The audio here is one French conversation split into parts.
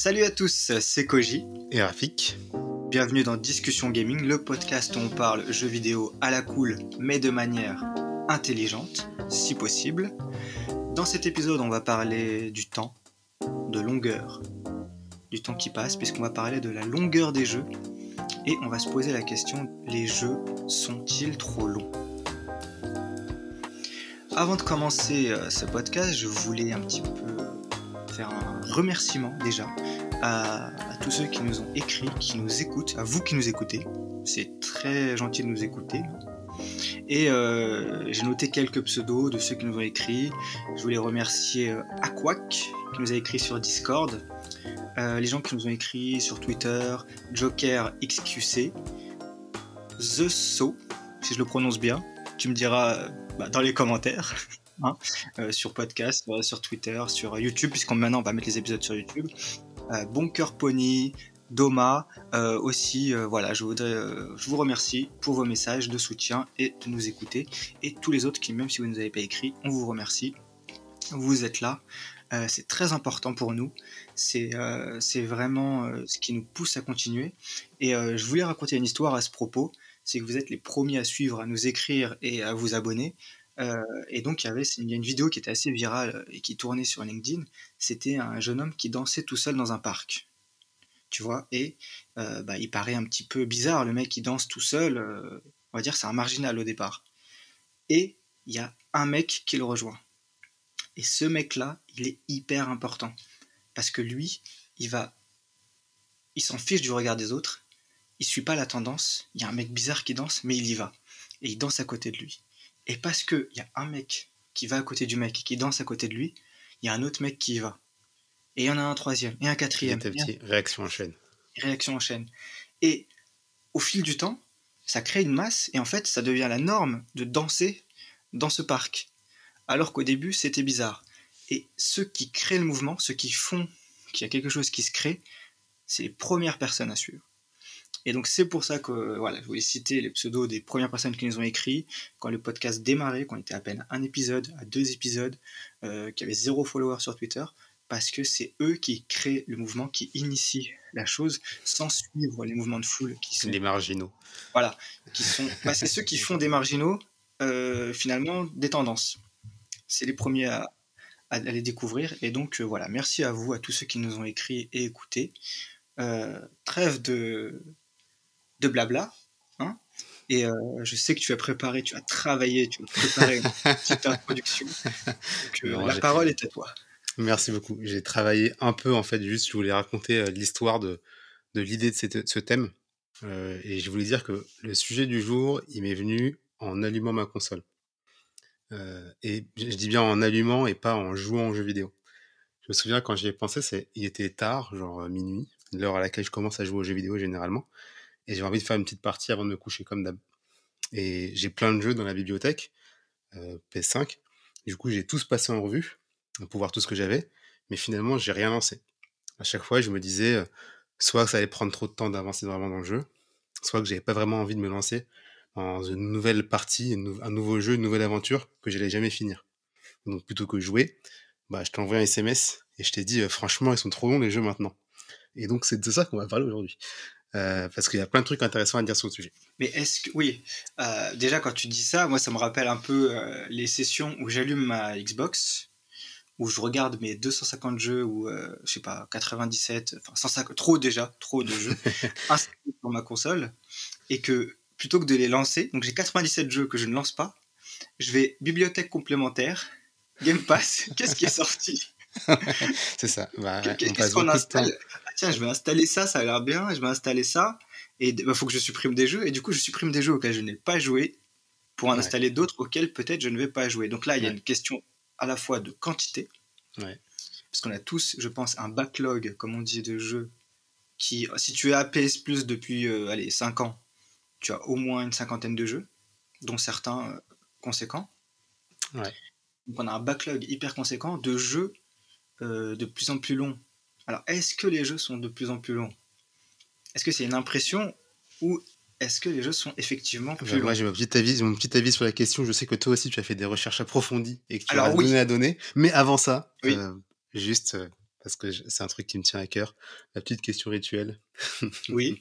Salut à tous, c'est Koji. Et Rafik. Bienvenue dans Discussion Gaming, le podcast où on parle jeux vidéo à la cool, mais de manière intelligente, si possible. Dans cet épisode, on va parler du temps, de longueur, du temps qui passe, puisqu'on va parler de la longueur des jeux. Et on va se poser la question, les jeux sont-ils trop longs? Avant de commencer euh, ce podcast, je voulais un petit peu faire un remerciement déjà à, tous ceux qui nous ont écrit, qui nous écoutent, à vous qui nous écoutez. C'est très gentil de nous écouter. Et euh, j'ai noté quelques pseudos de ceux qui nous ont écrit. Je voulais remercier euh, Aquac qui nous a écrit sur Discord, euh, les gens qui nous ont écrit sur Twitter, Joker XQC, The So, si je le prononce bien, tu me diras bah, dans les commentaires. Hein, sur podcast, sur Twitter, sur YouTube, puisqu'on maintenant on va mettre les épisodes sur YouTube. Euh, Bonker Pony, Doma euh, aussi. Euh, voilà, je voudrais, je vous remercie pour vos messages de soutien et de nous écouter. Et tous les autres qui, même si vous ne nous avez pas écrit, on vous remercie. Vous êtes là. c'est très important pour nous. C'est vraiment ce qui nous pousse à continuer. Et je voulais raconter une histoire à ce propos. C'est que vous êtes les premiers à suivre, à nous écrire et à vous abonner. Euh, et donc, il y avait il a une vidéo qui était assez virale euh, et qui tournait sur LinkedIn. C'était un jeune homme qui dansait tout seul dans un parc. Tu vois Et euh, bah, il paraît un petit peu bizarre, le mec qui danse tout seul. on va dire c'est un marginal au départ. Et il y a un mec qui le rejoint. Et ce mec-là, il est hyper important. Parce que lui, il va. Il s'en fiche du regard des autres. Il suit pas la tendance. Il y a un mec bizarre qui danse, mais il y va. Et il danse à côté de lui. Et parce qu'il y a un mec qui va à côté du mec et qui danse à côté de lui, il y a un autre mec qui y va. Et il y en a un troisième, et un quatrième. Petit, réaction en chaîne. Réaction en chaîne. Et au fil du temps, ça crée une masse, et en fait, ça devient la norme de danser dans ce parc. Alors qu'au début, c'était bizarre. Et ceux qui créent le mouvement, ceux qui font qu'il y a quelque chose qui se crée, c'est les premières personnes à suivre. Et donc c'est pour ça que voilà, je voulais citer les pseudos des premières personnes qui nous ont écrit quand le podcast démarrait, quand on était à peine un épisode, à deux épisodes, euh, qui avait zéro follower sur Twitter, parce que c'est eux qui créent le mouvement, qui initient la chose sans suivre les mouvements de foule qui sont les marginaux. Voilà, qui sont, bah, c'est ceux qui font des marginaux euh, finalement des tendances. C'est les premiers à, à, les découvrir. Et donc euh, voilà, merci à vous, à tous ceux qui nous ont écrit et écouté. trêve de, de blabla. Hein et euh, je sais que tu as préparé, tu as travaillé, tu as préparé une petite introduction. Donc, euh, la parole est à toi. Merci beaucoup. J'ai travaillé un peu, en fait, juste, je voulais raconter euh, l'histoire de, de l'idée de, ce thème. et je voulais dire que le sujet du jour, il m'est venu en allumant ma console. et je dis bien en allumant et pas en jouant aux jeux vidéo. Je me souviens quand j'y ai pensé, il était tard, genre minuit, l'heure à laquelle je commence à jouer aux jeux vidéo généralement et j'ai envie de faire une petite partie avant de me coucher comme d'hab. Et j'ai plein de jeux dans la bibliothèque, euh, PS5. Du coup, j'ai tous passé en revue pour voir tout ce que j'avais, mais finalement, j'ai rien lancé. À chaque fois, je me disais euh, soit que ça allait prendre trop de temps d'avancer vraiment dans le jeu, soit que j'avais pas vraiment envie de me lancer dans une nouvelle partie, un nouveau jeu, une nouvelle aventure que j'allais jamais finir. Donc plutôt que jouer, bah, je t'ai envoyé un SMS et je t'ai dit euh, franchement, ils sont trop longs les jeux maintenant. Et donc c'est de ça qu'on va parler aujourd'hui. Euh, parce qu'il y a plein de trucs intéressants à dire sur le sujet. Mais est-ce que, oui, euh, déjà quand tu dis ça, moi ça me rappelle un peu euh, les sessions où j'allume ma Xbox, où je regarde mes 250 jeux ou je sais pas 97, enfin 150, trop déjà, trop de jeux installés sur ma console, et que plutôt que de les lancer, donc j'ai 97 jeux que je ne lance pas, je vais bibliothèque complémentaire, Game Pass, qu'est-ce qui est sorti? C'est ça. Bah, Qu'est-ce qu'on installe Tiens, je vais installer ça, ça a l'air bien, je vais installer ça, et il bah, faut que je supprime des jeux, et du coup, je supprime des jeux auxquels je n'ai pas joué pour en installer d'autres auxquels peut-être je ne vais pas jouer. Donc là, il y a une question à la fois de quantité, parce qu'on a tous, je pense, un backlog, comme on dit, de jeux qui, si tu es à PS Plus depuis euh, allez, 5 ans, tu as au moins une cinquantaine de jeux, dont certains euh, conséquents. Donc on a un backlog hyper conséquent de jeux euh, de plus en plus long. Alors, est-ce que les jeux sont de plus en plus longs? Est-ce que c'est une impression ou est-ce que les jeux sont effectivement plus longs? Moi, j'ai mon petit, avis, mon petit avis sur la question. Je sais que toi aussi, tu as fait des recherches approfondies et que tu as donné à donner. Mais avant ça, euh, juste, euh, parce que c'est un truc qui me tient à cœur. La petite question rituelle. Oui.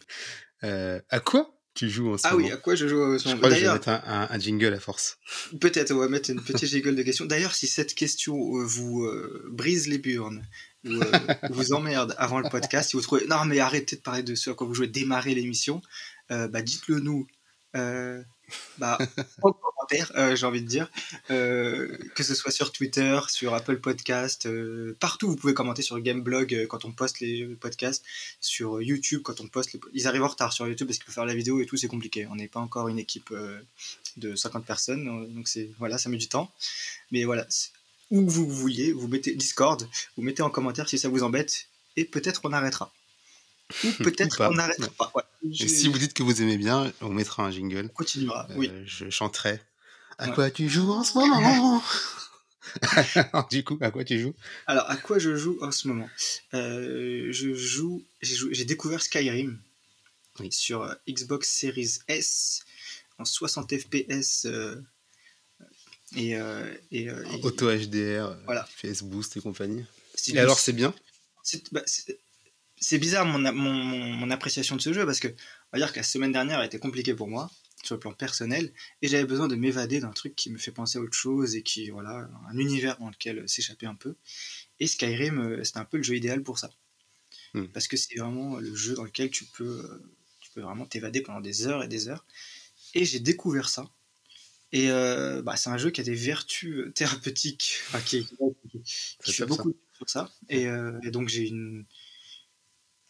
Euh, à quoi tu joues en ce ah moment? oui, à quoi je joue en ce Je moment? crois que je vais mettre un, un- un jingle à force. peut-être, on va mettre une petite jingle de questions. D'ailleurs, si cette question euh, vous euh, brise les burnes, ou euh, vous emmerde avant le podcast, si vous trouvez non mais arrêtez de parler de ce à quoi vous jouez, démarrer l'émission, euh, bah dites-le nous. Euh, bah, en commentaire, euh, j'ai envie de dire, Euh, que ce soit sur Twitter, sur Apple Podcast, partout vous pouvez commenter sur Gameblog quand on poste les podcasts, sur YouTube quand on poste les... Ils arrivent en retard sur YouTube parce qu'il faut faire la vidéo et tout, c'est compliqué. On n'est pas encore une équipe de 50 personnes, donc c'est voilà, ça met du temps. Mais voilà, où vous vouliez, vous mettez Discord, vous mettez en commentaire si ça vous embête, et peut-être on arrêtera. Ou peut-être on n'arrêtera pas. Ouais. Je- Et si vous dites que vous aimez bien, on mettra un jingle. on continuera, Euh, oui. Je chanterai. À Ouais. quoi tu joues en ce moment Du coup, à quoi tu joues? Alors, à quoi je joue en ce moment? Euh, Je joue, j'ai découvert Skyrim Oui. sur euh, Xbox Series S en 60 FPS euh, et, euh, et, euh, et- Auto HDR, Voilà. Boost et compagnie. Et alors, c'est bien c'est bah, bizarre mon, mon, mon- mon appréciation de ce jeu parce que on va dire que la semaine dernière a été compliquée pour moi sur le plan personnel et j'avais besoin de m'évader d'un truc qui me fait penser à autre chose et qui voilà un univers dans lequel s'échapper un peu et Skyrim euh, c'est un peu le jeu idéal pour ça Hmm. parce que c'est vraiment le jeu dans lequel tu peux tu peux vraiment t'évader pendant des heures et des heures et j'ai découvert ça et euh, bah, c'est un jeu qui a des vertus euh, thérapeutiques enfin, qui, qui, qui- fait top, ça. beaucoup sur ça et, euh, et donc j'ai une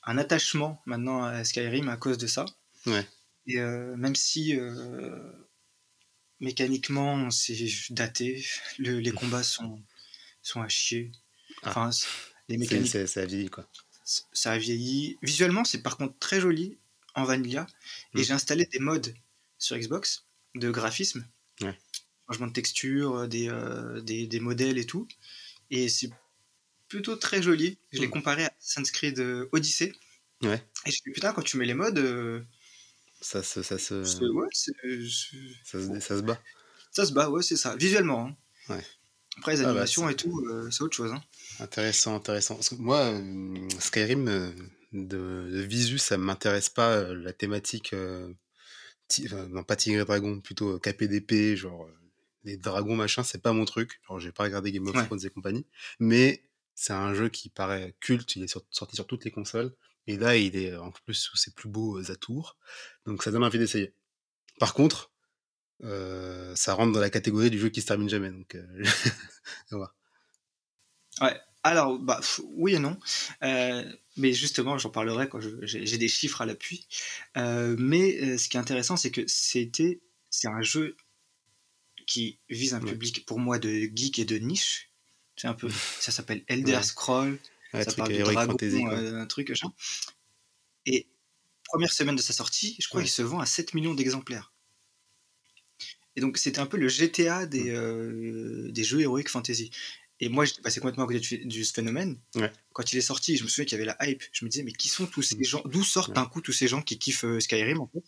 un attachement maintenant à Skyrim à cause de ça. Ouais. Et euh, même si mécaniquement c'est daté, le- les combats sont, sont à chier. Ah. Enfin, les mécaniques, c'est- Ça vieillit, quoi. c- ça a vieilli. Visuellement, c'est par contre très joli en vanilla. Et Mm. j'ai installé des modes sur Xbox de graphisme, Ouais. changement de texture, des, euh, des, des modèles et tout. Et c'est plutôt très joli. Je l'ai Mm. comparé à Assassin's Creed euh, Odyssey. Ouais. Et je me putain, quand tu mets les modes, euh, Ça se, ça se, ouais, ça se, ça se bat. ça se bat, ouais, c'est ça. Visuellement. hein. Ouais. Après, les Ah bah, animations et tout, euh, c'est autre chose. hein. Intéressant, intéressant. Parce que moi, euh, Skyrim, euh, de, de visu, ça m'intéresse pas. euh, la thématique, euh, ti- enfin, non pas Tigre et Dragon, plutôt euh, KPDP, genre euh, les dragons machin, c'est pas mon truc. Genre, j'ai pas regardé Game of Ouais. Thrones et compagnie. Mais c'est un jeu qui paraît culte, il est sur- sorti sur toutes les consoles. Et là, il est en plus sous ses plus beaux euh, atours. Donc ça donne envie d'essayer. Par contre, euh, ça rentre dans la catégorie du jeu qui se termine jamais. Donc, euh, voir. Ouais. Alors, bah, oui et non. Euh, mais justement, j'en parlerai quand j'ai des chiffres à l'appui. Euh, mais euh, ce qui est intéressant, c'est que c'était, c'est un jeu qui vise un Ouais. public pour moi de geek et de niche. C'est un peu, ça s'appelle Elder Ouais. Scroll, Ouais, ça parle de dragon, Fantasy, un truc machin. Et première semaine de sa sortie, je crois qu'il se vend à 7 millions d'exemplaires. Et donc c'était un peu le GTA des, euh, des jeux Heroic Fantasy. Et moi, j'étais passé complètement à côté du, du phénomène. Ouais. Quand il est sorti, je me souviens qu'il y avait la hype. Je me disais, mais qui sont tous ces Mm. gens? D'où sortent Ouais. d'un coup tous ces gens qui kiffent euh, Skyrim en fait?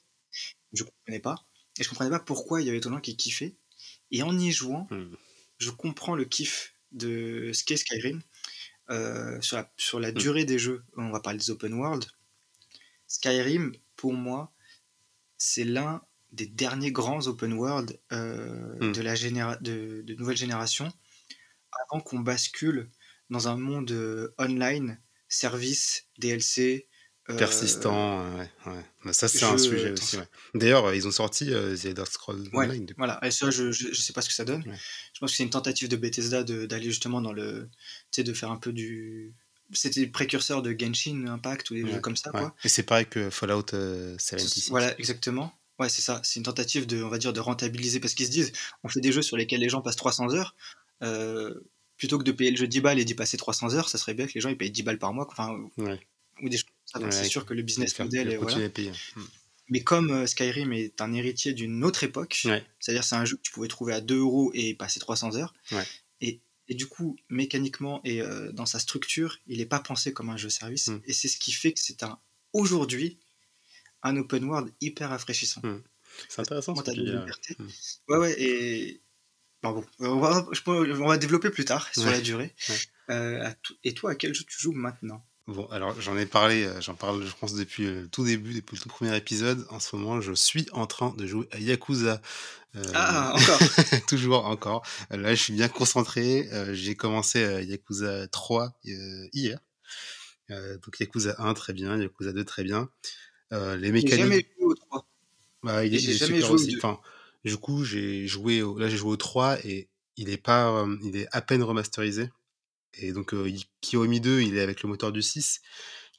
Je comprenais pas. Et je comprenais pas pourquoi il y avait autant de gens qui kiffaient. Et en y jouant, Hmm. je comprends le kiff de ce qu'est Skyrim. Euh, sur, la, sur la Mm. durée des jeux, on va parler des open world. Skyrim, pour moi, c'est l'un des derniers grands open world euh, Mm. de la de, de nouvelle génération, avant qu'on bascule dans un monde euh, online, service, DLC. euh, Persistant, euh, ouais, ouais. Ça, c'est un je- sujet aussi, ouais. D'ailleurs, ils ont sorti The Elder Scrolls Online depuis. Voilà, et ça, je, je, je sais pas ce que ça donne. Je pense que c'est une tentative de Bethesda d'aller justement dans le. Tu sais, de faire un peu du. C'était le précurseur de Genshin Impact ou des jeux comme ça, quoi. Et c'est pareil que Fallout euh, 76. Voilà, exactement. Ouais, c'est ça. C'est une tentative de, on va dire, de rentabiliser parce qu'ils se disent, on fait des jeux sur lesquels les gens passent 300 heures. Euh, plutôt que de payer le jeu 10 balles et d'y passer 300 heures, ça serait bien que les gens ils payent 10 balles par mois, enfin, Ouais. ou des choses comme ça. Donc Ouais, c'est sûr que le business model Voilà. Hmm. Mais comme euh, Skyrim est un héritier d'une autre époque, Ouais. c'est-à-dire c'est un jeu que tu pouvais trouver à 2 euros et passer 300 heures, et, et du coup, mécaniquement et euh, dans sa structure, il n'est pas pensé comme un jeu service, Mm. et c'est ce qui fait que c'est un aujourd'hui un open world hyper rafraîchissant. C'est intéressant Moi, ce tu de liberté. Hmm. Ouais, ouais, et. Bon, bon, on va, je on va développer plus tard sur Ouais. la durée. Ouais. Euh, et toi, à quel jeu tu joues maintenant? Bon, alors j'en ai parlé, euh, j'en parle, je pense, depuis le tout début, depuis le tout premier épisode. En ce moment, je suis en train de jouer à Yakuza. Euh, ah, encore Toujours encore. Là, je suis bien concentré. J'ai commencé Yakuza 3 hier. donc Yakuza 1, très bien. Yakuza 2, très bien. les mécaniques. J'ai jamais joué au 3. Bah, il est, jamais joué aussi. Enfin, du coup, j'ai joué au... là, j'ai joué au 3 et il est pas, il est à peine remasterisé. Et donc, euh, Kiyomi 2, il est avec le moteur du 6.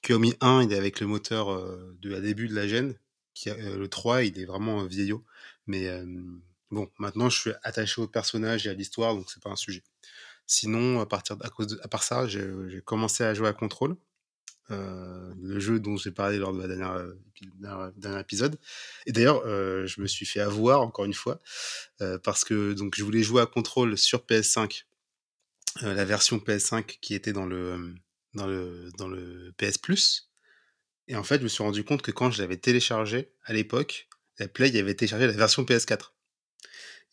Kiyomi 1, il est avec le moteur de la début de la gêne. le 3, il est vraiment vieillot. Mais bon, maintenant, je suis attaché au personnage et à l'histoire, donc c'est pas un sujet. Sinon, à, partir à, cause à part ça, j'ai commencé à jouer à Control. Le jeu dont j'ai parlé lors de la dernière, dernier épisode. Et d'ailleurs, je me suis fait avoir encore une fois parce que donc je voulais jouer à Control sur PS5 euh, la version PS5 qui était dans le, dans le, dans le PS Plus. Et en fait, je me suis rendu compte que quand je l'avais téléchargé à l'époque, la Play avait téléchargé la version PS4.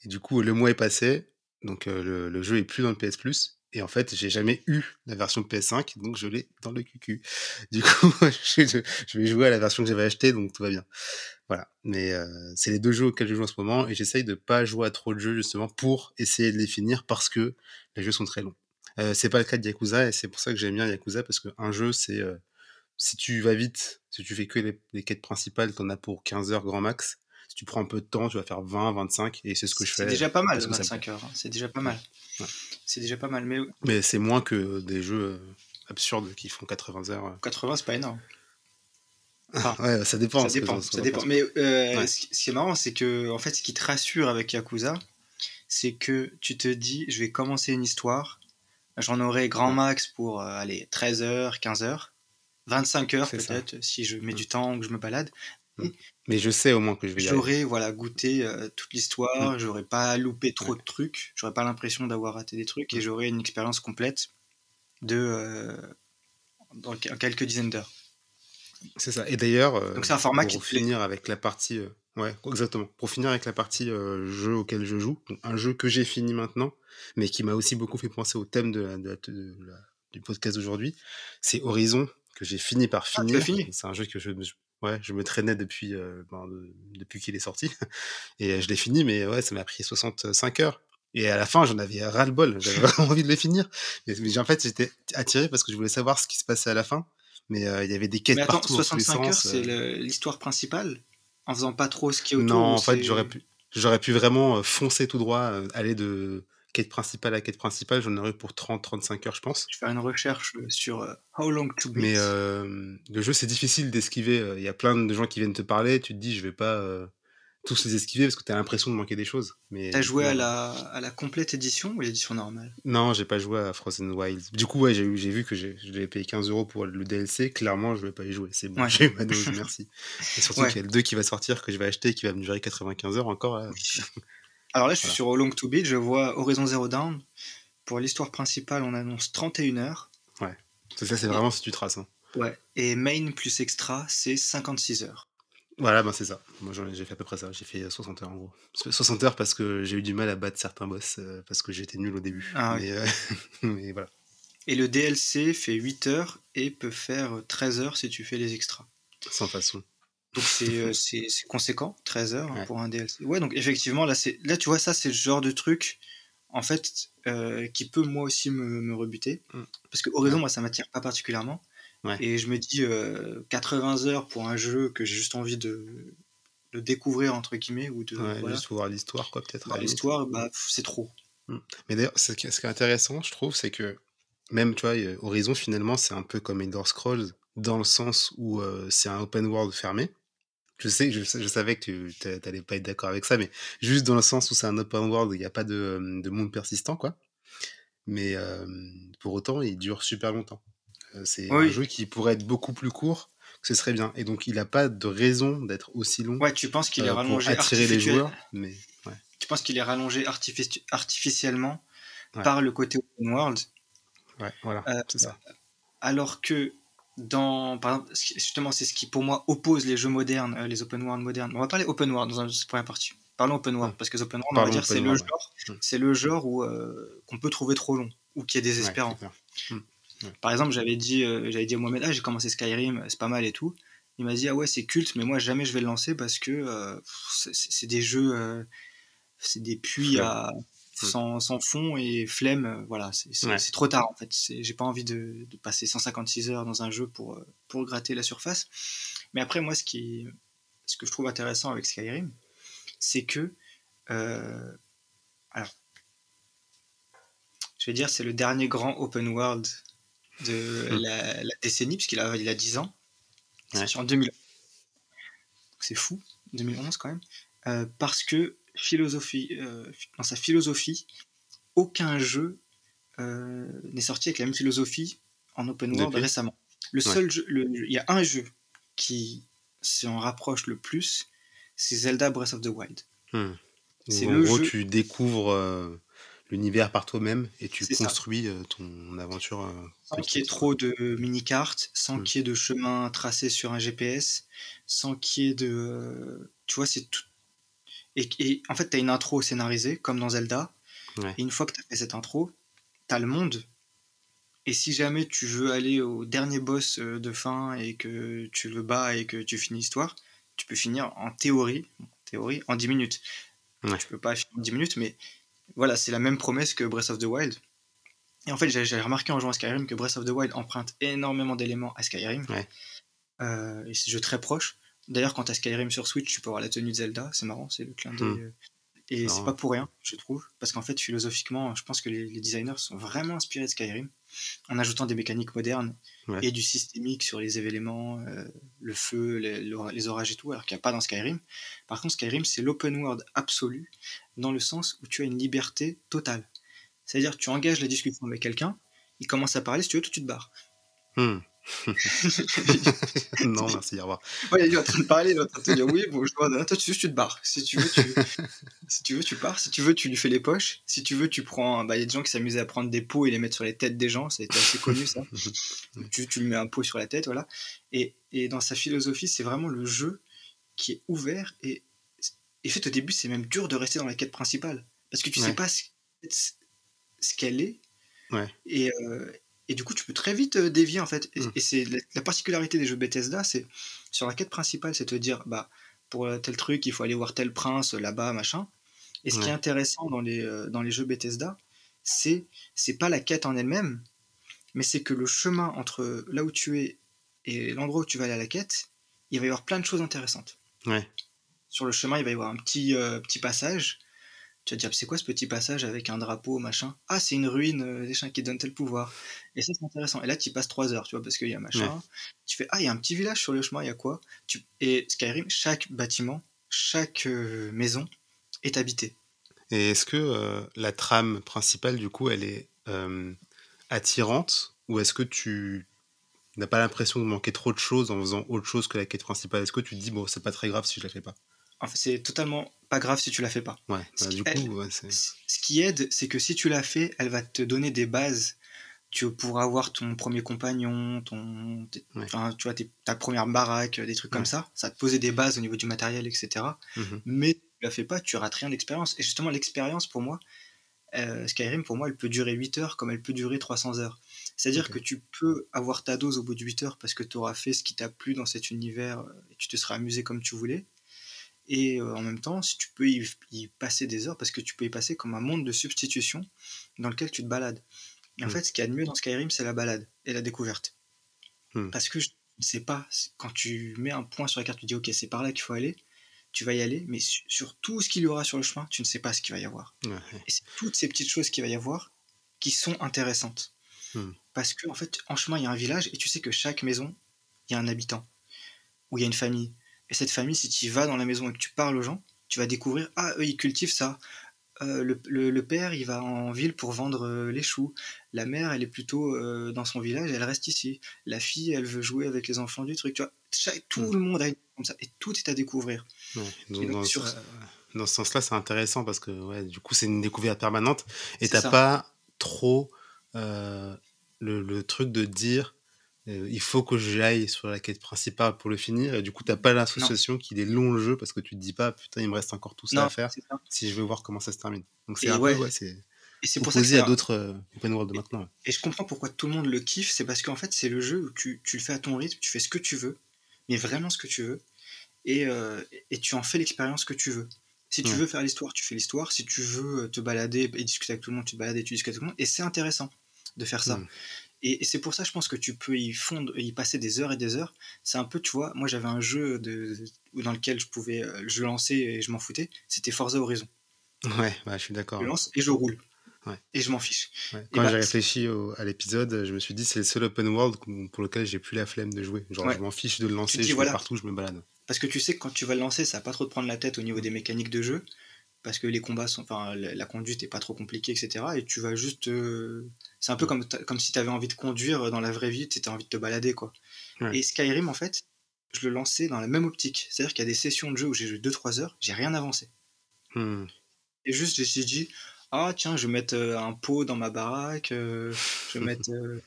Et du coup, le mois est passé, donc euh, le, jeu est plus dans le PS Plus. Et en fait, j'ai jamais eu la version PS5, donc je l'ai dans le QQ. Du coup, je, vais jouer à la version que j'avais achetée, donc tout va bien. Voilà. Mais euh, c'est les deux jeux auxquels je joue en ce moment, et j'essaye de pas jouer à trop de jeux justement pour essayer de les finir parce que les jeux sont très longs. Euh, c'est pas le cas de Yakuza, et c'est pour ça que j'aime bien Yakuza parce qu'un jeu, c'est euh, si tu vas vite, si tu fais que les, les quêtes principales, t'en as pour 15 heures grand max. Tu prends un peu de temps, tu vas faire 20, 25, et c'est ce que je fais. C'est déjà pas mal, 25 heures. Hein. C'est déjà pas mal. C'est déjà pas mal, mais. Mais c'est moins que des jeux euh, absurdes qui font 80 heures. 80, c'est pas énorme. ouais, ça dépend. Ça dépend, ça dépend. Mais ce qui est marrant, c'est que en fait, ce qui te rassure avec Yakuza, c'est que tu te dis, je vais commencer une histoire, j'en aurai grand max pour euh, aller 13 heures, 15 heures, 25 heures peut-être si je mets du temps ou que je me balade. Mm. Mais je sais au moins que je vais y J'aurais voilà, goûté euh, toute l'histoire, mm. j'aurais pas loupé trop de trucs, j'aurais pas l'impression d'avoir raté des trucs et mm. j'aurais une expérience complète de euh, dans quelques dizaines d'heures. C'est ça. Et d'ailleurs, donc c'est un format pour finir avec la partie Ouais, exactement. Pour finir avec la partie euh, jeu auquel je joue, un jeu que j'ai fini maintenant, mais qui m'a aussi beaucoup fait penser au thème de, du podcast d'aujourd'hui, c'est Horizon, que j'ai fini par ah, finir. c'est un jeu que je, ouais, je me traînais depuis, euh, ben, depuis qu'il est sorti. Et je l'ai fini, mais ouais, ça m'a pris 65 heures. Et à la fin, j'en avais ras-le-bol. J'avais vraiment envie de le finir. Mais, en fait, j'étais attiré parce que je voulais savoir ce qui se passait à la fin. Mais euh, il y avait des quêtes mais attends, 65 heures, c'est l'histoire principale? En faisant pas trop ce qui est autour Non, en fait, j'aurais pu, j'aurais pu vraiment euh, foncer tout droit, euh, aller de quête principale à quête principale. J'en aurais eu pour 30-35 heures, je pense. Je faire une recherche euh, sur How Long to Beat. Mais le jeu, c'est difficile d'esquiver. Il y a plein de gens qui viennent te parler. Tu te dis, je vais pas tous les esquiver parce que tu as l'impression de manquer des choses. Mais T'as joué à la, à la complète édition ou l'édition normale? Non, j'ai pas joué à Frozen Wilds. Du coup, ouais, j'ai vu que je devais payer 15 euros pour le DLC. Clairement, je vais pas y jouer. C'est bon, j'ai eu ma dose, merci. Et surtout qu'il y a le 2 qui va sortir, que je vais acheter, qui va me durer 95 heures encore. Alors là, je suis sur Long to Beat, je vois Horizon Zero Dawn. Pour l'histoire principale, on annonce 31 heures. Ouais. Ça, c'est vraiment si tu traces. Hein. Ouais. Et main plus extra, c'est 56 heures. Voilà, ben c'est ça. Moi, j'ai fait à peu près ça. J'ai fait 60 heures en gros. 60 heures parce que j'ai eu du mal à battre certains boss euh, parce que j'étais nul au début. Ah, mais, euh, mais, voilà. Et le DLC fait 8 heures et peut faire 13 heures si tu fais les extras. Sans façon. Donc c'est euh, conséquent, 13 heures pour un DLC. Ouais, donc effectivement, là, là tu vois, ça c'est le genre de truc, en fait, qui peut moi aussi me, me rebuter. Mm. Parce que Horizon, moi, ça m'attire pas particulièrement. Et je me dis, 80 euh, heures pour un jeu que j'ai juste envie de, de découvrir, entre guillemets, ou de. Juste voir l'histoire, quoi, peut-être. L'histoire, bah, c'est trop. Mmh. Mais d'ailleurs, ce qui est intéressant, je trouve, c'est que même, tu vois, Horizon, finalement, c'est un peu comme Elder Scrolls, dans le sens où euh, c'est un open world fermé. Je sais, je, je savais que tu n'allais pas être d'accord avec ça, mais juste dans le sens où c'est un open world, il n'y a pas de, de, monde persistant, quoi. Mais pour autant, il dure super longtemps. Euh, c'est un jeu qui pourrait être beaucoup plus court, ce serait bien. Et donc, il n'a pas de raison d'être aussi long. Ouais, tu penses qu'il est euh, rallongé pour attirer les joueurs, mais Tu penses qu'il est rallongé artificiellement par le côté open world? Ouais, voilà, euh, c'est ça. Alors que dans, par exemple, justement, c'est ce qui pour moi oppose les jeux modernes, les open world modernes. On va parler open world dans cette première partie. Parlons open world parce que les open world, on va dire, c'est le genre, c'est le genre où qu'on peut trouver trop long ou qui est désespérant. Ouais. Par exemple, j'avais dit, euh, j'avais dit à Mohamed, ah, j'ai commencé Skyrim, c'est pas mal et tout. Il m'a dit, ah ouais, c'est culte, mais moi, jamais je vais le lancer parce que euh, c'est- des jeux, euh, c'est des puits à, sans, sans fond et flemme. euh, voilà, c'est Ouais. trop tard en fait. J'ai pas envie de, de passer 156 heures dans un jeu pour, euh, pour gratter la surface. Mais après, moi, ce, qui, ce que je trouve intéressant avec Skyrim, c'est que. euh, alors. Je vais dire, c'est le dernier grand open world de Hmm. la, la décennie, puisqu'il a, il a 10 ans. C'est Ouais. en 2000. C'est fou, 2011 quand même. Euh, parce que philosophie, euh, dans sa philosophie, aucun jeu euh, n'est sorti avec la même philosophie en open world Depuis. récemment. Le Ouais. seul jeu, il y a un jeu qui s'en rapproche le plus, c'est Zelda Breath of the Wild. Hmm. C'est en le gros, jeu- tu découvres euh, l'univers par toi-même et tu C'est construis ton aventure. Sans qu'il y ait trop de mini-cartes, sans Mm. qu'il y ait de chemin tracé sur un GPS, sans qu'il y ait de. Tu vois, c'est tout. Et, et en fait, tu as une intro scénarisée, comme dans Zelda. Ouais. Et une fois que tu as fait cette intro, tu as le monde. Et si jamais tu veux aller au dernier boss euh, de fin et que tu le bats et que tu finis l'histoire, tu peux finir en théorie, en théorie en 10 minutes. Ouais. Tu peux pas finir en 10 minutes, mais voilà, c'est la même promesse que Breath of the Wild. Et en fait, j'ai j'ai remarqué en jouant à Skyrim que Breath of the Wild emprunte énormément d'éléments à Skyrim. Ouais. Euh, et c'est un jeu très proche. D'ailleurs, quand tu as Skyrim sur Switch, tu peux avoir la tenue de Zelda. C'est marrant, c'est le clin d'œil. Hmm. euh, Et c'est pas pour rien, je trouve. Parce qu'en fait, philosophiquement, je pense que les, les designers sont vraiment inspirés de Skyrim. En ajoutant des mécaniques modernes Ouais. et du systémique sur les événements, euh, le feu, les orages et tout, alors qu'il n'y a pas dans Skyrim. Par contre, Skyrim, c'est l'open world absolu, dans le sens où tu as une liberté totale. C'est-à-dire, tu engages la discussion avec quelqu'un, il commence à parler, si tu veux, tout tu te barres. Hmm. non, merci, au revoir. Ouais, il est en train de parler, il est en train de te dire oui, bonjour, non, toi tu, tu te barres? Si tu veux, tu, si tu veux, tu pars. Si tu veux, tu lui fais les poches. Si tu veux, tu prends. Bah, il y a des gens qui s'amusaient à prendre des pots et les mettre sur les têtes des gens, ça a été assez connu ça. tu, tu lui mets un pot sur la tête, voilà. Et, et dans sa philosophie, c'est vraiment le jeu qui est ouvert et, et fait au début, c'est même dur de rester dans la quête principale parce que tu sais Ouais. pas ce, ce- ce qu'elle est. Ouais. Et, euh, et du coup, tu peux très vite euh, dévier en fait. Et, Mm. et c'est la, la particularité des jeux Bethesda, c'est sur la quête principale, c'est te dire, bah, pour euh, tel truc, il faut aller voir tel prince euh, là-bas, machin. Et ce qui est intéressant dans les, dans les jeux Bethesda, c'est c'est pas la quête en elle-même, mais c'est que le chemin entre là où tu es et l'endroit où tu vas aller à la quête, il va y avoir plein de choses intéressantes. Ouais. Sur le chemin, il va y avoir un petit, euh, petit passage. Tu vas te dire, c'est quoi ce petit passage avec un drapeau, machin? Ah, c'est une ruine euh, des chiens qui donne tel pouvoir. Et ça, c'est intéressant. Et là, tu y passes trois heures, tu vois, parce qu'il y a machin. Ouais. Tu fais, ah, il y a un petit village sur le chemin, il y a quoi? Tu... Et Skyrim, chaque bâtiment, chaque euh, maison est habitée. Et est-ce que euh, la trame principale, du coup, elle est euh, attirante? Ou est-ce que tu n'as pas l'impression de manquer trop de choses en faisant autre chose que la quête principale? Est-ce que tu te dis, bon, c'est pas très grave si je la fais pas? En fait, c'est totalement pas grave si tu la fais pas. Ouais, Ce bah, qui du aide- coup, ouais. Ce qui aide, c'est que si tu l'as fait, elle va te donner des bases. Tu pourras avoir ton premier compagnon, ton, tes- Ouais. enfin, tu vois, tes- ta première baraque, des trucs comme ça. Ça va te poser des bases au niveau du matériel, etc. Mhm. Mais si tu la fais pas, tu rates rien d'expérience. Et justement, l'expérience, pour moi, euh, Skyrim, pour moi, elle peut durer 8 heures comme elle peut durer 300 heures. C'est-à-dire que tu peux avoir ta dose au bout de 8 heures parce que tu auras fait ce qui t'a plu dans cet univers euh, et tu te seras amusé comme tu voulais. Et euh, en même temps, si tu peux y, y passer des heures parce que tu peux y passer comme un monde de substitution dans lequel tu te balades. Et en Mm. fait, ce qu'il y a de mieux dans Skyrim, c'est la balade et la découverte. Mm. Parce que je ne sais pas, quand tu mets un point sur la carte, tu dis ok, c'est par là qu'il faut aller, tu vas y aller, mais su- sur tout ce qu'il y aura sur le chemin, tu ne sais pas ce qu'il va y avoir. Et c'est toutes ces petites choses qu'il va y avoir qui sont intéressantes. Hmm. Parce que en fait, en chemin, il y a un village et tu sais que chaque maison, il y a un habitant ou il y a une famille. Et cette famille, si tu y vas dans la maison et que tu parles aux gens, tu vas découvrir ah eux ils cultivent ça. Euh, le, le- le père, il va en ville pour vendre euh, les choux. La mère, elle est plutôt euh, dans son village, elle reste ici. La fille, elle veut jouer avec les enfants du truc. Tu vois, tout Hmm. le monde a une comme ça et tout est à découvrir. Ouais, donc, dans, sur- dans ce sens-là, c'est intéressant parce que ouais, du coup, c'est une découverte permanente et t'as pas trop le, le truc de dire euh, il faut que j'aille sur la quête principale pour le finir et du coup, t'as pas l'association qu'il est long le jeu parce que tu te dis pas putain, il me reste encore tout ça Non, à faire si je veux voir comment ça se termine. Donc c'est Et un ouais. peu, ouais, c'est Et c'est pour ça que à d'autres euh, open world de maintenant. Et je comprends pourquoi tout le monde le kiffe, c'est parce qu'en fait, c'est le jeu où tu, tu le fais à ton rythme, tu fais ce que tu veux, mais vraiment ce que tu veux, et, euh, et tu en fais l'expérience que tu veux. Si tu Ouais. veux faire l'histoire, tu fais l'histoire. Si tu veux te balader et discuter avec tout le monde, tu te balades et tu discutes avec tout le monde. Et c'est intéressant de faire ça. Mm. Et, et c'est pour ça, je pense que tu peux y fondre, y passer des heures et des heures. C'est un peu, tu vois, moi j'avais un jeu de, dans lequel je pouvais, euh, je lançais et je m'en foutais. C'était Forza Horizon. Ouais, bah, je suis d'accord. Je lance et je roule. Ouais. Et je m'en fiche. Ouais. Quand bah, j'ai réfléchi au- à l'épisode, je me suis dit c'est le seul open world pour lequel j'ai plus la flemme de jouer. Genre Ouais. je m'en fiche de le lancer, dis, je vais voilà. partout, je me balade. Parce que tu sais que quand tu vas le lancer, ça va pas trop te prendre la tête au niveau des mécaniques de jeu. Parce que les combats sont. Enfin, la, conduite est pas trop compliquée, etc. Et tu vas juste. euh, C'est un peu comme, ta- comme si tu avais envie de conduire dans la vraie vie, tu envie de te balader, quoi. Ouais. Et Skyrim, en fait, je le lançais dans la même optique. C'est-à-dire qu'il y a des sessions de jeu où j'ai joué 2-3 heures, j'ai rien avancé. Hmm. Et juste, je me suis dit, ah tiens, je vais mettre euh, un pot dans ma baraque, euh, je vais mettre. euh,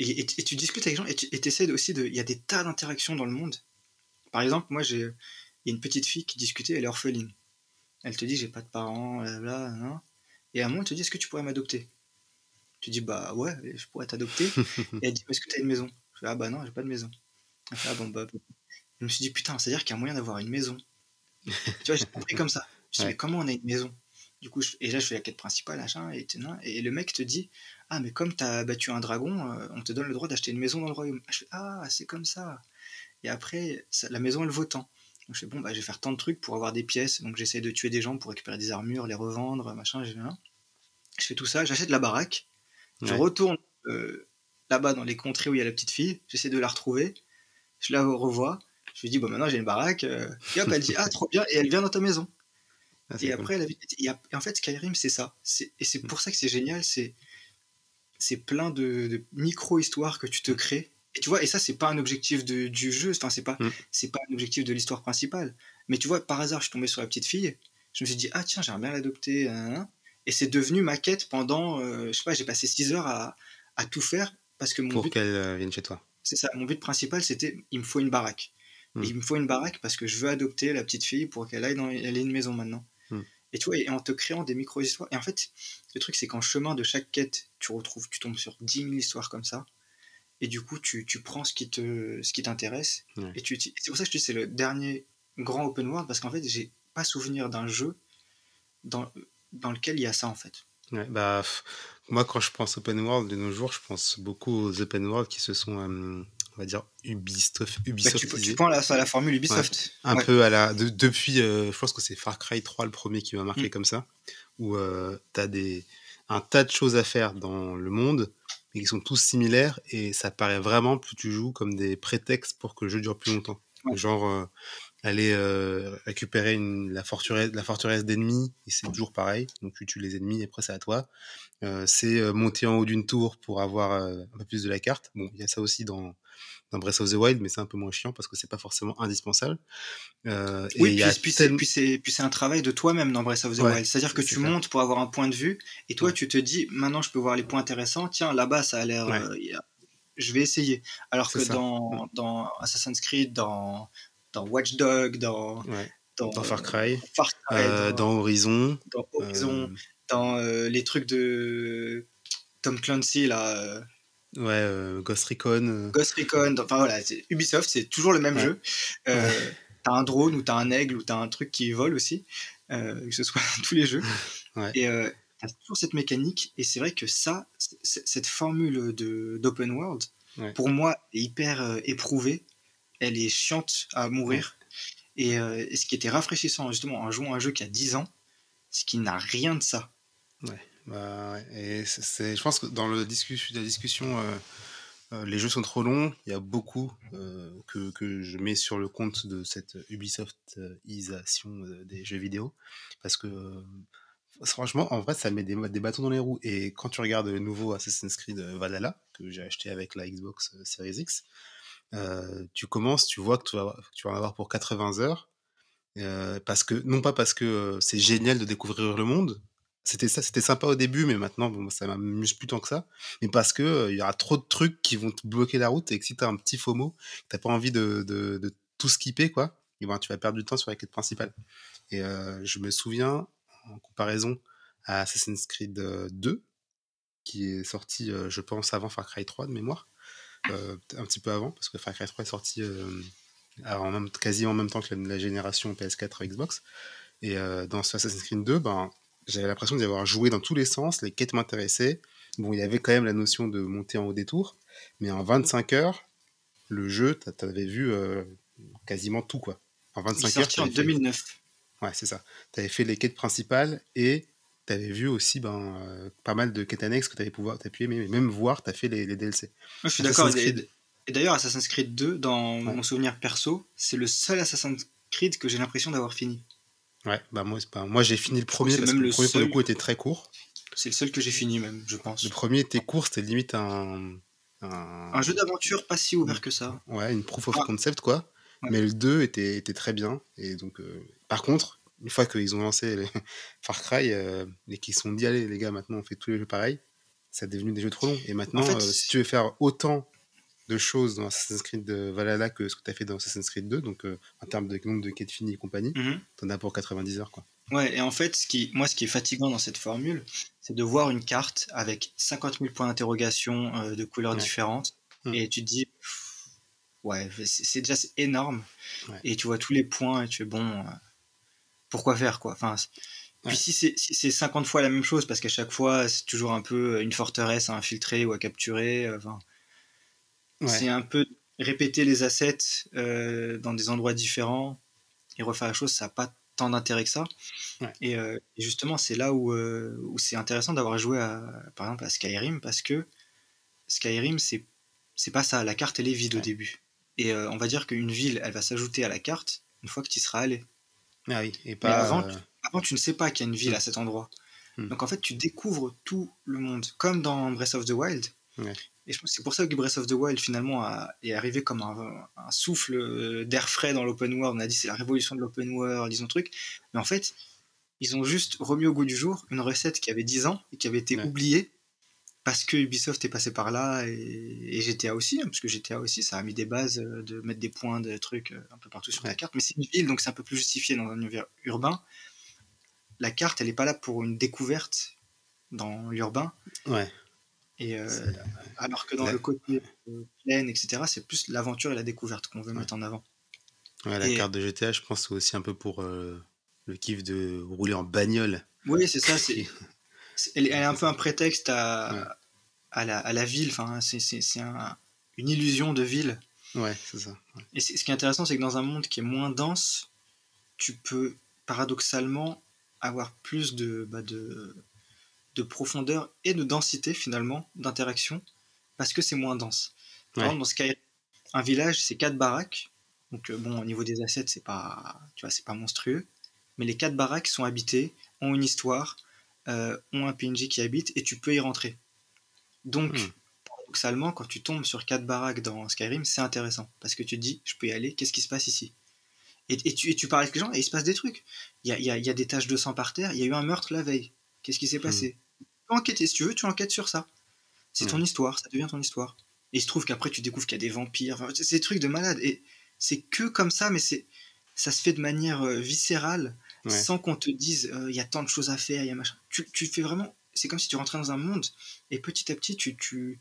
Et, et- et tu discutes avec les gens et tu essaies aussi de. Il y a des tas d'interactions dans le monde. Par exemple, moi, j'ai. Il y a une petite fille qui discutait, elle est orpheline. Elle te dit, j'ai pas de parents, blablabla, nan. Et à un moment, elle te dit, est-ce que tu pourrais m'adopter? Tu dis, bah ouais, je pourrais t'adopter. et elle dit, est-ce que tu as une maison? Je fais, ah bah non, j'ai pas de maison. Elle fait, ah bon, bah. Je me suis dit, putain, c'est-à-dire qu'il y a moyen d'avoir une maison. tu vois, j'ai compris comme ça. Je me suis dit, Ouais. mais comment on a une maison? Du coup, je- et là, je fais la quête principale, machin, et, et le mec te dit, ah, mais comme tu as battu un dragon, euh, on te donne le droit d'acheter une maison dans le royaume. Je fais, ah, c'est comme ça. Et après, ça- la maison, elle vaut tant. Donc je fais, bon, bah, je vais faire tant de trucs pour avoir des pièces. Donc j'essaie de tuer des gens pour récupérer des armures, les revendre, machin. Je, je fais tout ça, j'achète la baraque, je retourne euh, là-bas dans les contrées où il y a la petite fille, j'essaie de la retrouver, je la revois, je lui dis, bon, maintenant j'ai une baraque, euh, et hop, elle dit, ah, trop bien, et elle vient dans ta maison. Ah, Et après, la vie- et en fait, Skyrim, c'est ça. Et c'est pour ça que c'est génial, c'est c'est plein de, de micro-histoires que tu te crées. Et tu vois, et ça, c'est pas un objectif de- du jeu, enfin, c'est pas, Mm. c'est pas un objectif de l'histoire principale. Mais tu vois, par hasard, je suis tombé sur la petite fille, je me suis dit, ah tiens, j'aimerais bien l'adopter. Et c'est devenu ma quête pendant, euh, je sais pas, j'ai passé 6 heures à, à tout faire parce que mon Pour but, qu'elle euh, vienne chez toi. c'est ça, mon but principal, c'était, il me faut une baraque. Mm. Il me faut une baraque parce que je veux adopter la petite fille pour qu'elle aille dans, elle ait une maison maintenant. Mm. Et tu vois, et en te créant des micro-histoires. Et en fait, le truc, c'est qu'en chemin de chaque quête, tu retrouves, tu tombes sur 10 000 histoires comme ça. Et du coup, tu, tu prends ce qui te, ce qui t'intéresse. Ouais. Et tu, c'est pour ça que je te dis, c'est le dernier grand open world parce qu'en fait, j'ai pas souvenir d'un jeu dans, dans lequel il y a ça en fait. Ouais, bah, moi, quand je pense open world de nos jours, je pense beaucoup aux open world qui se sont, euh, on va dire, Ubisoft, Bah, tu, tu prends la, à la formule Ubisoft. un peu à la de- depuis euh, je pense que c'est Far Cry 3 le premier qui m'a marqué Mm. comme ça où euh, tu as des un tas de choses à faire dans le monde mais qui sont tous similaires et ça paraît vraiment plus tu joues comme des prétextes pour que le jeu dure plus longtemps. Ouais. genre euh, aller euh, récupérer une, la forteresse la forteresse d'ennemis et c'est toujours pareil. Donc tu tues les ennemis et après c'est à toi. Euh, c'est euh, monter en haut d'une tour pour avoir euh, un peu plus de la carte. Bon il y a ça aussi dans dans Breath of the Wild, mais c'est un peu moins chiant parce que c'est pas forcément indispensable. Euh, et Oui, y puis, c'est, tel- puis c'est, puis c'est un travail de toi-même dans Breath of the Ouais, Wild. C'est-à-dire que tu montes pour avoir un point de vue, et toi, Ouais. tu te dis, maintenant, je peux voir les points intéressants. Tiens, là-bas, ça a l'air. Ouais. euh, Je vais essayer. Alors que ça. dans, dans Assassin's Creed, dans, dans Watch Dogs, dans, dans, dans Far Cry, Far Cry, euh, dans, dans Horizon, dans Horizon, dans les trucs de Tom Clancy, là, ouais, euh, Ghost Recon. euh, Ghost Recon, enfin voilà, Ubisoft, c'est toujours le même Ouais. jeu. Euh, T'as un drone ou t'as un aigle ou t'as un truc qui vole aussi, euh, que ce soit dans tous les jeux. Ouais. Et t'as toujours cette mécanique, et c'est vrai que ça, cette formule d'open world, Ouais. pour moi, est hyper éprouvée. Elle est chiante à mourir. Et, et ce qui était rafraîchissant, justement, en jouant à un jeu qui a 10 ans, c'est qu'il n'a rien de ça. Bah, je pense que dans la discussion, euh, euh, les jeux sont trop longs. Il y a beaucoup euh, que, je mets sur le compte de cette Ubisoftisation des jeux vidéo. Parce que, franchement, en vrai, ça met des, bâtons dans les roues. Et quand tu regardes le nouveau Assassin's Creed Valhalla, que j'ai acheté avec la Xbox Series X, tu commences, tu vois que tu vas, en avoir pour 80 heures. Parce que, non pas parce que c'est génial de découvrir le monde, c'était ça, c'était sympa au début, mais maintenant, bon, ça m'amuse plus tant que ça. Mais parce que il y aura trop de trucs qui vont te bloquer la route et que si t'as un petit FOMO, t'as pas envie de, de, tout skipper, quoi, et ben, tu vas perdre du temps sur la quête principale. Et je me souviens, en comparaison à Assassin's Creed 2, qui est sorti, je pense, avant Far Cry 3 de mémoire. un petit peu avant, parce que Far Cry 3 est sorti en même, quasi en même temps que la, génération PS4 Xbox. Et dans ce Assassin's Creed 2, ben, j'avais l'impression d'y avoir joué dans tous les sens, les quêtes m'intéressaient. Bon, il y avait quand même la notion de monter en haut des tours, mais en 25 heures, le jeu, tu avais vu quasiment tout, quoi. En 25 il est sorti en 2009. Ouais, c'est ça. Tu avais fait les quêtes principales et tu avais vu aussi ben, euh, pas mal de quêtes annexes que tu avais pouvoir pu mais même voir, tu as fait les, les DLC. je suis d'accord. Et, d'ailleurs, Assassin's Creed 2, dans mon souvenir perso, c'est le seul Assassin's Creed que j'ai l'impression d'avoir fini. Ouais, bah moi, pas... moi j'ai fini le premier parce que le, premier pour le coup était très court. C'est le seul que j'ai fini même, je pense. Le premier était court, c'était limite un... Un, jeu d'aventure pas si ouvert que ça. Ouais, une proof of ah. concept quoi. Mais le 2 était, était très bien. Et donc, euh, par contre, une fois qu'ils ont lancé les Far Cry euh, et qu'ils se sont dit, allez les gars, maintenant on fait tous les jeux pareils, ça est devenu des jeux trop longs. Et maintenant, euh, si tu veux faire autant de choses dans Assassin's Creed Valhalla que ce que tu as fait dans Assassin's Creed 2, donc en termes de nombre de quêtes finies et compagnie, mhm. tu en as pour 90 heures. Quoi. Ouais, et en fait, ce qui, moi, ce qui est fatigant dans cette formule, c'est de voir une carte avec 50 000 points d'interrogation de couleurs différentes, hmm. et tu te dis, ouais, c'est déjà énorme. Et tu vois tous les points et tu es bon, euh, pourquoi faire quoi? Enfin, Puis si c'est si 50 fois la même chose, parce qu'à chaque fois c'est toujours un peu une forteresse à infiltrer ou à capturer, euh, c'est un peu répéter les assets euh, dans des endroits différents et refaire la chose, ça n'a pas tant d'intérêt que ça. Et, justement, c'est là où, où c'est intéressant d'avoir joué à, par exemple à Skyrim, parce que Skyrim, c'est c'est pas ça. La carte, elle est vide au début. Et euh, on va dire qu'une ville, elle va s'ajouter à la carte une fois que tu y seras allé. Ah oui, et pas. avant, euh, tu, avant, tu ne sais pas qu'il y a une ville hmm. à cet endroit. Hmm. Donc en fait, tu découvres tout le monde, comme dans Breath of the Wild. Et je pense que c'est pour ça que Breath of the Wild finalement est arrivé comme un, souffle euh, d'air frais dans l'open world. On a dit c'est la révolution de l'open world, disons truc. Mais en fait, ils ont juste remis au goût du jour une recette qui avait 10 ans et qui avait été oubliée parce que Ubisoft est passé par là et, GTA aussi, hein, parce que GTA aussi, ça a mis des bases euh, de mettre des points, des trucs euh, un peu partout sur la carte. Mais c'est une ville, donc c'est un peu plus justifié dans un univers urbain. La carte, elle n'est pas là pour une découverte dans l'urbain. Ouais. Et euh, alors que dans le côté plaine, etc., c'est plus l'aventure et la découverte qu'on veut mettre en avant. Ouais, la carte de GTA, je pense, c'est aussi un peu pour le kiff de rouler en bagnole. Oui, c'est ça. C'est elle, est un peu un prétexte à, à, la, à la, ville. Enfin, c'est un, une illusion de ville. Ouais, c'est ça. Et ce qui est intéressant, c'est que dans un monde qui est moins dense, tu peux paradoxalement avoir plus de, bah de, de profondeur et de densité finalement d'interaction parce que c'est moins dense. Par exemple, dans Skyrim, un village, c'est quatre baraques. Donc euh, bon, au niveau des assets, c'est pas, tu vois, c'est pas monstrueux. Mais les quatre baraques sont habitées, ont une histoire, euh, ont un PNJ qui habite et tu peux y rentrer. Donc, hmm. paradoxalement, quand tu tombes sur quatre baraques dans Skyrim, c'est intéressant parce que tu te dis, je peux y aller, qu'est-ce qui se passe ici? Et, tu, et tu parles avec les gens et il se passe des trucs. Il y a, des taches de sang par terre, il y a eu un meurtre la veille. Qu'est-ce qui s'est hmm. passé? Tu peux enquêter, si tu veux, tu enquêtes sur ça. C'est ton histoire, ça devient ton histoire. Et il se trouve qu'après, tu découvres qu'il y a des vampires. c'est des trucs de malade. Et c'est que comme ça, mais c'est ça se fait de manière euh, viscérale sans qu'on te dise euh, il y a tant de choses à faire, il y a machin. Tu, tu fais vraiment. C'est comme si tu rentrais dans un monde et petit à petit tu, tu,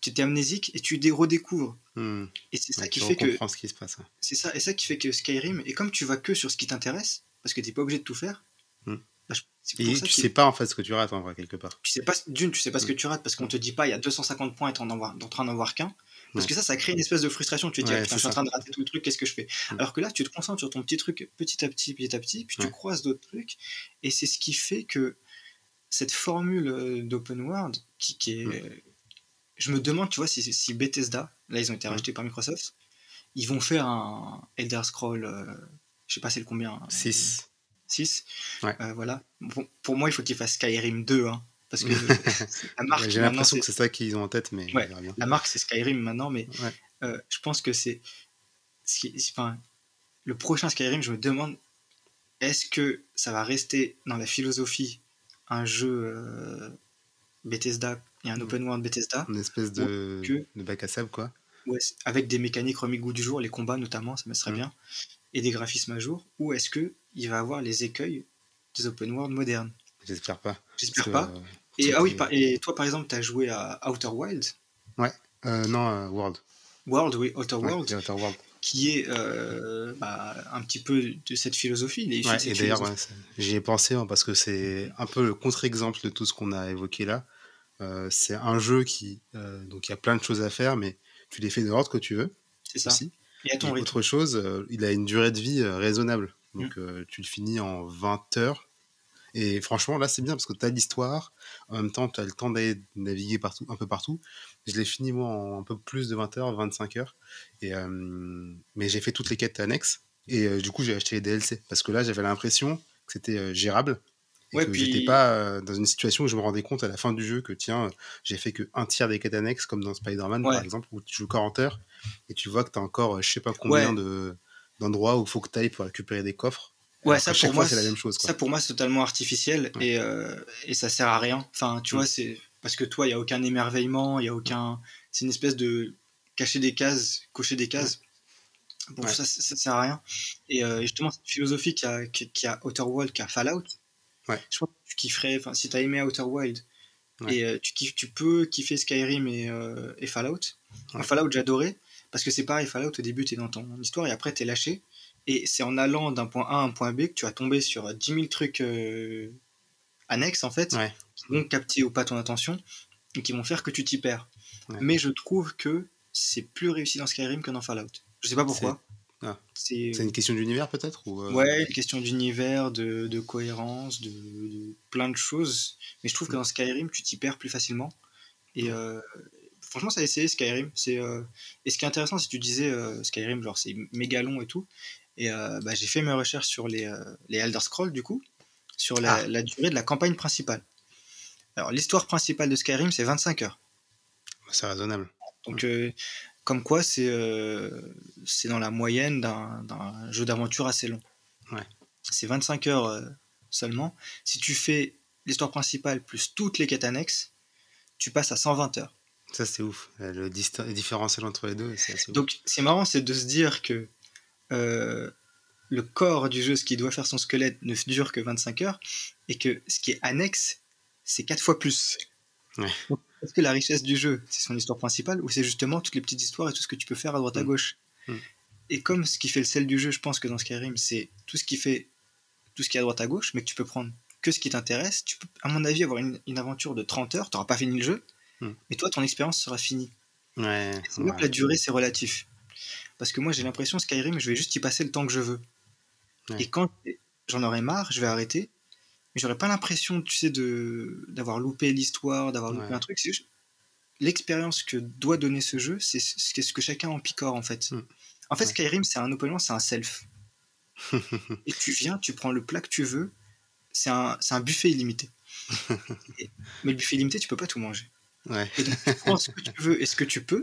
tu étais amnésique et tu redécouvres. Hmm. Et c'est ça qui fait que. ce qui se passe. C'est ça, et ça qui fait que Skyrim, et comme tu vas que sur ce qui t'intéresse, parce que tu n'es pas obligé de tout faire, hmm. Bah, et tu sais pas en fait ce que tu rates en vrai quelque part. Tu sais pas d'une, tu sais pas ce que hmm. tu rates parce qu'on te dit pas il y a 250 points et en en train d'en voir qu'un. Parce que ça, ça crée une espèce de frustration. Tu te dis, ah, je suis en train de rater tout le truc, qu'est-ce que je fais? Mm. Alors que là, tu te concentres sur ton petit truc petit à petit, petit à petit, puis tu croises d'autres trucs. Et c'est ce qui fait que cette formule euh, d'open world, qui, est. Mm. Je me demande, tu vois, si, si Bethesda, là, ils ont été mm. rachetés par Microsoft, ils vont faire un Elder Scroll, euh, je sais pas c'est le combien 6. Euh, 6 euh, Voilà. pour moi, il faut qu'ils fassent Skyrim 2. Hein. Parce que la marque. J'ai l'impression que c'est ça qu'ils ont en tête, mais la marque c'est Skyrim maintenant, mais euh, je pense que c'est. Enfin, le prochain Skyrim, je me demande est-ce que ça va rester dans la philosophie un jeu euh, Bethesda et un mm. open world Bethesda Une espèce de, de bac à sable, quoi. avec des mécaniques remis goût du jour, les combats notamment, ça me serait mm. bien, et des graphismes à jour, ou est-ce que il va avoir les écueils des open world modernes? J'espère pas. J'espère pas. euh, Et, ah oui, par- et toi, par exemple, tu as joué à Outer Wild Ouais. Euh, non, euh, World. World, oui, Outer World, Outer World. qui est bah, un petit peu de cette philosophie. Ouais, et d'ailleurs, ouais, j'y ai pensé hein, parce que c'est un peu le contre-exemple de tout ce qu'on a évoqué là. C'est un jeu qui. donc, il y a plein de choses à faire, mais tu les fais de l'ordre que tu veux c'est ça. aussi. Et à ton Et rythme. autre chose, euh, il a une durée de vie euh, raisonnable. Mm. Donc, euh, tu le finis en 20 heures. Et franchement, là, c'est bien parce que tu as l'histoire. En même temps, tu as le temps d'aller naviguer partout, un peu partout. Je l'ai fini, moi, en un peu plus de 20 heures, 25 heures. Et, euh, mais j'ai fait toutes les quêtes annexes. Et euh, du coup, j'ai acheté les DLC. Parce que là, j'avais l'impression que c'était euh, gérable. Et Ouais, que puis- j'étais pas dans une situation où je me rendais compte à la fin du jeu que, tiens, j'ai fait que un tiers des quêtes annexes, comme dans Spider-Man, Ouais. par exemple, où tu joues 40 heures. Et tu vois que tu as encore, je sais pas combien Ouais. de d'endroits où il faut que tu ailles pour récupérer des coffres. Ouais, ça pour fois, moi, c'est la même chose. Ça pour moi c'est totalement artificiel et, euh, et ça sert à rien. Enfin, tu Mm. vois, c'est parce que toi, il y a aucun émerveillement, il y a aucun. C'est une espèce de cacher des cases, cocher des cases. Bon, ça, ça, ça sert à rien. Et euh, justement, cette philosophie qui a, qui, qui a Outer Wild, qui a Fallout, Ouais. je pense que tu kifferais. Enfin, si t'as aimé Outer Wild Ouais. et euh, tu, kiffes, tu peux kiffer Skyrim et, euh, et Fallout. Ouais. Fallout, j'adorais parce que c'est pareil. Fallout, au début, t'es dans ton histoire et après, t'es lâché. Et c'est en allant d'un point A à un point B que tu vas tomber sur 10 000 trucs euh, annexes, en fait, qui vont capter ou pas ton attention et qui vont faire que tu t'y perds. Mais je trouve que c'est plus réussi dans Skyrim que dans Fallout. Je sais pas pourquoi. Ah. C'est une question d'univers peut-être ou euh, ouais, une question d'univers, de, de cohérence, de, de plein de choses. Mais je trouve que dans Skyrim, tu t'y perds plus facilement. Et euh, franchement, ça a essayé Skyrim. C'est euh, et ce qui est intéressant, si tu disais Skyrim, genre c'est méga long et tout. Et bah, j'ai fait mes recherches sur les, les Elder Scrolls du coup, sur la, Ah. la durée de la campagne principale. Alors l'histoire principale de Skyrim, c'est 25 heures. C'est raisonnable. Donc, euh, comme quoi, c'est euh, c'est dans la moyenne d'un jeu d'aventure assez long. Ouais. C'est 25 heures euh, seulement. Si tu fais l'histoire principale plus toutes les quêtes annexes, tu passes à 120 heures. Ça c'est ouf. Le différentiel entre les deux, c'est assez ouf. Donc, c'est marrant, c'est de se dire que euh, le corps du jeu, ce qui doit faire son squelette, ne dure que 25 heures, et que ce qui est annexe, c'est 4 fois plus. Ouais. Donc, Est-ce que la richesse du jeu, c'est son histoire principale, ou c'est justement toutes les petites histoires et tout ce que tu peux faire à droite à Mm. gauche Mm. Et comme ce qui fait le sel du jeu, je pense que dans Skyrim, c'est tout ce qui fait tout ce qui est à droite à gauche, mais que tu peux prendre que ce qui t'intéresse. Tu peux, à mon avis, avoir une, une aventure de 30 heures, tu n'auras pas fini le jeu, Mm. mais toi, ton expérience sera finie. Ouais. C'est là que ouais. la durée, c'est relatif. Parce que moi, j'ai l'impression, Skyrim, je vais juste y passer le temps que je veux. Ouais. Et quand j'en aurai marre, je vais arrêter. Mais j'aurais pas l'impression, tu sais, de d'avoir loupé l'histoire, d'avoir loupé Ouais. un truc. Juste l'expérience que doit donner ce jeu, c'est ce que chacun en picore, en fait. Mm. En fait, Ouais. Skyrim, c'est un open world, c'est un self. Et tu viens, tu prends le plat que tu veux. C'est un, un buffet illimité. Et- mais le buffet illimité, tu peux pas tout manger. Ouais. Et donc, tu prends ce que tu veux et ce que tu peux.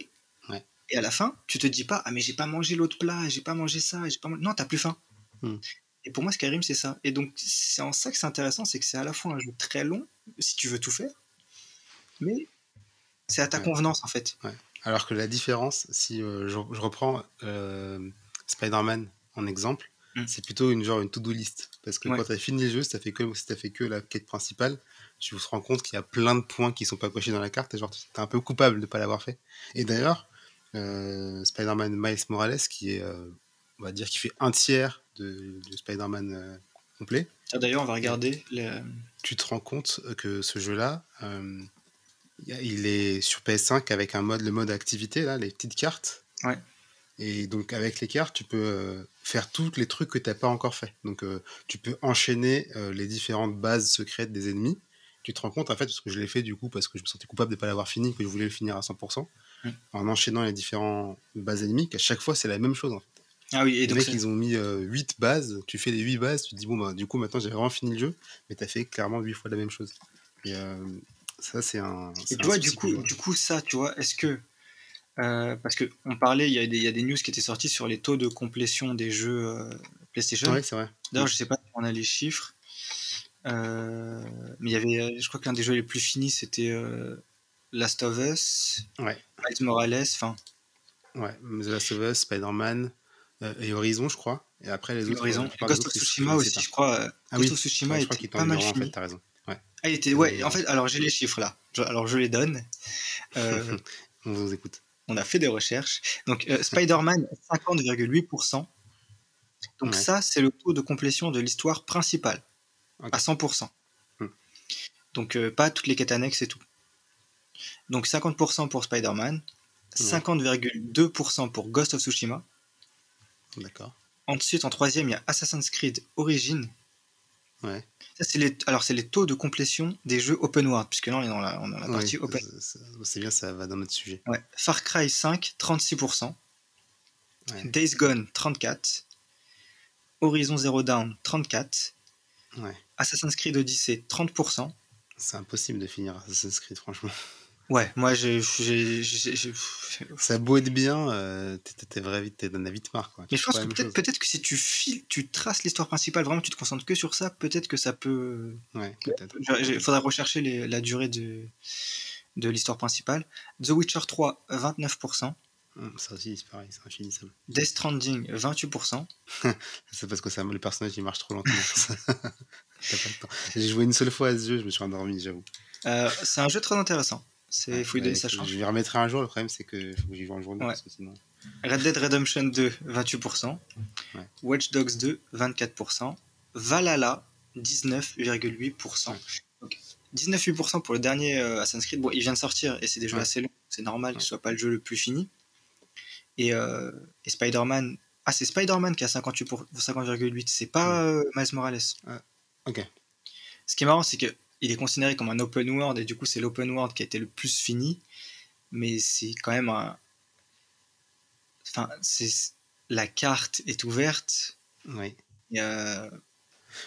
Ouais. Et à la fin, tu te dis pas, ah, mais j'ai pas mangé l'autre plat, j'ai pas mangé ça, j'ai pas mangé... Non, t'as plus faim. Hmm. Et pour moi, Skyrim, c'est ça. Et donc, c'est en ça que c'est intéressant, c'est que c'est à la fois un jeu très long, si tu veux tout faire, mais c'est à ta Ouais. convenance, en fait. Alors que la différence, si euh, je, je reprends euh, Spider-Man en exemple, Mm. c'est plutôt une genre une to-do list. Parce que Ouais. quand tu as fini le jeu, si tu fait, que- si t'as fait que la quête principale, tu te rends compte qu'il y a plein de points qui sont pas cochés dans la carte et genre tu es un peu coupable de ne pas l'avoir fait. Et d'ailleurs, euh, Spider-Man Miles Morales, qui est, on va dire, qui fait un tiers de, de Spider-Man euh, complet, Tiens, D'ailleurs, on va regarder. le- tu te rends compte que ce jeu-là, euh, il est sur PS5 avec un mode, le mode activité, là, les petites cartes. Ouais. Et donc avec les cartes, tu peux euh, faire tous les trucs que tu n'as pas encore fait. Donc euh, tu peux enchaîner euh, les différentes bases secrètes des ennemis. Tu te rends compte, en fait, parce que je l'ai fait du coup, parce que je me sentais coupable de ne pas l'avoir fini, que je voulais le finir à 100%, Mm. en enchaînant les différentes bases ennemies, qu'à chaque fois c'est la même chose. En fait. Ah oui, et les donc, mecs, ils ont mis 8 bases, tu fais les 8 bases, tu te dis, bon, bah, du coup, maintenant j'ai vraiment fini le jeu, mais tu as fait clairement 8 fois la même chose. Et euh, ça, c'est un. Et un souci du que coup, du coup, ça, tu vois, est-ce que. euh, parce qu'on parlait, il y, a des- il y a des news qui étaient sorties sur les taux de complétion des jeux euh, PlayStation. Ouais, c'est vrai. D'ailleurs, je sais pas si on a les chiffres. Euh, mais il y avait, euh, je crois que l'un des jeux les plus finis, c'était euh, Last of Us, Ouais. Miles Morales. Enfin, Ouais, The Last of Us, Spider-Man euh, et Horizon, je crois. Et après, les autres. Horizon. euh, Ghost of Tsushima aussi, je crois. euh, Ah Ghost of Tsushima je était pas mal un, en fini. fait, t'as raison. Ouais. Ah, il était, ouais, en fait, alors j'ai les chiffres là. Alors je les donne. Euh, On vous écoute. on a fait des recherches. Donc euh, Spider-Man 50,8%. Donc Ouais. ça, c'est le taux de complétion de l'histoire principale à 100%. Hmm. Donc euh, pas toutes les quêtes annexes et tout. Donc 50% pour Spider-Man, 50,2% pour Ghost of Tsushima. D'accord. Ensuite, en troisième, il y a Assassin's Creed Origins. Ouais. Ça, c'est les, alors, c'est les taux de complétion des jeux open world, puisque là, on est dans la, on est dans la Ouais, partie open. c'est- bien, ça va dans notre sujet. Ouais. Far Cry 5, 36%. Ouais. Days Gone, 34%. Horizon Zero Dawn, 34%. Ouais. Assassin's Creed Odyssey, 30%. C'est impossible de finir Assassin's Creed, franchement. Ouais, moi, j'ai. Ça a beau être bien, euh, t'es- vite, t'en as vite marre. Quoi. Mais je pense que peut-être que si tu files, tu traces l'histoire principale, vraiment tu te concentres que sur ça, peut-être que ça peut. Ouais, peut-être. Il faudra rechercher les- la durée de, de l'histoire principale. The Witcher 3, 29%. Hum, Ça aussi, c'est pareil, c'est infinissable. Death Stranding, 28%. C'est parce que ça, le personnage il marche trop lentement. J'ai joué une seule fois à ce jeu, je me suis endormi, j'avoue. Euh, c'est un jeu très intéressant. C'est faut lui donner Ouais, sa chance. Je lui remettrai un jour, le problème c'est que faut que j'y joue un jour Ouais. parce que sinon. Red Dead Redemption 2, 28%. Ouais. Watch Dogs 2, 24%. Valhalla, 19,8%. Ouais. Donc, 19,8% pour le dernier euh, Assassin's Creed. Bon, il vient de sortir et c'est des jeux assez longs. C'est normal que ce soit pas le jeu le plus fini. Et, euh, et Spider-Man. Ah, c'est Spider-Man qui a 58 pour- 50,8. C'est pas euh, Miles Morales. Ok. Ce qui est marrant, c'est que il est considéré comme un open world et du coup, c'est l'open world qui a été le plus fini. Mais c'est quand même un. Enfin, c'est la carte est ouverte. Et, euh,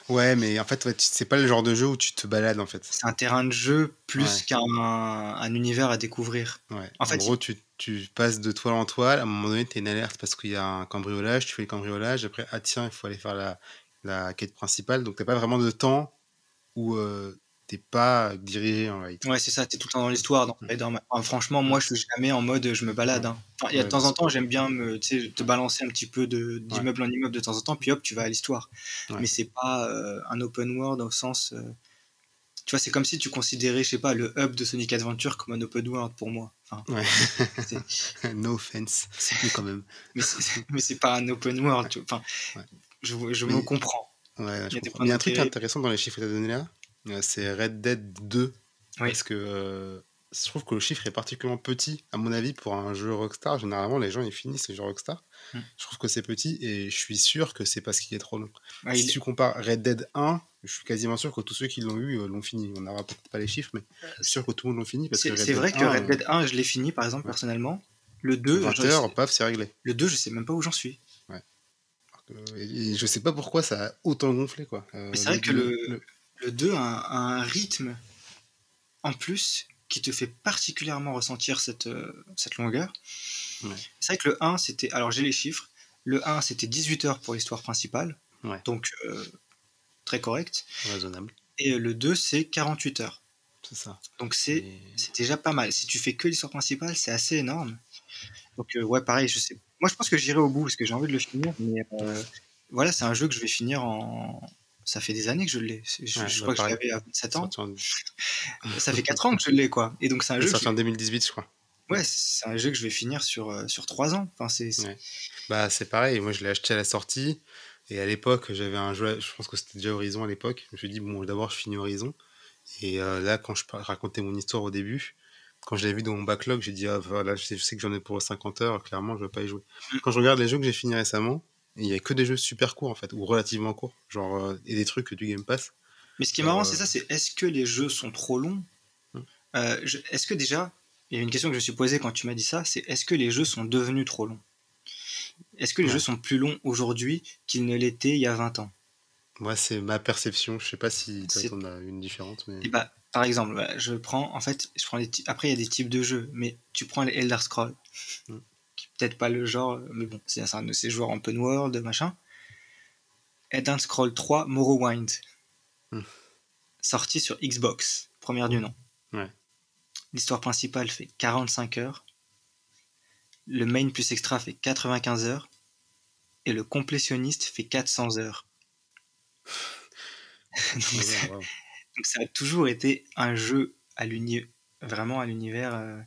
Ouais, mais en fait, ouais, c'est pas le genre de jeu où tu te balades en fait. c'est un terrain de jeu plus Ouais. qu'un un univers à découvrir. Ouais. En En, fait, gros, tu, tu passes de toile en toile. À un moment donné, tu as une alerte parce qu'il y a un cambriolage. Tu fais le cambriolage. Après, ah tiens, il faut aller faire la, la quête principale. Donc, t'as pas vraiment de temps où euh, t'es pas dirigé en réalité. Ouais, c'est ça, t'es tout le temps dans l'histoire. Dans. Enfin, franchement, moi, je suis jamais en mode je me balade. hein. Enfin, il y a de Ouais, temps en temps, j'aime bien me, te balancer un petit peu d'immeuble en immeuble de temps en temps, puis hop, tu vas à l'histoire. Ouais. Mais c'est pas euh, un open world au sens. euh, Tu vois, c'est comme si tu considérais, je sais pas, le hub de Sonic Adventure comme un open world pour moi. Enfin, no offense. Mais quand même. mais c'est pas un open world. tu vois. Enfin, je, je Mais- me comprends. Ouais, Il y a des comprends. points Il y a un truc intéressant dans les chiffres que tu as donnés là. Euh, C'est Red Dead 2. Oui. Parce que euh, je trouve que le chiffre est particulièrement petit, à mon avis, pour un jeu Rockstar. Généralement, les gens ils finissent les jeux Rockstar. Mm. Je trouve que c'est petit et je suis sûr que c'est parce qu'il est trop long. Ouais, si il- tu compares Red Dead 1, je suis quasiment sûr que tous ceux qui l'ont eu euh, l'ont fini. On n'aura peut-être pas les chiffres, mais je suis sûr que tout le monde l'ont fini. parce que C'est vrai que 1, Red Dead 1, je l'ai fini par exemple Ouais. personnellement. Le 2, 20 je, heures, paf, c'est réglé. le 2, je sais même pas où j'en suis. Euh, et, et je sais pas pourquoi ça a autant gonflé. quoi. Euh, Mais c'est vrai que le- Le 2 a un, a un rythme en plus qui te fait particulièrement ressentir cette, euh, cette longueur. Ouais. C'est vrai que le 1, c'était. Alors j'ai les chiffres. Le 1, c'était 18 heures pour l'histoire principale. Ouais. Donc euh, très correct. raisonnable, Et le 2, c'est 48 heures. c'est ça. Donc c'est Et- déjà pas mal. Si tu fais que l'histoire principale, c'est assez énorme. Donc euh, ouais, pareil, je sais. Moi, je pense que j'irai au bout parce que j'ai envie de le finir. Mais euh, voilà, c'est un jeu que je vais finir en. Ça fait des années que je l'ai. Je, Ouais, je bah, crois que je l'avais à 27 ans. En- Ça fait 4 ans que je l'ai, quoi. Et donc c'est un jeu. sorti en 2018, je crois. Ouais, c'est un jeu que je vais finir sur, euh, sur 3 ans. Enfin, c'est. Ouais. Bah, c'est pareil, moi je l'ai acheté à la sortie. Et à l'époque, j'avais un jeu, je pense que c'était déjà Horizon à l'époque. Je me suis dit, bon, d'abord je finis Horizon. Et euh, là, quand je racontais mon histoire au début, quand je l'avais vu dans mon backlog, j'ai dit, ah voilà, je sais, je sais que j'en ai pour 50 heures, clairement, je vais pas y jouer. Mm. Quand je regarde les jeux que j'ai finis récemment, il y a que des jeux super courts en fait, ou relativement courts, genre, euh, et des trucs du Game Pass. Mais ce qui est marrant, Euh, c'est ça, c'est est-ce que les jeux sont trop longs? Hmm. Euh, je- Est-ce que déjà, il y a une question que je me suis posée quand tu m'as dit ça, c'est est-ce que les jeux sont devenus trop longs? Est-ce que les Ouais. jeux sont plus longs aujourd'hui qu'ils ne l'étaient il y a 20 ans? Moi, c'est ma perception. Je sais pas si t'en as une différente, mais. Et bah, par exemple, je prends, en fait, je prends les après il y a des types de jeux, mais tu prends les Elder Scrolls, Hmm. Peut-être pas le genre, mais bon, c'est un de ces joueurs en open world, machin. Elder Scrolls 3 Morrowind, Hmm. sorti sur Xbox, première du nom. Ouais. L'histoire principale fait 45 heures, le main plus extra fait 95 heures, et le complétionniste fait 400 heures. Ouais. Donc ça a toujours été un jeu à l'univers, vraiment à l'univers euh,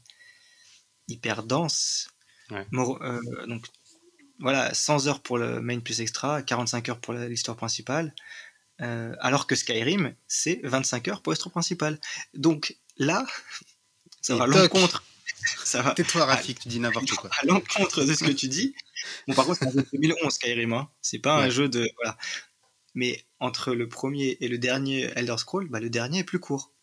hyper dense. Ouais. Euh, donc voilà, 100 heures pour le main plus extra, 45 heures pour l'histoire principale. Euh, alors que Skyrim, c'est 25 heures pour l'histoire principale. Donc là, ça Et va à l'encontre. Ça va Tais-toi, Rafik, tu dis n'importe quoi. à l'encontre de ce que tu dis. Bon, par contre, c'est un jeu de 2011 Skyrim. Hein. C'est pas un Ouais. jeu de. Voilà. Mais entre le premier et le dernier Elder Scroll, bah, le dernier est plus court.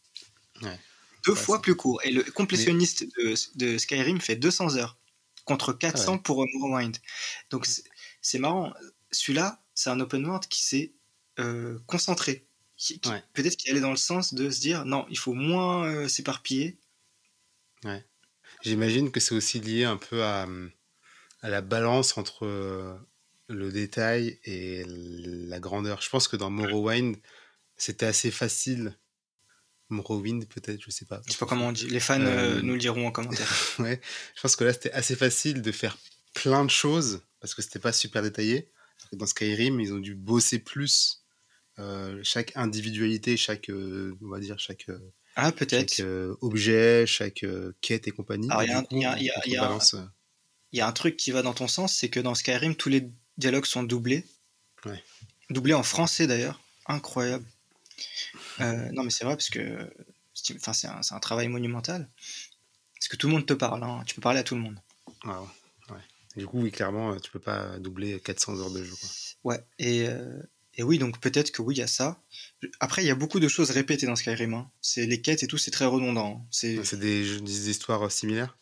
Ouais. Deux Ouais, fois plus court. Et le complétionniste de, de Skyrim fait 200 heures contre 400 Ah pour Morrowind. Donc c'est- marrant. Celui-là, c'est un open world qui s'est euh, concentré. Ouais. Peut-être qu'il allait dans le sens de se dire non, il faut moins euh, s'éparpiller. J'imagine que c'est aussi lié un peu à, hum, à la balance entre euh, le détail et la grandeur. Je pense que dans Morrowind, c'était assez facile. Morrowind, peut-être, je sais pas. Je sais pas comment on dit. Les fans Euh, euh, nous le diront en commentaire. Ouais, je pense que là, c'était assez facile de faire plein de choses parce que c'était pas super détaillé. Dans Skyrim, ils ont dû bosser plus euh, chaque individualité, chaque, euh, on va dire, chaque, Ah, peut-être. chaque objet, chaque quête et compagnie. Alors, Il y a un truc qui va dans ton sens, c'est que dans Skyrim, tous les dialogues sont doublés. Ouais. Doublés en français d'ailleurs. Incroyable. Euh, non, mais c'est vrai parce que c'est enfin, c'est un, travail monumental. Parce que tout le monde te parle. hein. Tu peux parler à tout le monde. ouais, ouais. Du coup, oui, clairement, euh, tu peux pas doubler 400 heures de jeu. Quoi. Ouais. Et, euh, et oui, donc peut-être que oui, il y a ça. Après, il y a beaucoup de choses répétées dans Skyrim. hein. C'est les quêtes et tout, c'est très redondant. C'est C'est des, histoires similaires?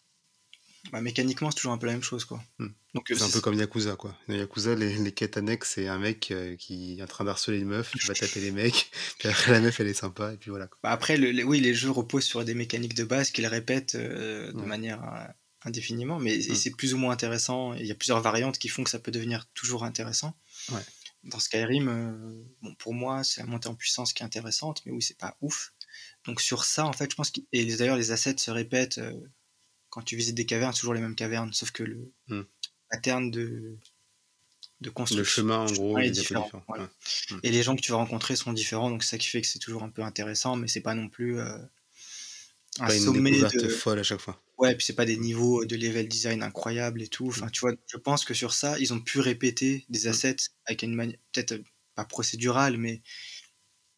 Bah, mécaniquement, c'est toujours un peu la même chose, quoi. Hmm. Donc C'est un peu comme Yakuza, quoi. Dans Yakuza, les, les quêtes annexes, c'est un mec euh, qui est en train d'harceler une meuf, tu vas taper les mecs, puis après la meuf, elle est sympa, et puis voilà. quoi. Bah, après, le- oui, les jeux reposent sur des mécaniques de base qu'ils répètent euh, de Ouais. manière euh, indéfiniment, mais et Mm. c'est plus ou moins intéressant. Il y a plusieurs variantes qui font que ça peut devenir toujours intéressant. Ouais. Dans Skyrim, euh, bon, pour moi, c'est la montée en puissance qui est intéressante, mais oui, c'est pas ouf. Donc sur ça, en fait, je pense que et d'ailleurs les assets se répètent euh, quand tu visites des cavernes, c'est toujours les mêmes cavernes, sauf que le Mm. pattern de de Le construction chemin, en gros, est différent, différent. voilà. Ouais. et les gens que tu vas rencontrer sont différents, donc c'est ça qui fait que c'est toujours un peu intéressant, mais c'est pas non plus euh, un Pas une sommet de... folle à chaque fois. Ouais, puis c'est pas des niveaux de level design incroyables et tout. Enfin, tu vois, je pense que sur ça, ils ont pu répéter des assets avec une manière, peut-être euh, pas procédurale, mais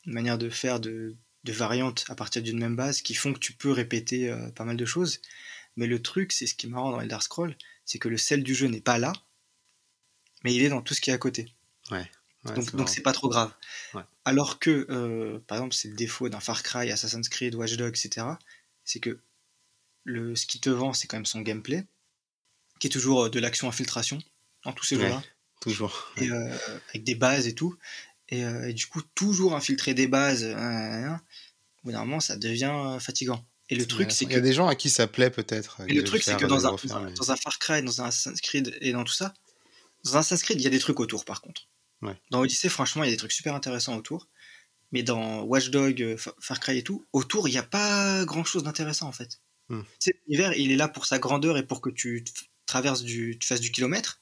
une manière de faire de, de variantes à partir d'une même base qui font que tu peux répéter euh, pas mal de choses. Mais le truc, c'est ce qui est marrant dans Elder Scroll, c'est que le sel du jeu n'est pas là, mais il est dans tout ce qui est à côté. Ouais, donc c'est donc marrant. c'est pas trop grave. Ouais. Alors que, euh, par exemple, c'est le défaut d'un Far Cry, Assassin's Creed, Watch Dogs, etc. C'est que le, ce qui te vend, c'est quand même son gameplay, qui est toujours euh, de l'action infiltration dans tous ces Ouais. jeux-là, Toujours. et, euh, avec des bases et tout. Et, euh, et du coup, toujours infiltrer des bases, euh, euh, euh, au bout d'un moment, ça devient fatigant. Et le truc, c'est Il que y a des gens à qui ça plaît peut-être. et le truc, c'est que dans un, refaire, dans, un- mais- dans un Far Cry, dans un Assassin's Creed et dans tout ça, dans un Assassin's Creed, il y a des trucs autour par contre. Ouais. Dans Odyssey, franchement, il y a des trucs super intéressants autour. Mais dans Watch Dogs, euh, Fa- Far Cry et tout, autour, il n'y a pas grand chose d'intéressant en fait. Tu sais, l'univers, il est là pour sa grandeur et pour que tu traverses du, tu fasses du kilomètre.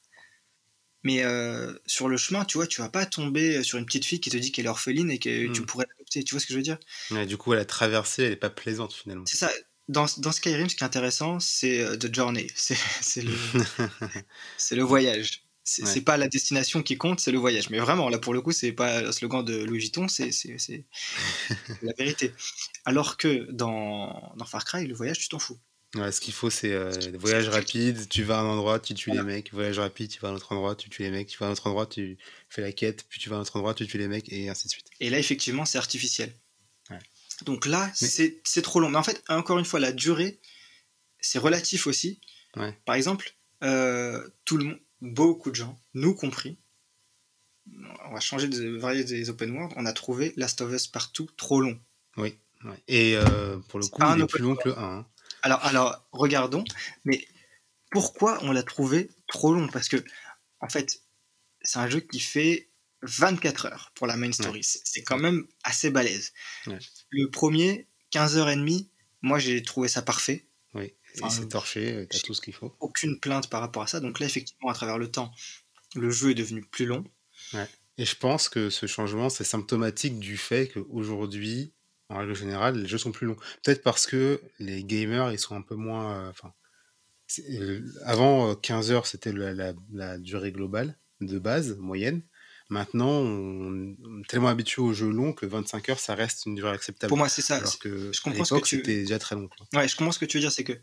Mais euh, sur le chemin, tu vois, tu vas pas tomber sur une petite fille qui te dit qu'elle est orpheline et que tu Hmm. pourrais l'adopter. Tu vois ce que je veux dire? Ouais, du coup, la traversée, elle est pas plaisante finalement. C'est ça. Dans, dans Skyrim, ce qui est intéressant, c'est euh, the journey. C'est le, le voyage. C'est Ouais. pas la destination qui compte, c'est le voyage. Mais vraiment, là, pour le coup, c'est pas le slogan de Louis Vuitton, c'est la vérité. Alors que dans, dans Far Cry, le voyage, tu t'en fous. Ouais, ce qu'il faut, c'est euh, voyage rapide, tu vas à un endroit, tu tues les mecs, voyage rapide, tu vas à un autre endroit, tu tues les mecs, tu vas à un autre endroit, tu fais la quête, puis tu vas à un autre endroit, tu tues les mecs, et ainsi de suite. Et là, effectivement, c'est artificiel. Ouais. Donc là, Mais- c'est trop long. Mais en fait, encore une fois, la durée, c'est relatif aussi. Ouais. Par exemple, euh, tout le monde, beaucoup de gens, nous compris, on va changer de varier des open world, on a trouvé Last of Us partout trop long. Oui. Et euh, pour le coup, il est plus long que le 1. hein. Alors, alors, regardons, mais pourquoi on l'a trouvé trop long? Parce que, en fait, c'est un jeu qui fait 24 heures pour la main story. C'est- C'est quand même assez balèze. Ouais. Le premier, 15h30, moi j'ai trouvé ça parfait. Oui. Enfin, c'est torché, euh, t'as tout ce qu'il faut. Aucune plainte par rapport à ça. Donc là, effectivement, à travers le temps, le jeu est devenu plus long. Et je pense que ce changement, c'est symptomatique du fait qu'aujourd'hui, en règle générale, les jeux sont plus longs. Peut-être parce que les gamers, ils sont un peu moins, heu, enfin, heu, avant, heu, 15 heures, c'était la la la durée globale de base, moyenne. Maintenant, on on est tellement habitué aux jeux longs que 25 heures, ça reste une durée acceptable. Pour moi, c'est ça. Alors qu'à je comprends ce que tu- c'était déjà très long, quoi. Ouais, je comprends ce que tu veux dire, c'est que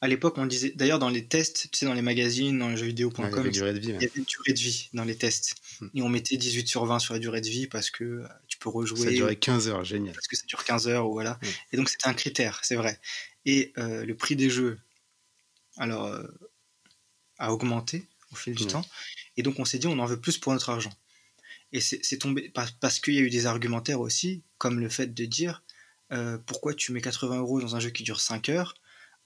à l'époque, on disait, d'ailleurs, dans les tests, tu sais, dans les magazines, dans les jeuxvideo.com, Ouais, il y avait une durée de vie, il y avait une durée de vie dans les tests. Hmm. Et on mettait 18 sur 20 sur la durée de vie parce que euh, tu peux rejouer. Ça durait 15 heures, génial. parce que ça dure 15 heures, ou voilà. Mm. Et donc c'était un critère, c'est vrai. Et euh, le prix des jeux, alors, euh, a augmenté au fil du Ouais. temps. Et donc on s'est dit, on en veut plus pour notre argent. Et c'est tombé par- parce qu'il y a eu des argumentaires aussi, comme le fait de dire, pourquoi tu mets 80 euros dans un jeu qui dure 5 heures,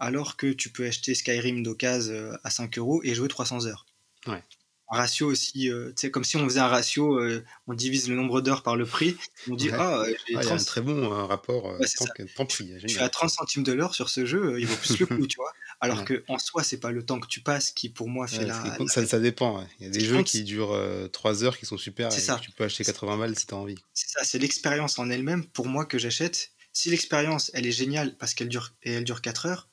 alors que tu peux acheter Skyrim d'occasion euh, à 5 euros et jouer 300 heures. Ouais. Un ratio aussi, euh, tu sais, comme si on faisait un ratio, euh, on divise le nombre d'heures par le prix, on dit, Ouais. ah, euh, j'ai Ah, il y a 30 un très bon euh, rapport euh, Ouais, c'est temps-prix, tu as 30 centimes de l'heure sur ce jeu, euh, il vaut plus le coup, tu vois. Alors que en soi, c'est pas le temps que tu passes qui, pour moi, fait la. c'est la- ça, ça dépend. Il y a des jeux qui durent 3 heures qui sont super C'est et ça. tu peux acheter 80 balles si tu as envie. C'est ça, c'est l'expérience en elle-même, pour moi, que j'achète. Si l'expérience, elle est géniale parce qu'elle dure et elle dure 4 heures,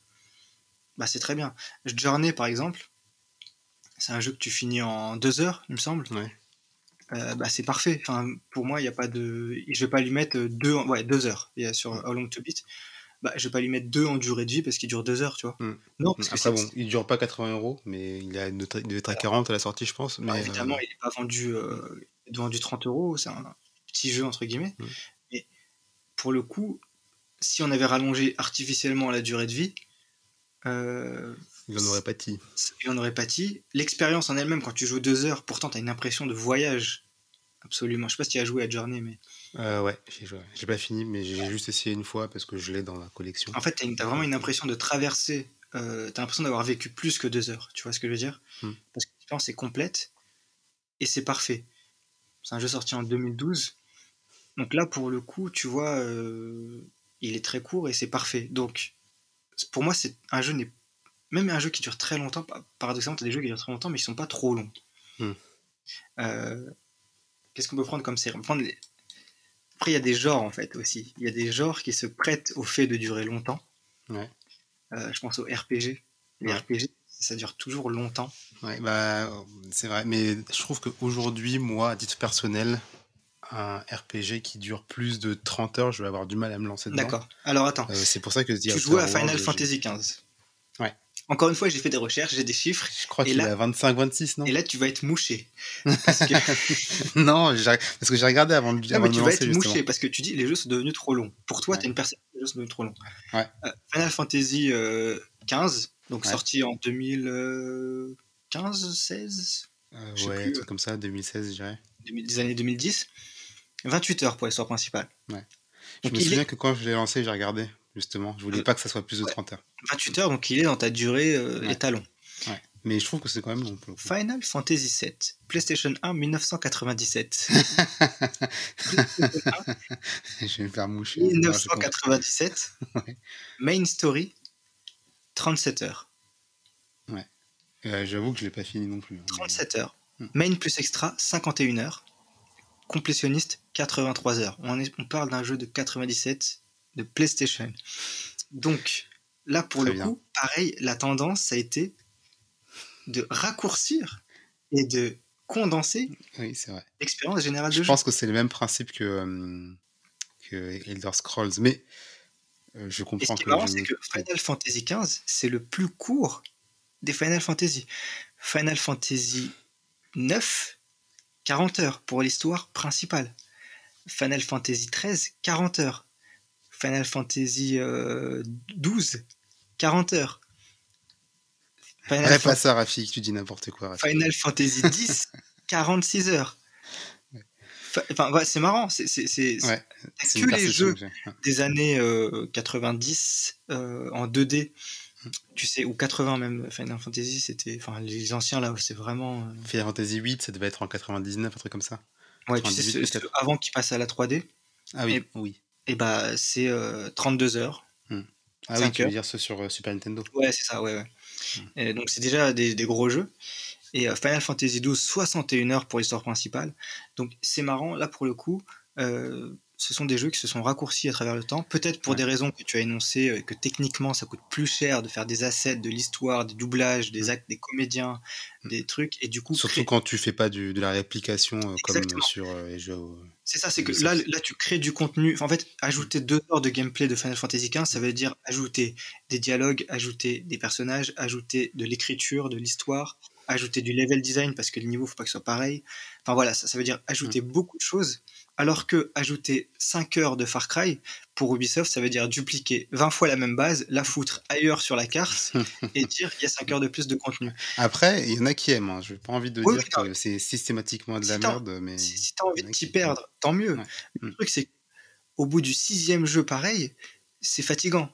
bah c'est très bien. Journey, par exemple, c'est un jeu que tu finis en 2 heures, il me semble. Ouais. Euh, bah c'est parfait. Enfin, pour moi, il y a pas de. Je vais pas lui mettre deux, ouais, deux heures. Il y a sur How Long to Beat. Bah, je vais pas lui mettre deux en durée de vie parce qu'il dure deux heures, tu vois. Mm. Non, parce que Après, c'est- bon, il dure pas 80 euros, mais il, a il devait être à 40 à la sortie, je pense. Mais, Alors, évidemment, euh, il n'est pas vendu, euh, vendu 30 euros, c'est un petit jeu entre guillemets. Mm. Mais pour le coup, si on avait rallongé artificiellement la durée de vie, euh, il en aurait pas dit. il en aurait pâti. L'expérience en elle-même, quand tu joues deux heures, pourtant tu as une impression de voyage. Absolument. Je sais pas si tu as joué à Journey, mais Euh, ouais, j'ai joué. J'ai pas fini, mais j'ai juste essayé une fois parce que je l'ai dans la collection. en fait, tu as, vraiment une impression de traverser. Euh, tu as l'impression d'avoir vécu plus que deux heures. Tu vois ce que je veux dire? Mm. Parce que l'expérience est complète et c'est parfait. C'est un jeu sorti en 2012. Donc là, pour le coup, tu vois, euh, il est très court et c'est parfait. Donc, pour moi, c'est un jeu n'est même un jeu qui dure très longtemps. pa- Paradoxalement, tu as des jeux qui durent très longtemps, mais ils sont pas trop longs. Hmm. Euh, Qu'est-ce qu'on peut prendre comme série? Les- Après, il y a des genres en fait aussi. Il y a des genres qui se prêtent au fait de durer longtemps. Ouais. Euh, je pense aux RPG. Les Ouais. RPG, ça dure toujours longtemps. Ouais, bah, c'est vrai. Mais je trouve qu'aujourd'hui, moi, à titre personnel, un RPG qui dure plus de 30 heures, je vais avoir du mal à me lancer dedans. D'accord. Alors attends, Euh, c'est pour ça que je dis tu jouais à Final Fantasy XV. Ouais. Encore une fois, j'ai fait des recherches, j'ai des chiffres, Je crois qu'il est à 25-26, non? Et là tu vas être mouché. Parce que, Non, parce que j'ai regardé avant de, non, mais tu vas être justement. mouché parce que tu dis les jeux sont devenus trop longs. Pour toi, Ouais. tu as une que les jeux sont devenus trop longs. Ouais. Euh, Final Fantasy euh, 15, donc Ouais. sorti en 2015, 16, Euh, ouais, un truc comme ça, 2016, je dirais. 2000 des années 2010. 28 heures pour l'histoire principale. Je Donc me souviens est que quand je l'ai lancé, j'ai regardé, justement. Je voulais Euh, pas que ça soit plus de ouais. 30 heures. 28 heures, donc il est dans ta durée euh, Ouais. étalon. Mais je trouve que c'est quand même long. pour le coup. Final Fantasy VII, PlayStation 1 1997. je vais me faire moucher. Non, je comprends. 1997. Ouais. Main Story, 37 heures. Euh, J'avoue que je l'ai pas fini non plus. hein, mais- 37 heures. Hmm. Main plus extra, 51 heures. Complétionniste, 83 heures. On, est- on parle d'un jeu de 97 de PlayStation. Donc, là, pour Très le bien. coup, pareil, la tendance, ça a été de raccourcir et de condenser Oui, l'expérience générale de Je jeu. pense que c'est le même principe que, euh, que Elder Scrolls. Mais euh, je Et ce comprends qui est marrant, je c'est que Final Fantasy XV, c'est le plus court des Final Fantasy. Final Fantasy 9, 40 heures pour l'histoire principale. Final Fantasy 13, 40 heures. Final Fantasy euh, 12, 40 heures. Final, Fan- pas ça, Rafik, tu dis n'importe quoi. Rafik. Final Fantasy 10, 46 heures. Fa- Enfin, ouais, c'est marrant, c'est Ouais, que les jeux des années euh, 90 euh, en 2D, Hmm. Tu sais, ou 80 même, Final Fantasy, c'était. Enfin, les anciens là, c'est vraiment. euh, Final Fantasy 8, ça devait être en 99, un truc comme ça. Ouais, tu sais, 98 ceux- peut-être. ceux avant qu'ils passent à la 3D, Ah oui, Et- oui. et bah c'est euh, 32 heures. Ah oui, tu veux dire ceux sur euh, Super Nintendo. Ouais, c'est ça, ouais, ouais. Hmm. Et donc c'est déjà des, des gros jeux. Et euh, Final Fantasy 12, 61 heures pour l'histoire principale. Donc c'est marrant, là pour le coup, euh, ce sont des jeux qui se sont raccourcis à travers le temps, peut-être pour Ouais. des raisons que tu as énoncées, euh, que techniquement ça coûte plus cher de faire des assets, de l'histoire, des doublages, des Mm. actes, des comédiens, Mm. des trucs, et du coup, Surtout quand tu fais pas du, de la réplication euh, comme sur euh, les jeux. euh, c'est ça, c'est que là, là tu crées du contenu. Enfin, en fait, ajouter deux heures de gameplay de Final Fantasy XV, ça veut dire ajouter des dialogues, ajouter des personnages, ajouter de l'écriture, de l'histoire, ajouter du level design parce que le niveau faut pas que ce soit pareil. Enfin voilà, ça, ça veut dire ajouter beaucoup de choses. Alors que ajouter 5 heures de Far Cry pour Ubisoft, ça veut dire dupliquer 20 fois la même base, la foutre ailleurs sur la carte et dire il y a 5 heures de plus de contenu. Après, il y en a qui aiment. Hein. Je n'ai pas envie de Oui, dire oui, que c'est systématiquement de la Si merde, mais Si, si tu as envie de t'y qui- perdre, tant mieux. Ouais. Le truc, c'est qu'au bout du sixième jeu pareil, c'est fatigant.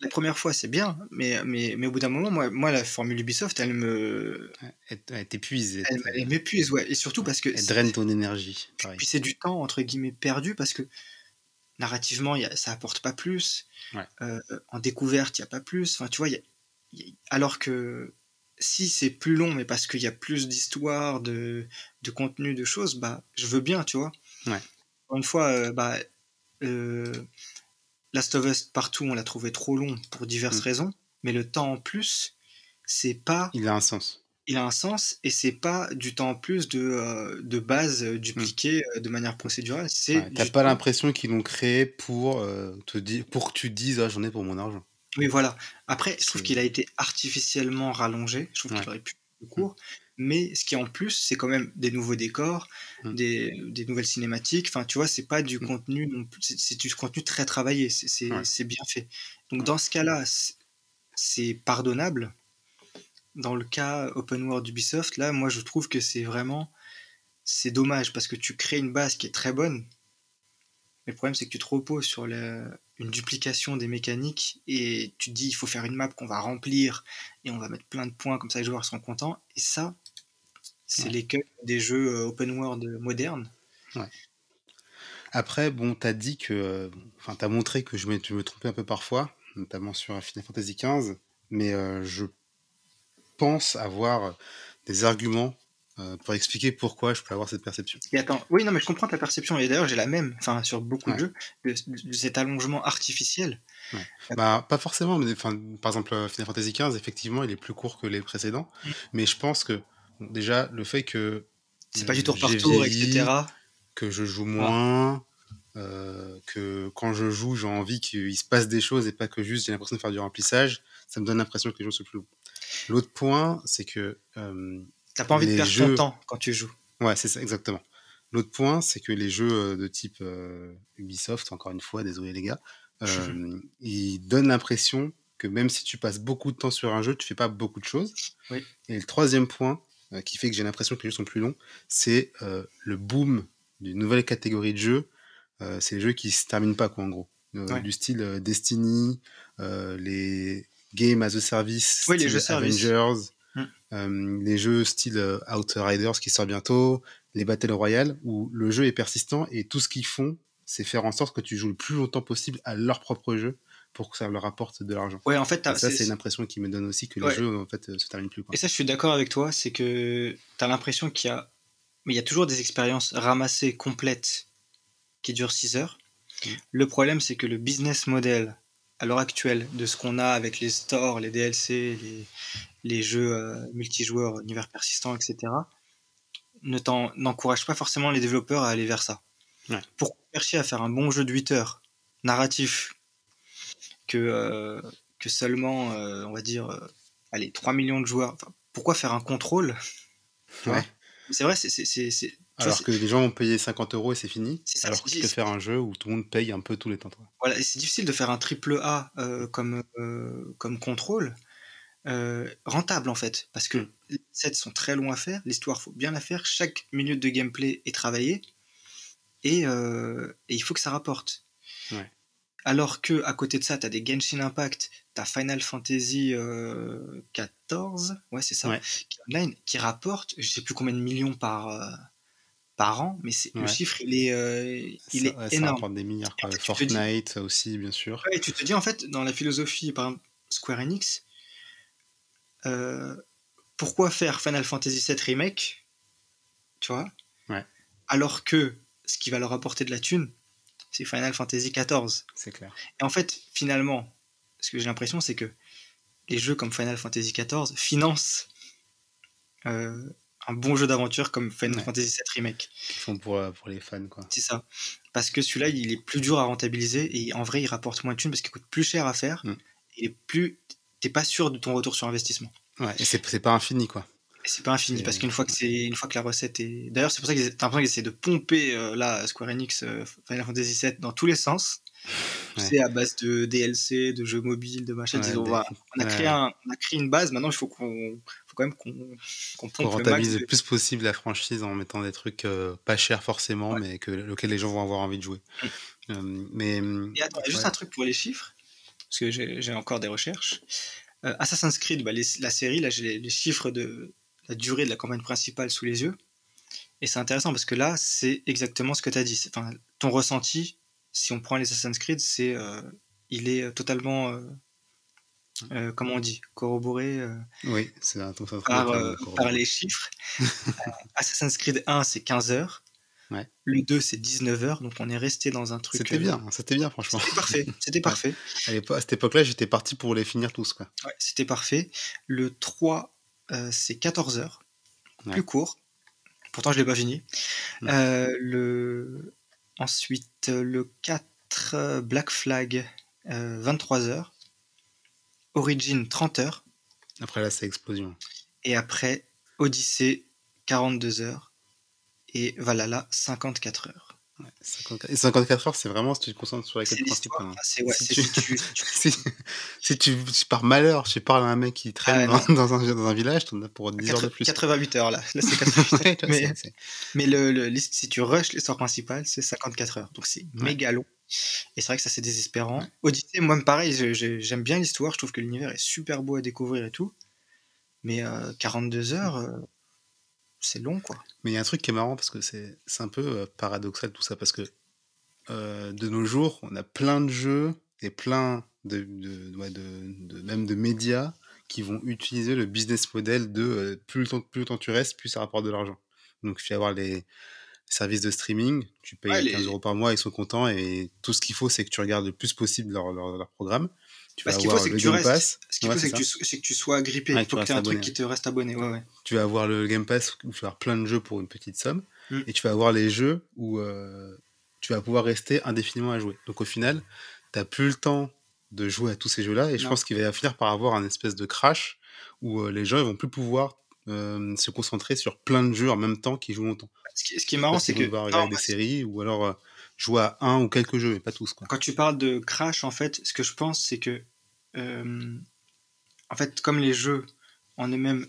La première fois, c'est bien, mais, mais, mais au bout d'un moment, moi, moi, la formule Ubisoft, elle me, elle, t'épuise. Elle, elle, m'épuise, ouais. Et surtout parce que elle draine ton énergie. Pareil. puis c'est du temps entre guillemets perdu parce que narrativement, il y a, ça apporte pas plus. Ouais. Euh, en découverte, il y a pas plus. Enfin, tu vois, il y a- il y a- alors que si c'est plus long, mais parce qu'il y a plus d'histoire, de, de contenu, de choses, bah, je veux bien, tu vois. Ouais. Encore une fois, euh, bah, euh, Last of Us partout, on l'a trouvé trop long pour diverses Mm. raisons, mais le temps en plus, c'est pas Il a un sens. il a un sens et c'est pas du temps en plus de, euh, de base euh, dupliqué euh, de manière procédurale. C'est Ouais, T'as pas l'impression qu'ils l'ont créé pour, euh, te dire, pour que tu dises ah, j'en ai pour mon argent. Oui, voilà. Après, je trouve qu'il a été artificiellement rallongé. Je trouve Ouais. qu'il aurait pu être plus court. Mais ce qui en plus, c'est quand même des nouveaux décors, Mm. des, des nouvelles cinématiques. Enfin, tu vois, c'est pas du Mm. contenu non plus. C'est du contenu très travaillé. C'est Ouais. bien fait. Donc, Ouais. dans ce cas-là, c'est- c'est pardonnable. Dans le cas Open World Ubisoft, là, moi, je trouve que c'est vraiment. C'est dommage parce que tu crées une base qui est très bonne. Mais le problème, c'est que tu te reposes sur la- une duplication des mécaniques et tu te dis il faut faire une map qu'on va remplir et on va mettre plein de points comme ça les joueurs seront contents. Et ça, c'est Ouais. l'écueil des jeux euh, open world modernes. Après, bon, t'as dit que. Enfin, t'as montré que je me, me trompais un peu parfois, notamment sur Final Fantasy XV, mais euh, je pense avoir des arguments euh, pour expliquer pourquoi je peux avoir cette perception. Et attends, oui, non, mais je comprends ta perception. Et d'ailleurs, j'ai la même, enfin, sur beaucoup Ouais. de jeux, de, de cet allongement artificiel. Bah, pas forcément, mais par exemple, Final Fantasy XV, effectivement, il est plus court que les précédents, Mm. mais je pense que déjà, le fait que C'est pas du tour par tour, etc. que je joue moins, euh, que quand je joue, j'ai envie qu'il se passe des choses et pas que juste j'ai l'impression de faire du remplissage, ça me donne l'impression que les jeux sont plus longs. L'autre point, c'est que. euh, T'as pas envie de perdre jeux- ton temps quand tu joues. ouais, c'est ça, exactement. L'autre point, c'est que les jeux euh, de type euh, Ubisoft, encore une fois, désolé les gars, euh, ils donnent l'impression que même si tu passes beaucoup de temps sur un jeu, tu fais pas beaucoup de choses. Oui. Et le troisième point, euh, qui fait que j'ai l'impression que les jeux sont plus longs, c'est euh, le boom d'une nouvelle catégorie de jeux. Euh, c'est les jeux qui se terminent pas, quoi, en gros. Ouais. Du style Destiny, les Game as a Service, Oui, les jeux. Avengers, Mm. les jeux style Outriders qui sort bientôt, les Battle Royale, où le jeu est persistant et tout ce qu'ils font, c'est faire en sorte que tu joues le plus longtemps possible à leur propre jeu pour que ça leur apporte de l'argent. Ouais, en fait, ça, c'est- une impression qui me donne aussi que les Ouais. jeux en fait euh, se terminent plus. Quoi. Et ça, je suis d'accord avec toi, c'est que tu as l'impression qu'il y a. Mais il y a toujours des expériences ramassées, complètes, qui durent 6 heures. Mm. Le problème, c'est que le business model, à l'heure actuelle, de ce qu'on a avec les stores, les DLC, les, les jeux euh, multijoueurs, univers persistant, etc., ne n'encourage pas forcément les développeurs à aller vers ça. Ouais. Pour chercher à faire un bon jeu de 8 heures, narratif, que, euh, que seulement, euh, on va dire, euh, allez, 3 millions de joueurs. Enfin, pourquoi faire un contrôle? Vois? Ouais. C'est vrai, c'est. vois, Alors c'est- que les gens vont payer 50 euros et c'est fini. C'est ça, alors c'est que faire un jeu où tout le monde paye un peu tous les temps. Voilà, c'est difficile de faire un triple A euh, comme, euh, comme contrôle euh, rentable en fait, parce que Mm. les sets sont très longs à faire, l'histoire faut bien la faire, chaque minute de gameplay est travaillée et, et il faut que ça rapporte. Ouais. Alors que à côté de ça, tu as des Genshin Impact, tu as Final Fantasy euh, 14, ouais c'est ça, Ouais. qui, est online, qui rapporte je sais plus combien de millions par, euh, par an, mais c'est le chiffre il est, euh, il ça, est ouais, ça énorme. rapporte des milliards. quoi. Dis- Fortnite ça aussi, bien sûr. Et tu te dis en fait, dans la philosophie, par exemple, Square Enix, euh, pourquoi faire Final Fantasy VII Remake, tu vois, alors que ce qui va leur apporter de la thune, c'est Final Fantasy XIV. C'est clair. Et en fait, finalement, ce que j'ai l'impression, c'est que les jeux comme Final Fantasy XIV financent euh, un bon jeu d'aventure comme Final Ouais. Fantasy VII Remake. Qu'ils font pour, euh, pour les fans, quoi. C'est ça. Parce que celui-là, il est plus dur à rentabiliser et en vrai, il rapporte moins de thunes parce qu'il coûte plus cher à faire. Mm. Est plus. T'es pas sûr de ton retour sur investissement. Ouais, et c'est c'est pas infini, quoi. C'est pas infini parce qu'une fois que c'est une fois que la recette est. D'ailleurs, c'est pour ça qu'ils t'as l'impression qu'ils essaient de pomper euh, là Square Enix euh, Final Fantasy VII dans tous les sens. Ouais. C'est à base de DLC, de jeux mobiles, de machin. Ouais, on a créé ouais. un, on a créé une base. Maintenant, il faut qu'on, faut quand même qu'on, pompe le max. de- plus possible la franchise en mettant des trucs euh, pas chers forcément, mais que, auxquels les gens vont avoir envie de jouer. Euh, mais Et attends, juste un truc pour les chiffres, parce que j'ai encore des recherches. Assassin's Creed, bah, les- la série, là, j'ai les, les chiffres de la durée de la campagne principale sous les yeux. Et c'est intéressant parce que là, c'est exactement ce que tu as dit. Enfin, ton ressenti, si on prend les Assassin's Creed, c'est, euh, il est euh, totalement, euh, euh, comment on dit, corroboré oui, c'est un, par, par les chiffres. Assassin's Creed 1, c'est 15 heures. Ouais. Le 2, c'est 19 heures. Donc, on est resté dans un truc. C'était bien, c'était bien franchement. C'était parfait. C'était parfait. À, cette époque-là, j'étais parti pour les finir tous. Quoi. Ouais, c'était parfait. Le 3, euh, c'est 14 heures. Ouais. Plus court. Pourtant, je l'ai pas fini. Ouais. Euh, le... Ensuite, euh, le 4, euh, Black Flag, euh, 23 heures. Origin, 30 heures. Après là, c'est explosion. Et après, Odyssey, 42 heures. Et Valhalla, 54 heures. Ouais, 54 Et 54 heures, c'est vraiment si tu te concentres sur les quêtes principales. hein. Enfin, c'est ouais, Si tu- si tu- si tu, par malheur, tu parles à un mec qui traîne Ah ouais, dans, un, dans un village, t'en as pour 10 heures de plus. 88 heures là. Là, c'est 88 heures. Mais- Mais le, le- si tu rushes l'histoire principale, c'est 54 heures. Donc c'est méga long. Et c'est vrai que ça, c'est désespérant. Odyssey, moi, pareil, je- je- j'aime bien l'histoire. Je trouve que l'univers est super beau à découvrir et tout. Mais euh, 42 heures, euh, c'est long, quoi. Mais il y a un truc qui est marrant parce que c'est c'est un peu euh, paradoxal tout ça parce que euh, de nos jours, on a plein de jeux et plein de, de, ouais, de- de- même de médias qui vont utiliser le business model de euh, plus, le temps, plus le temps tu restes, plus ça rapporte de l'argent. Donc, il faut y avoir les services de streaming, tu payes Ouais, 15 les- euros par mois, ils sont contents et tout ce qu'il faut, c'est que tu regardes le plus possible leur, leur, leur programme. Tu Bah, vas ce qu'il faut, c'est que tu Game restes. Pass. Ce qu'il Ouais, faut, c'est que, tu que sois grippé. Ouais, Il faut que tu aies un truc qui te reste abonné. Ouais, ouais. tu vas avoir le Game Pass où tu vas avoir plein de jeux pour une petite somme, Mm. et tu vas avoir les jeux où euh, tu vas pouvoir rester indéfiniment à jouer. Donc au final, tu n'as plus le temps de jouer à tous ces jeux-là, et je Non. pense qu'il va finir par avoir un espèce de crash où euh, les gens ils vont plus pouvoir euh, se concentrer sur plein de jeux en même temps qu'ils jouent longtemps. Ce qui, ce qui est marrant, c'est que devoir non, regarder des séries ou alors jouer à un ou quelques jeux, mais pas tous. Quoi. quand tu parles de crash, en fait, ce que je pense, c'est que, euh, en fait, comme les jeux en eux-mêmes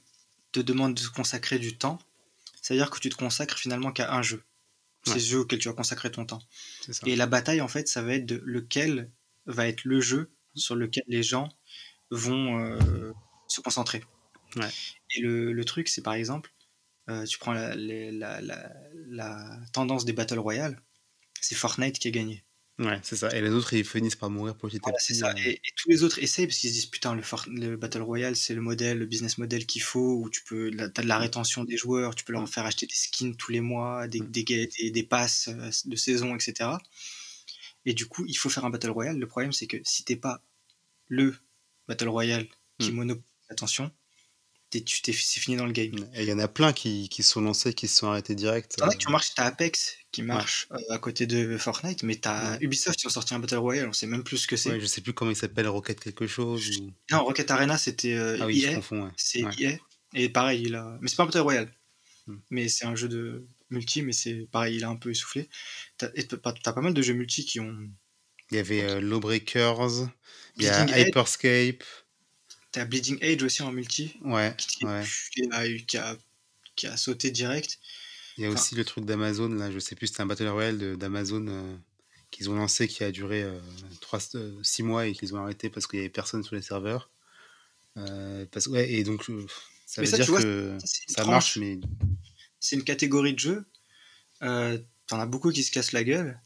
te demandent de consacrer du temps, c'est-à-dire que tu te consacres finalement qu'à un jeu. C'est Ouais. ce jeu auquel tu vas consacrer ton temps. Et la bataille, en fait, ça va être de lequel va être le jeu sur lequel les gens vont euh, se concentrer. Ouais. Et le, le truc, c'est par exemple, euh, tu prends la, la, la- la tendance des Battle Royale, c'est Fortnite qui a gagné. Ouais, c'est ça. Et les autres, ils finissent par mourir petit à Voilà, petit. c'est ça. euh, Et, et tous les autres essayent parce qu'ils se disent putain, le, Fort- le Battle Royale, c'est le modèle, le business model qu'il faut, où tu peux, t'as de la rétention des joueurs, tu peux leur faire acheter des skins tous les mois, des, des, des, des passes euh, de saison, etc. Et du coup, il faut faire un Battle Royale. Le problème, c'est que si t'es pas le Battle Royale qui monopolise l'attention, c'est fini dans le game. Et il y en a plein qui, qui sont lancés, qui se sont arrêtés direct. T'en as qui marchent, t'as Apex qui marche euh, à côté de Fortnite, mais t'as Ouais. Ubisoft qui ont sorti un Battle Royale, on sait même plus ce que c'est. ouais, je sais plus comment il s'appelle, Rocket quelque chose. ou- Non, Rocket Arena, c'était euh, Ah oui, je EA. confonds, ouais. C'est. EA. Et pareil, il a. Mais c'est pas un Battle Royale. Hmm. Mais c'est un jeu de multi, mais c'est pareil, il a un peu essoufflé. T'as t'as pas mal de jeux multi qui ont. Il y avait euh, Lawbreakers, il y a. Hyperscape. T'as Bleeding Age aussi en multi, Ouais, qui, ouais. qui a, qui a, qui a sauté direct. Il y a Enfin- aussi le truc d'Amazon, là, je sais plus, c'était un Battle Royale d'Amazon euh, qu'ils ont lancé qui a duré 6 mois et qu'ils ont arrêté parce qu'il y avait personne sur les serveurs. Euh, parce, ouais, et donc, euh, ça veut ça, dire vois, que ça, tranche. marche, mais C'est une catégorie de. Euh, T'en as beaucoup qui se cassent la gueule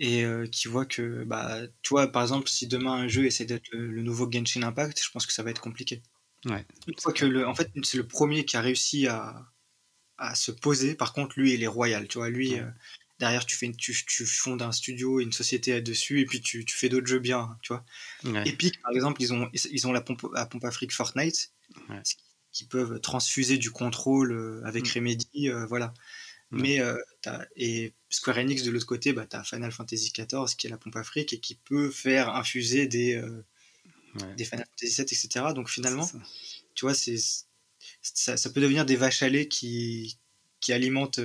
et euh, qui voient que, bah, tu vois, par exemple, si demain un jeu essaie d'être le, le nouveau Genshin Impact, je pense que ça va être compliqué. ouais. Une fois que le, en fait, c'est le premier qui a réussi à, à se poser. Par contre, lui, il est royal. Tu vois, lui, Ouais. euh, derrière tu, fais tu, tu fondes un studio, une société là-dessus, et puis tu, tu fais d'autres jeux bien, tu vois. Epic, par exemple, ils ont, ils ont la pompe, la pompe Fortnite, qui peuvent transfuser du contrôle euh, avec mm. Remedy, euh, voilà. Mais euh, et Square Enix de l'autre côté, bah, tu as Final Fantasy XIV qui est la pompe afrique et qui peut faire infuser des, des Final Fantasy VII, etc. Donc finalement, tu vois, c'est ça, ça, peut devenir des vaches à lait qui, qui alimentent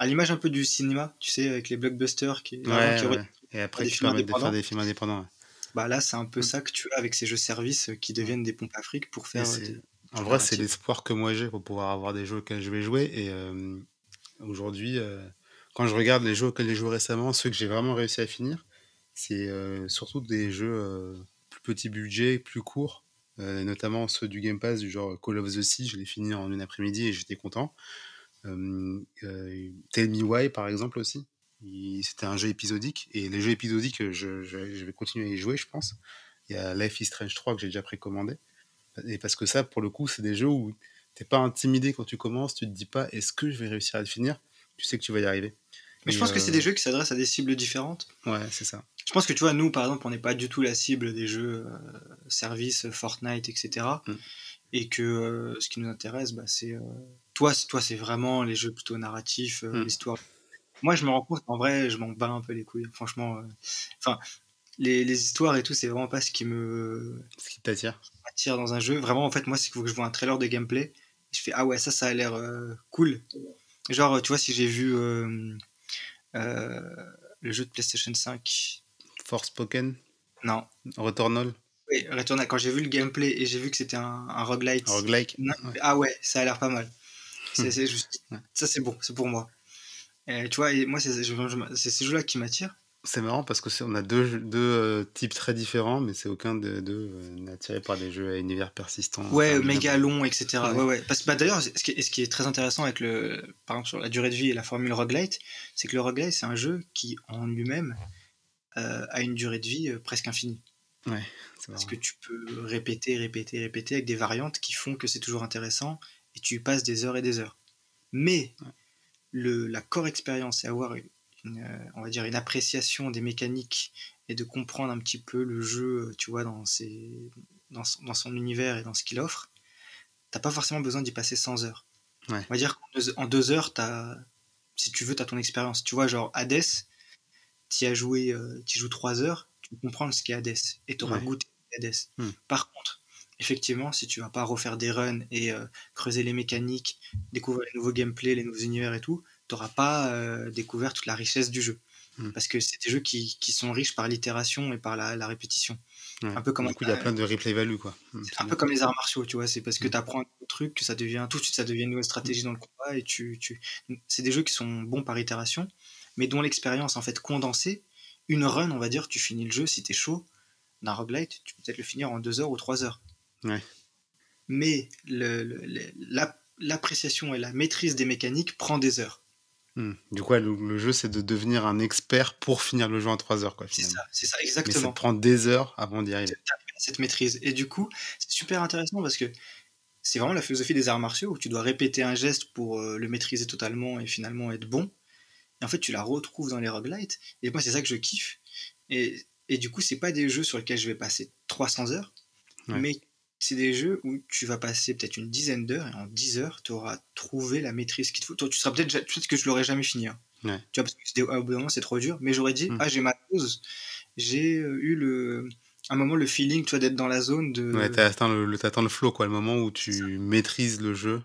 à l'image un peu du cinéma, tu sais, avec les blockbusters qui, et après qui permettent de faire des films indépendants. Bah là, c'est un peu mm. ça que tu as avec ces jeux services qui deviennent des pompes afriques pour faire. En vrai, c'est l'espoir que moi j'ai pour pouvoir avoir des jeux auxquels je vais jouer. Et euh, aujourd'hui, euh, quand je regarde les jeux auxquels j'ai joué récemment, ceux que j'ai vraiment réussi à finir, c'est euh, surtout des jeux plus petit budget, plus courts, notamment ceux du Game Pass, du genre Call of the Sea. Je l'ai fini en une après-midi et j'étais content. Tell Me Why, par exemple, aussi. C'était un jeu épisodique. Et les jeux épisodiques, je, je, vais continuer à y jouer, je pense. Il y a Life is Strange 3 que j'ai déjà précommandé. Et parce que ça, pour le coup, c'est des jeux où t'es pas intimidé quand tu commences, tu te dis pas est-ce que je vais réussir à le finir? Tu sais que tu vas y arriver. Mais je pense que c'est des euh, jeux qui s'adressent à des cibles différentes. Ouais, c'est ça. Je pense que tu vois, nous, par exemple, on n'est pas du tout la cible des jeux euh, services, Fortnite, etc. Mm. Et que euh, ce qui nous intéresse, bah, c'est. toi, toi c'est vraiment les jeux plutôt narratifs, mm. l'histoire. Moi, je me rends compte qu'en vrai, je m'en bats un peu les couilles. Franchement. Enfin, les, les, histoires et tout, c'est vraiment pas ce qui me. Ce qui t'attire attire dans un jeu. Vraiment, en fait, moi, c'est qu'il faut que je vois un trailer de gameplay. Je fais, ah ouais, ça, ça a l'air euh, cool. Genre, tu vois, si j'ai vu euh, euh, le jeu de PlayStation 5. Force Spoken Non. Returnal Oui, Returnal. Quand j'ai vu le gameplay et j'ai vu que c'était un, un roguelite. Un roguelike Ah ouais, ça a l'air pas mal. C'est, juste... Ça, c'est bon, c'est pour moi. Et, tu vois, et moi, c'est, c'est ces jeux-là qui m'attirent. C'est marrant parce que on a deux, deux euh, types très différents, mais c'est aucun de deux euh, attiré par des jeux à univers persistant. Ouais, méga long, etc. Ouais. ouais, Parce que bah, d'ailleurs, ce, qui est, ce qui est très intéressant avec le, par exemple, sur la durée de vie et la formule roguelite, c'est que le roguelite, c'est un jeu qui, en lui-même, euh, a une durée de vie presque infinie. Ouais, Parce que tu peux répéter, répéter, répéter avec des variantes qui font que c'est toujours intéressant et tu passes des heures et des heures. Mais le, la core expérience et avoir une euh, on va dire une appréciation des mécaniques et de comprendre un petit peu le jeu, tu vois, dans, ses, dans, son univers et dans ce qu'il offre, t'as pas forcément besoin d'y passer 100 heures. On va dire qu'en deux, heures, as, si tu veux, tu as ton expérience. Tu vois, genre Hades, tu as joué, euh, tu joues 3 heures, tu peux comprendre ce qu'est Hades et tu auras goûté Hades. Hmm. Par contre, effectivement, si tu vas pas refaire des runs et euh, creuser les mécaniques, découvrir les nouveaux gameplays, les nouveaux univers et tout, n'auras pas euh, découvert toute la richesse du jeu. Hmm. Parce que c'est des jeux qui, qui, sont riches par l'itération et par la, répétition. Un peu comme du coup, il y a plein de replay value. quoi. Hmm, c'est un peu comme les arts martiaux, tu vois. C'est parce que hmm. tu apprends un truc que ça devient tout de suite, ça devient une nouvelle stratégie dans le combat. Et tu, tu... C'est des jeux qui sont bons par itération, mais dont l'expérience en fait condensée, une run, on va dire, tu finis le jeu si tu es chaud. D'un roguelite, tu peux peut-être le finir en deux heures ou trois heures. Ouais. Mais l'appréciation et la maîtrise des mécaniques prend des heures. Hmm. Du coup, le, jeu, c'est de devenir un expert pour finir le jeu en 3 heures. C'est ça, c'est ça, exactement. Mais ça prend des heures avant d'y arriver. Cette maîtrise. Et du coup, c'est super intéressant parce que c'est vraiment la philosophie des arts martiaux où tu dois répéter un geste pour euh, le maîtriser totalement et finalement être bon. Et en fait, tu la retrouves dans les roguelites. Et moi, c'est ça que je kiffe. Et, et du coup, c'est pas des jeux sur lesquels je vais passer 300 heures, mais c'est des jeux où tu vas passer peut-être une dizaine d'heures et en 10 heures, tu auras trouvé la maîtrise qu'il te faut. tu seras peut-être peut que je l'aurais jamais fini. Hein. Tu vois, parce que au bout d'un moment, c'est trop dur. Mais j'aurais dit, mm. ah, j'ai ma pause. J'ai euh, eu le, un moment le feeling, tu vois, d'être dans la zone de. Ouais, t'as atteint le, le flow, quoi, le moment où tu maîtrises le jeu.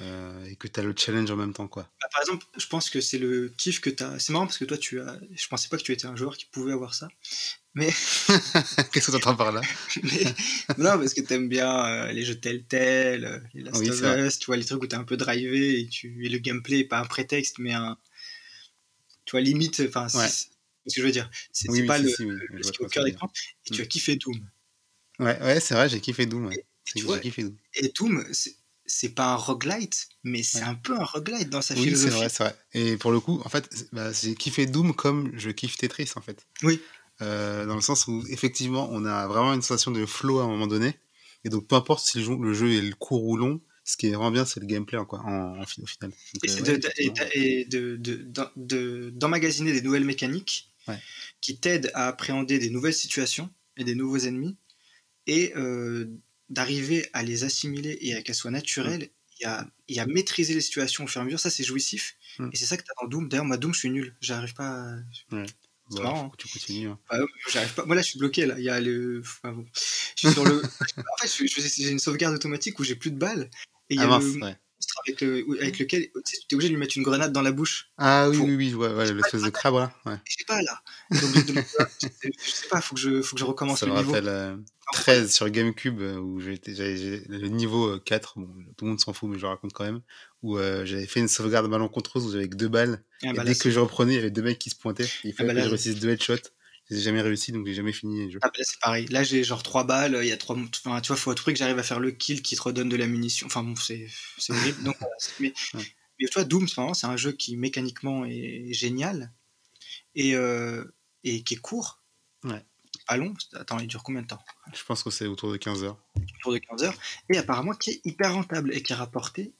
Euh, et que tu as le challenge en même temps quoi. Bah, par exemple, je pense que c'est le kiff que tu as. C'est marrant parce que toi tu as je pensais pas que tu étais un joueur qui pouvait avoir ça. Mais qu'est-ce que tu entends par là? Non, parce que tu aimes bien euh, les jeux Telltale, euh, les Last of Us, tu vois les trucs où tu es un peu drivé et tu et le gameplay est pas un prétexte mais un tu vois limite enfin ouais. ce que je veux dire, c'est pas le, ce qui est au cœur d'écran et tu as kiffé Doom. Ouais, ouais, c'est vrai, j'ai kiffé Doom. Ouais. Et, kiffé Doom. Et Doom, c'est pas un roguelite, mais c'est un peu un roguelite dans sa oui, philosophie. c'est vrai, c'est vrai. Et pour le coup, en fait, bah, j'ai kiffé Doom comme je kiffe Tetris, en fait. Oui. Euh, dans le sens où, effectivement, on a vraiment une sensation de flow à un moment donné. Et donc, peu importe si le jeu, le jeu est court ou long, ce qui est vraiment bien, c'est le gameplay quoi, en, en, au final. et, de, d'emmagasiner des nouvelles mécaniques qui t'aident à appréhender des nouvelles situations et des nouveaux ennemis et d'arriver à les assimiler et à qu'elles soient naturelles et, à, et, à, maîtriser les situations au fur et à mesure. Ça, c'est jouissif. Mm. Et c'est ça que tu as dans Doom. D'ailleurs, moi, Doom, je suis nul. J'arrive pas à... C'est marrant. Hein. Tu continues. Hein. Bah, j'arrive pas. Moi là, je suis bloqué. Là, il y a le. Enfin, bon. Je suis sur le. en fait, j'ai une sauvegarde automatique où j'ai plus de balles. Et il y a ah, le... avec, le... avec lequel tu es obligé de lui mettre une grenade dans la bouche. Ah oui, oui, oui, ouais, ouais l'espèce de crabe là. Ouais. Je sais pas là. Donc, je sais pas, faut que je, faut que je recommence Ça le me niveau. rappelle euh, 13 sur GameCube euh, où j'avais le niveau 4, euh, bon, tout le monde s'en fout, mais je le raconte quand même, où euh, j'avais fait une sauvegarde malencontreuse où j'avais que deux balles. Ah, bah et dès que je reprenais, il y avait deux mecs qui se pointaient. Il fallait ah, bah que je réussisse deux headshots. J'ai jamais réussi, donc j'ai jamais fini le jeu. Ah bah c'est pareil. Là, j'ai genre trois balles. Il y a trois. Enfin, tu vois, faut à tout prix que j'arrive à faire le kill qui te redonne de la munition. Enfin bon, c'est horrible. donc, mais, mais, tu vois, Doom, c'est un jeu qui mécaniquement est génial et, euh, et qui est court. Ouais. Pas long. Attends, il dure combien de temps? Je pense que c'est autour de 15 heures. Autour de 15 heures. Et apparemment qui est hyper rentable et qui a rapporté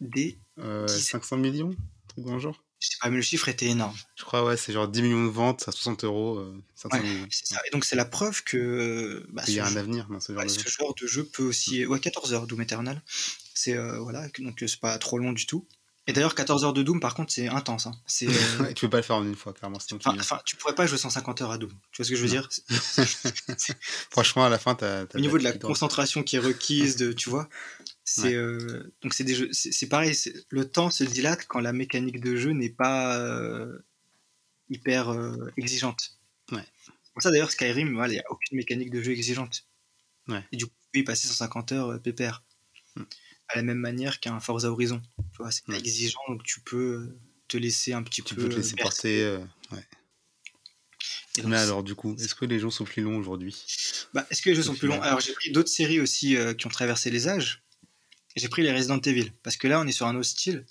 des. Euh, 500 millions, truc dans le genre? Je sais pas, mais le chiffre était énorme. Je crois, ouais, c'est genre 10 millions de ventes à 60 euros. Euh, ouais, ça. Et donc, c'est la preuve que. Bah, Il y a un avenir dans ce genre, de, ce genre de jeu peut aussi. Ouais, 14 heures, Doom Eternal. C'est. Euh, voilà, donc c'est pas trop long du tout. Et d'ailleurs, 14 heures de Doom, par contre, c'est intense. Hein. C'est, euh... tu peux pas le faire en une fois, clairement. Enfin, enfin, tu pourrais pas jouer 150 heures à Doom. Tu vois ce que je veux dire? Franchement, à la fin, t'as. Au niveau de la concentration qui est requise, de, tu vois, c'est euh, donc c'est des jeux, c'est pareil. Le temps se dilate quand la mécanique de jeu n'est pas euh, hyper euh, exigeante. Ouais. Pour ça d'ailleurs Skyrim, il n'y a aucune mécanique de jeu exigeante. Ouais. Et du coup, il passer 150 heures pépère. Hmm. À la même manière qu'un Forza Horizon. C'est pas exigeant, donc tu peux te laisser un petit tu peu. Tu peux te laisser porter. ouais. Mais alors, du coup, est-ce que les jeux sont plus longs aujourd'hui? Bah, Est-ce que les jeux sont plus longs? Alors, j'ai pris d'autres séries aussi qui ont traversé les âges j'ai pris les Resident Evil. Parce que là on est sur un autre style.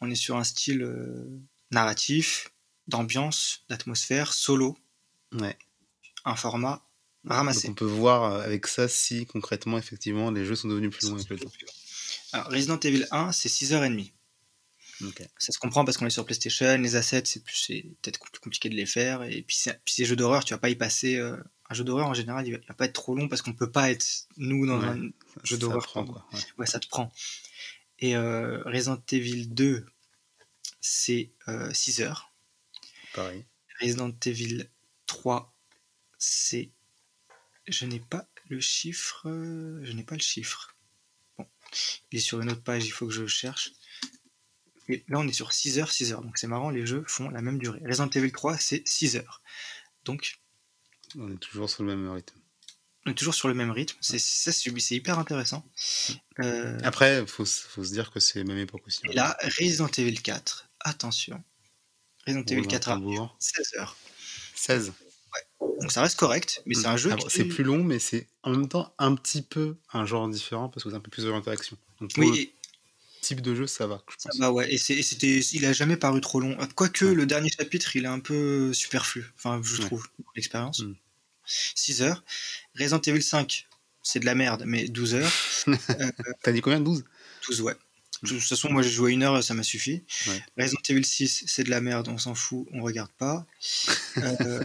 On est sur un style euh, narratif d'ambiance d'atmosphère solo. Ouais. Un format ramassé. Donc on peut voir euh, avec ça si concrètement effectivement les jeux sont devenus plus longs avec le temps alors Resident Evil 1 c'est 6h30 okay. ça se comprend parce qu'on est sur PlayStation les assets c'est peut-être plus compliqué de les faire. Et puis, puis ces jeux d'horreur tu vas pas y passer euh, un jeu d'horreur en général, il va, va, pas être trop long parce qu'on peut pas être nous dans un jeu d'horreur. Ouais. ouais. ça te prend. Et euh, Resident Evil 2, c'est euh, 6 heures. Pareil. Resident Evil 3, c'est. Je n'ai pas le chiffre. Je n'ai pas le chiffre. Bon, il est sur une autre page, il faut que je cherche. Et là, on est sur 6 heures, 6 heures. Donc c'est marrant, les jeux font la même durée. Resident Evil 3, c'est 6 heures. Donc on est toujours sur le même rythme. On est toujours sur le même rythme. C'est, c'est hyper intéressant. Euh... Après, il faut, faut, se dire que c'est la même époque aussi. Et là, Resident Evil 4, attention. Resident Evil 4 à 16 heures. 16 Ouais. Donc ça reste correct, mais c'est un jeu. qui... C'est plus long, mais c'est en même temps un petit peu un genre différent parce que c'est un peu plus de l'interaction. Oui. Type de jeu, ça va. Je pense. Ça ouais. Et, c'était, il a jamais paru trop long. Quoique ouais. le dernier chapitre, il est un peu superflu. Enfin, je ouais. trouve, l'expérience. Mm. 6 heures. Resident Evil 5, c'est de la merde, mais 12 heures. euh, T'as dit combien 12 12, ouais. De toute façon, moi j'ai joué une heure, ça m'a suffi. Ouais. Resident Evil 6, c'est de la merde, on s'en fout, on regarde pas. Euh,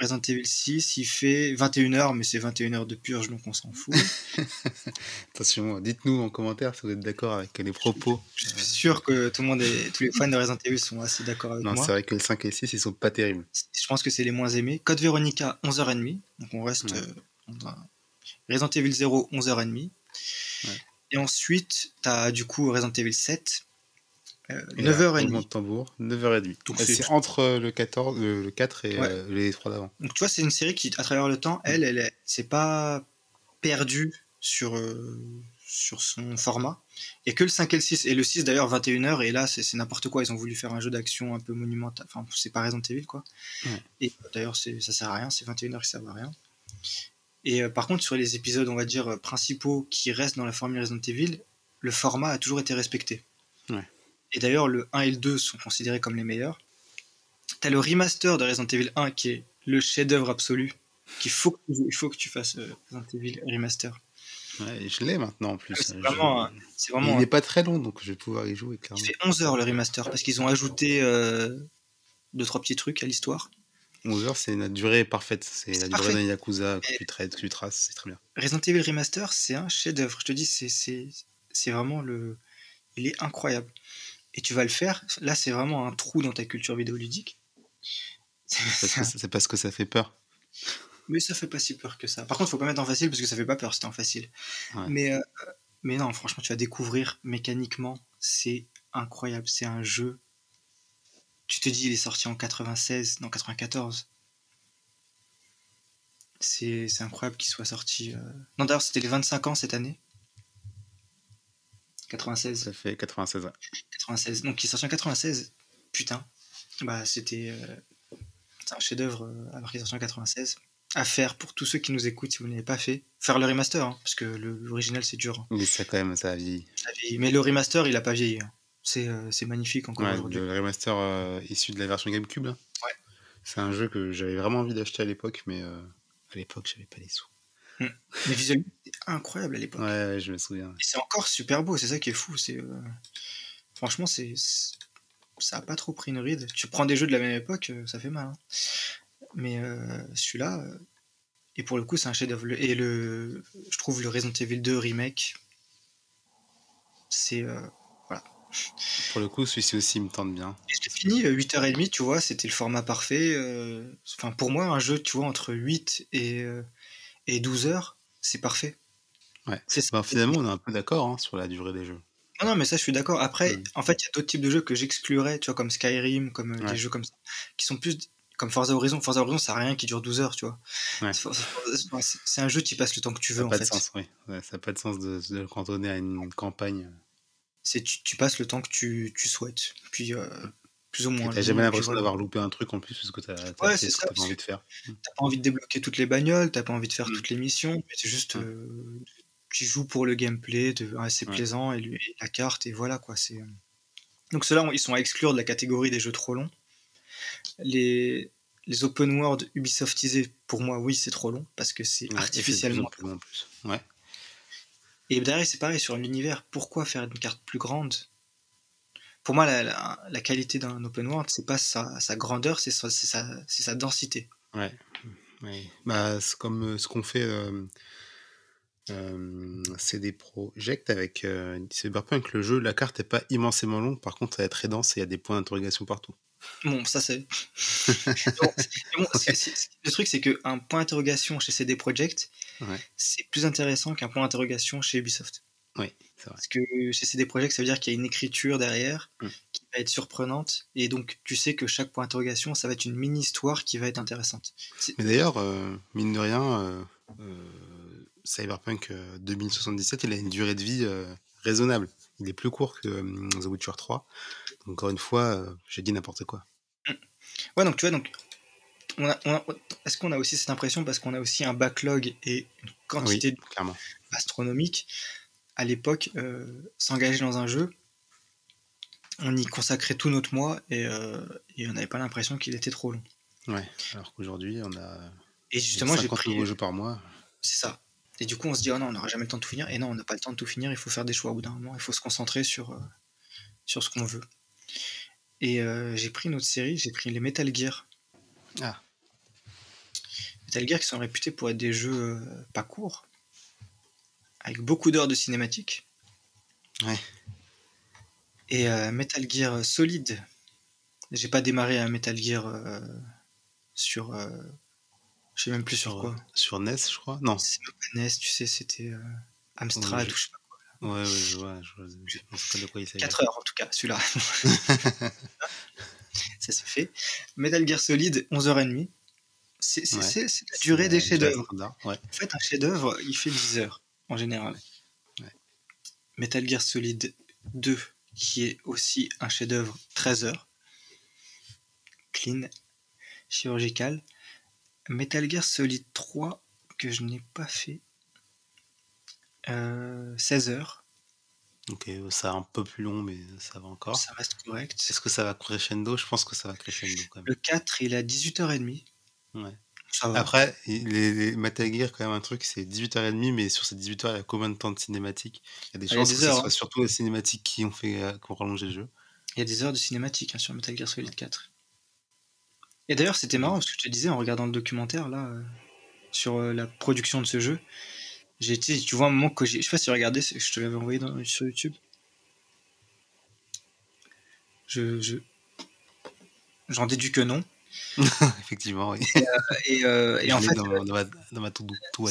Resident Evil 6, il fait 21 heures, mais c'est 21 heures de purge, donc on s'en fout. Attention, dites-nous en commentaire si vous êtes d'accord avec les propos. Je suis sûr que tout le monde est, tous les fans de Resident Evil sont assez d'accord avec non, moi. Non, c'est vrai que le 5 et le 6, ils sont pas terribles. Je pense que c'est les moins aimés. Code Veronica, 11h30, donc on reste. Ouais. Euh, Resident Evil 0, 11h30. Ouais. Et ensuite, tu as du coup Resident Evil 7, euh, 9h30. de tambour, 9h30. Donc c'est entre le 14, le, le 4 et Ouais. euh, les 3 d'avant. Donc tu vois, c'est une série qui, à travers le temps, elle, elle, est- c'est pas perdu sur, euh, sur son format. Et que le 5 et le 6. Et le 6 d'ailleurs, 21h, et là, c'est n'importe quoi. Ils ont voulu faire un jeu d'action un peu monumental. Enfin, c'est pas Resident Evil, quoi. Ouais. Et euh, d'ailleurs, ça sert à rien. C'est 21h qui servent à rien. Et euh, par contre, sur les épisodes, on va dire, euh, principaux qui restent dans la formule Resident Evil, le format a toujours été respecté. Et d'ailleurs, le 1 et le 2 sont considérés comme les meilleurs. T'as le remaster de Resident Evil 1 qui est le chef-d'œuvre absolu. Qu'il faut que, tu- il faut que tu fasses euh, Resident Evil Remaster. Ouais, je l'ai maintenant en Ah, plus. C'est Je- vraiment, il n'est pas très long, donc je vais pouvoir y jouer Il clairement. fait 11 heures le remaster parce qu'ils ont ajouté euh, deux trois petits trucs à l'histoire. 11 heures, c'est la durée parfaite. C'est la durée d'un Yakuza que tu traites, que tu traces, c'est très bien. Resident Evil Remaster, c'est un chef-d'œuvre. Je te dis, c'est vraiment le, il est incroyable. Et tu vas le faire. Là, c'est vraiment un trou dans ta culture vidéoludique. C'est un- parce que ça fait peur. Mais ça fait pas si peur que ça. Par contre, faut pas mettre en facile parce que ça fait pas peur. C'était en facile. Ouais. Mais euh, mais non, franchement, tu vas découvrir mécaniquement, c'est incroyable. C'est un jeu. Tu te dis, il est sorti en 96, non 94. C'est c'est incroyable qu'il soit sorti. euh, Non, d'ailleurs, c'était les 25 ans cette année. 96. Ça fait 96 ouais. 96. Donc, il est sorti en 96. Putain. Bah, c'était. euh, C'est un chef-d'œuvre euh, alors qu'il est sorti en 96. À faire pour tous ceux qui nous écoutent si vous ne l'avez pas fait. Faire le remaster, hein, parce que l'original c'est dur. hein. Mais ça, quand même, ça a vieilli. Ça vieillit. Mais le remaster, il a pas vieilli. hein. C'est euh, c'est magnifique encore Ouais, aujourd'hui. le remaster euh, issu de la version GameCube, là. Ouais. C'est un jeu que j'avais vraiment envie d'acheter à l'époque, mais euh, à l'époque, j'avais pas les sous. Mais visuellement, c'était incroyable à l'époque. Ouais, ouais, je me souviens. Et c'est encore super beau, c'est ça qui est fou. C'est euh, Franchement, c'est ça a pas trop pris une ride. Tu prends des jeux de la même époque, euh, ça fait mal. hein. Mais euh, celui-là, et pour le coup, c'est un chef-d'œuvre. Et le, je trouve le Resident Evil 2 remake, c'est. euh, Pour le coup, celui-ci aussi me tente bien. Et je fini, euh, 8h30, tu vois, c'était le format parfait. Enfin, pour moi, un jeu, tu vois, entre 8 et, et 12 heures, c'est parfait. Ouais. Ça. Bah, finalement, on est un peu d'accord hein, sur la durée des jeux. Non, non, mais ça, je suis d'accord. Après, Mm. en fait, il y a d'autres types de jeux que j'exclurais, tu vois, comme Skyrim, comme euh, Ouais. des jeux comme ça, qui sont plus comme Forza Horizon. Forza Horizon, ça n'a rien qui dure 12 heures, tu vois. Ouais. C'est un jeu, tu y passes le temps que tu Ça veux, n'a en pas fait. de sens, oui. Ouais, ça n'a pas de sens de, de le cantonner à une campagne. C'est tu, tu passes le temps que tu, tu souhaites. Puis, euh, plus ou moins. N'as jamais l'impression voilà. d'avoir loupé un truc en plus parce que tu as, Ouais, ce que envie de faire. T'as pas envie de débloquer toutes les bagnoles, t'as pas envie de faire Mm. toutes les missions, mais c'est juste. Mm. euh, tu joues pour le gameplay, de, ah, c'est Ouais. plaisant, et, la carte, et voilà quoi. c'est euh. Donc ceux-là, ils sont à exclure de la catégorie des jeux trop longs. Les, les open world Ubisoftisés, pour moi, oui, c'est trop long, parce que c'est Ouais, artificiellement. plus long en plus. Ouais. Et derrière, c'est pareil, sur l'univers, pourquoi faire une carte plus grande? Pour moi, la, la- la qualité d'un open world, c'est pas sa, sa grandeur, c'est sa, c'est sa, c'est sa densité. Ouais. ouais. Bah, c'est comme euh, ce qu'on fait euh, euh, CD Projekt avec euh, Cyberpunk. Le jeu, la carte n'est pas immensément longue, par contre, elle est très dense et il y a des points d'interrogation partout. Bon, ça c'est. Bon, c'est- mais bon, c'est- c'est- le truc, c'est qu'un point d'interrogation chez CD Projekt, Ouais. c'est plus intéressant qu'un point d'interrogation chez Ubisoft. Oui, c'est vrai. Parce que chez CD Projekt, ça veut dire qu'il y a une écriture derrière Mm. qui va être surprenante. Et donc, tu sais que chaque point d'interrogation, ça va être une mini-histoire qui va être intéressante. C'est- Mais d'ailleurs, euh, mine de rien, euh, euh, Cyberpunk euh, 2077, il a une durée de vie raisonnable. Il est plus court que The Witcher 3. Donc, encore une fois, j'ai dit n'importe quoi. Ouais, donc tu vois, donc. on a- on a- Est-ce qu'on a aussi cette impression parce qu'on a aussi un backlog et une quantité Oui, astronomique à l'époque euh, s'engager dans un jeu on y consacrait tout notre mois et, euh, et on n'avait pas l'impression qu'il était trop long. Ouais. Alors qu'aujourd'hui, on a et justement j'ai 50 pris nouveaux jeux par mois. c'est ça. Et du coup on se dit oh non on n'aura jamais le temps de tout finir. Et non on n'a pas le temps de tout finir. Il faut faire des choix au bout d'un moment. Il faut se concentrer sur euh, sur ce qu'on veut. Et euh, j'ai pris une autre série. J'ai pris les Metal Gear. Ah. Metal Gear qui sont réputés pour être des jeux euh, pas courts avec beaucoup d'heures de cinématique Ouais. Et euh, Metal Gear Solid. J'ai pas démarré un Metal Gear euh, sur. euh, je sais même plus sur, Sur, quoi. euh, sur NES, je crois. Non. C'est pas NES, tu sais, c'était Amstrad Ouais, je- ou je sais pas quoi. Ouais, ouais, je vois. Je, vois, je pas de quoi il s'agit. 4 heures en tout cas, celui-là. Ça c'est fait. Metal Gear Solid, 11h30. C'est Ouais. la durée des chefs-d'œuvre. Ouais. En fait, un chef-d'œuvre, il fait 10 heures en général. Ouais. Metal Gear Solid 2, qui est aussi un chef-d'œuvre, 13 heures. Clean, chirurgical. Metal Gear Solid 3, que je n'ai pas fait, euh, 16 heures. Ok, c'est un peu plus long, mais ça va encore. Ça reste correct. Est-ce que ça va crescendo? Je pense que ça va crescendo quand même. Le 4, il est à 18h30. Ouais. Ça va. Après, les les Metal Gear, quand même un truc, c'est 18:30, mais sur ces 18 heures, il y a combien de temps de cinématique? Il y a des Ah, chances que ce soit hein. surtout les cinématiques qui ont fait, heu, qui ont rallongé le jeu. Il y a des heures de cinématique, hein, sur Metal Gear Solid 4. Et d'ailleurs, c'était marrant, Mmh. parce que je te disais, en regardant le documentaire, là, heu, sur, heu, la production de ce jeu, j'ai tu vois un moment que j'ai je sais pas si tu c'est je te l'avais envoyé dans sur YouTube. Je je j'en déduis que non Effectivement, oui. et et Je en fait, dans heu dans ma ma.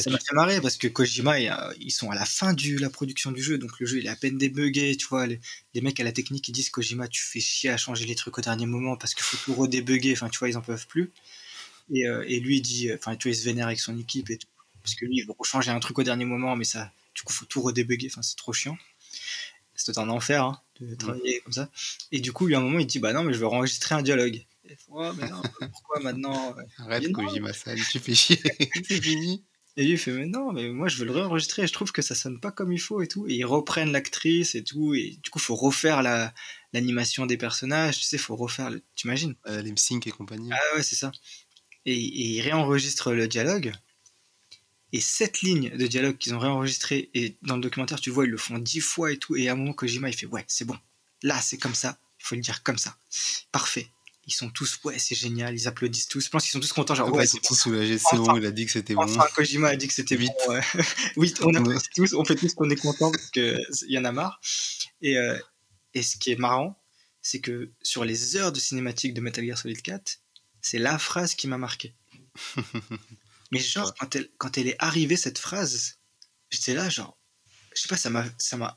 Ça m'a fait marrer parce que Kojima, ils sont à la fin de la production du jeu, donc le jeu il est à peine débugué, tu vois. Les, les mecs à la technique ils disent Kojima, tu fais chier à changer les trucs au dernier moment parce qu'il faut tout redébugger, enfin tu vois, ils en peuvent plus. Et, euh, et lui il dit, enfin tu vois, il se vénère avec son équipe et tout, parce que lui il veut changer un truc au dernier moment, mais ça, du coup, faut tout redébugger, enfin c'est trop chiant. C'est un enfer hein, de travailler comme ça. Et du coup, lui à un moment il dit, bah non, mais je veux enregistrer un dialogue. Il Ouais, mais non, pourquoi maintenant Arrête Mais non. Kojima-san, tu fais chier, c'est fini. Et lui il fait mais non mais moi je veux le réenregistrer je trouve que ça sonne pas comme il faut et tout. Et ils reprennent l'actrice et tout et du coup faut refaire la l'animation des personnages tu sais faut refaire le... t'imagines? Euh, lip sync et compagnie. ah ouais c'est ça. Et, et ils réenregistrent le dialogue. Et cette ligne de dialogue qu'ils ont réenregistré et dans le documentaire tu vois ils le font dix fois et tout. Et à un moment Kojima il fait ouais c'est bon. Là c'est comme ça. Il faut le dire comme ça. Parfait ils sont tous ouais c'est génial ils applaudissent tous je pense qu'ils sont tous contents genre Après, ouais ils sont c'est tous soulagés, c'est Enfin. bon, il a dit que c'était bon. Enfin, Kojima a dit que c'était Vite. bon. ouais. oui, on Ouais. applaudit tous, on fait tous qu'on est content parce qu'il y en a marre. Et, euh, et ce qui est marrant, c'est que sur les heures de cinématique de Metal Gear Solid 4, c'est la phrase qui m'a marqué. Mais genre, Ouais. quand elle, quand elle est arrivée, cette phrase, j'étais là, genre, je sais pas, ça m'a. Ça m'a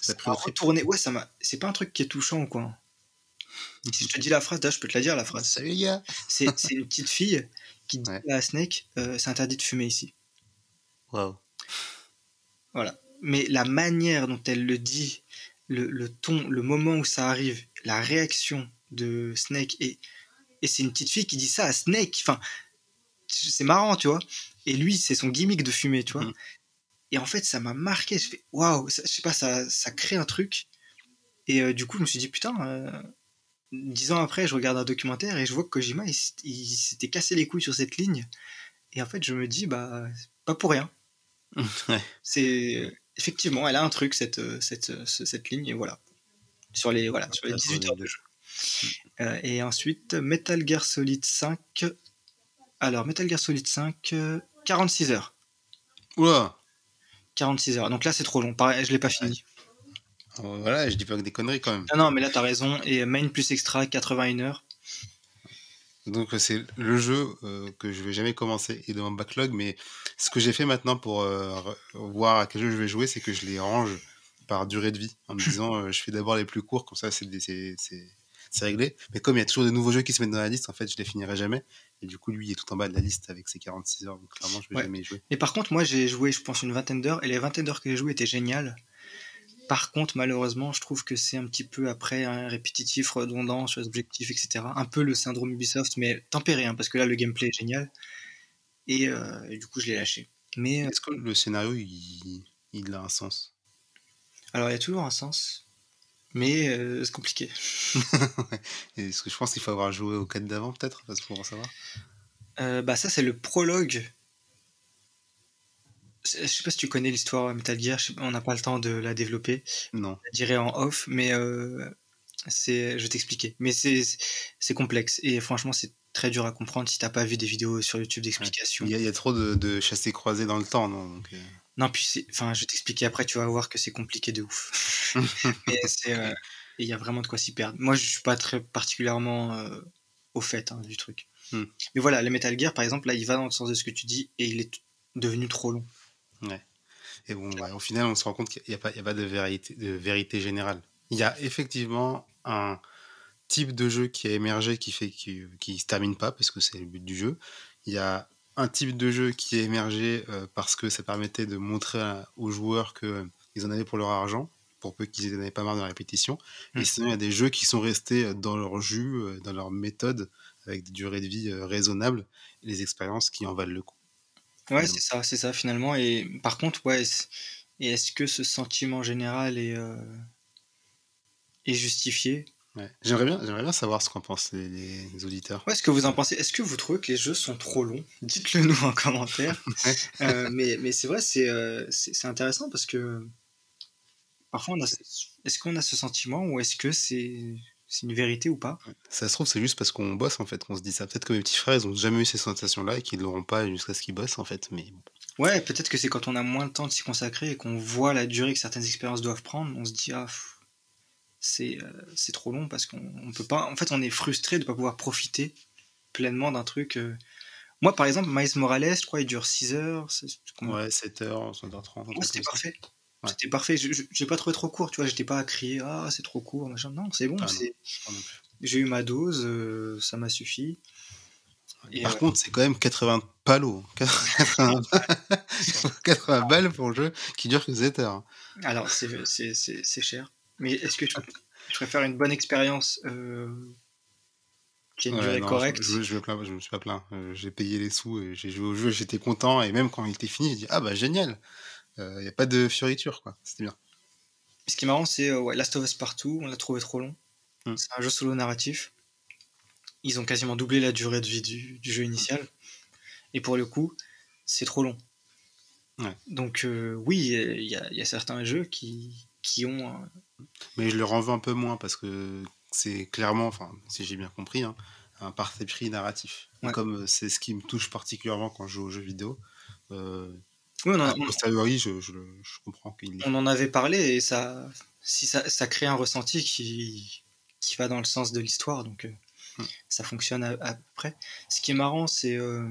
ça m'a retourné. Ouais, ça m'a. C'est pas un truc qui est touchant ou quoi. Si je te dis la phrase, là, je peux te la dire, la phrase. Salut les gars. C'est une petite fille qui dit Ouais. à Snake euh, c'est interdit de fumer ici. Waouh. Voilà. Mais la manière dont elle le dit, le, le ton, le moment où ça arrive, la réaction de Snake, et, et c'est une petite fille qui dit ça à Snake. Enfin, c'est marrant, tu vois. Et lui, c'est son gimmick de fumer, tu vois. Mhm. Et en fait, ça m'a marqué. Je fais waouh, je sais pas, ça, ça crée un truc. Et euh, du coup, je me suis dit putain. euh, Dix ans après, je regarde un documentaire et je vois que Kojima, il, s'était cassé les couilles sur cette ligne. Et en fait, je me dis, bah, pas pour rien ouais. c'est effectivement, elle a un truc cette cette, ce- cette ligne et voilà sur les voilà sur les Pas 18 trop heures de jeu. Euh, et ensuite Metal Gear Solid 5. Alors Metal Gear Solid 5 euh, 46 heures. Oula. 46 heures. Donc là c'est trop long. Pareil, je l'ai pas fini. Voilà, je dis pas que des conneries quand même. Non non, mais là t'as raison et main plus extra 81 heures. Donc euh, c'est le jeu euh, que je vais jamais commencer et dans mon backlog, mais ce que j'ai fait maintenant pour euh, voir à quel jeu je vais jouer, c'est que je les range par durée de vie, en me disant euh, je fais d'abord les plus courts, comme ça c'est réglé. Mais comme il y a toujours de nouveaux jeux qui se mettent dans la liste, en fait je les finirai jamais. Et du coup lui il est tout en bas de la liste avec ses 46 heures, donc clairement je vais Ouais. jamais y jouer. Mais par contre moi j'ai joué je pense une vingtaine d'heures et les vingtaines d'heures que j'ai joué étaient géniales. Par contre, malheureusement, je trouve que c'est un petit peu après un répétitif, redondant sur les objectifs, etc. Un peu le syndrome Ubisoft, mais tempéré, hein, parce que là, le gameplay est génial. Et, euh, et du coup, je l'ai lâché. Mais euh, Est-ce que le scénario il, il a un sens? Alors, il y a toujours un sens, mais euh, c'est compliqué. Est-ce que je pense qu'il faut avoir joué au 4 d'avant peut-être parce pour en savoir Euh, bah, ça, c'est le prologue. Je sais pas si tu connais l'histoire Metal Gear, on n'a pas le temps de la développer. Non. Je dirais en off, mais euh, c'est, je vais t'expliquer. Mais c'est, c'est complexe et franchement, c'est très dur à comprendre si t'as pas vu des vidéos sur YouTube d'explications. Il y, a, il y a trop de, de chassés croisés dans le temps, non Donc, euh, Non, puis enfin, je vais t'expliquer après, tu vas voir que c'est compliqué de ouf. et euh, il y a vraiment de quoi s'y perdre. Moi, je suis pas très particulièrement euh, au fait hein, du truc. Hmm. Mais voilà, les Metal Gear, par exemple, là, il va dans le sens de ce que tu dis et il est devenu trop long. Et bon, ouais, au final, on se rend compte qu'il n'y a, pas- a de vérité, de vérité générale. Il y a effectivement un type de jeu qui a émergé qui fait qui, qui se termine pas parce que c'est le but du jeu. Il y a un type de jeu qui a émergé euh, parce que ça permettait de montrer à- aux joueurs qu'ils en avaient pour leur argent, pour peu qu'ils n'en avaient pas marre de la répétition. Mm. Et sinon, il y a des jeux qui sont restés euh, dans leur jus, euh, dans leur méthode, avec des durées de vie euh, raisonnables, et les expériences qui en valent le coup. Ouais, c'est ça, c'est ça finalement. Et par contre, ouais, est-ce- et est-ce que ce sentiment général est, euh, est justifié? Ouais. J'aimerais bien, j'aimerais bien savoir ce qu'en pensent les, les auditeurs. Ouais, ce que vous en pensez Est-ce que vous trouvez que les jeux sont trop longs? Dites-le nous en commentaire. Euh, mais mais c'est vrai, c'est euh, c'est intéressant parce que parfois on a. ce- Est-ce qu'on a ce sentiment ou est-ce que c'est c'est une vérité ou pas? Ça se trouve, c'est juste parce qu'on bosse en fait qu'on se dit ça. Peut-être que mes petits frères, ils ont jamais eu ces sensations-là et qu'ils ne l'auront pas jusqu'à ce qu'ils bossent en fait. Mais Ouais, peut-être que c'est quand on a moins de temps de s'y consacrer et qu'on voit la durée que certaines expériences doivent prendre, on se dit ah c'est euh, c'est trop long parce qu'on on peut pas. En fait, on est frustré de pas pouvoir profiter pleinement d'un truc. euh. Moi, par exemple, Miles Morales, je crois, il dure 6 heures. ouais, 7h, 7h30. Ouais, c'était parfait. Ouais. C'était parfait. Je- J'ai pas trouvé trop court, tu vois. J'étais pas à crier ah c'est trop court, machin. Non, c'est bon. Ah J'ai eu ma dose, euh, ça m'a suffi. Et, Par euh, contre, c'est quand même 80 palos. 80, 80 balles pour un jeu qui dure que 7 heures. Alors, c'est- c'est c'est- c'est cher. Mais est-ce que je, je préfère une bonne expérience euh, qui a une Ouais, durée non, correcte Je, je, je me suis pas plaint. J'ai payé les sous et j'ai joué au jeu, j'étais content. Et même quand il était fini, j'ai dit Ah bah génial Il n'y a pas de fioriture, quoi. C'était bien. Ce qui est marrant, c'est euh, ouais, Last of Us Partout, on l'a trouvé trop long. Hmm. C'est un jeu solo narratif. Ils ont quasiment doublé la durée de vie du, du jeu initial. Et pour le coup, c'est trop long. Ouais. Donc, euh, oui, il y, y a certains jeux qui, qui ont. Mais je leur en veux un peu moins parce que c'est clairement, enfin, si j'ai bien compris, hein, un parti pris narratif. Ouais. Comme euh, c'est ce qui me touche particulièrement quand je joue aux jeux vidéo. Euh, Oui, on en, a posteriori, je, je, je comprends qu'il on en avait parlé et ça, si ça, ça crée un ressenti qui, qui va dans le sens de l'histoire, donc euh, Hmm. ça fonctionne à, à peu près. Ce qui est marrant, c'est euh,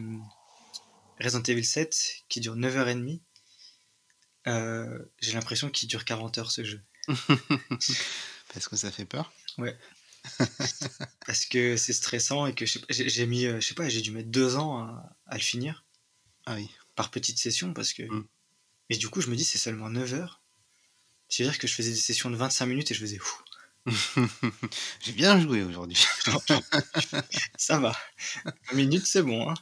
Resident Evil 7 qui dure 9h30. Euh, J'ai l'impression qu'il dure 40 heures ce jeu. Parce que ça fait peur. Parce que c'est stressant et que j'ai mis, euh, je sais pas, j'ai dû mettre deux ans à, à le finir Ah oui. Par petite session parce que. Hmm. Mais du coup, je me dis, c'est seulement 9 heures. C'est-à-dire que je faisais des sessions de 25 minutes et je faisais j'ai bien joué aujourd'hui. ça va. 20 minutes, c'est bon. Hein.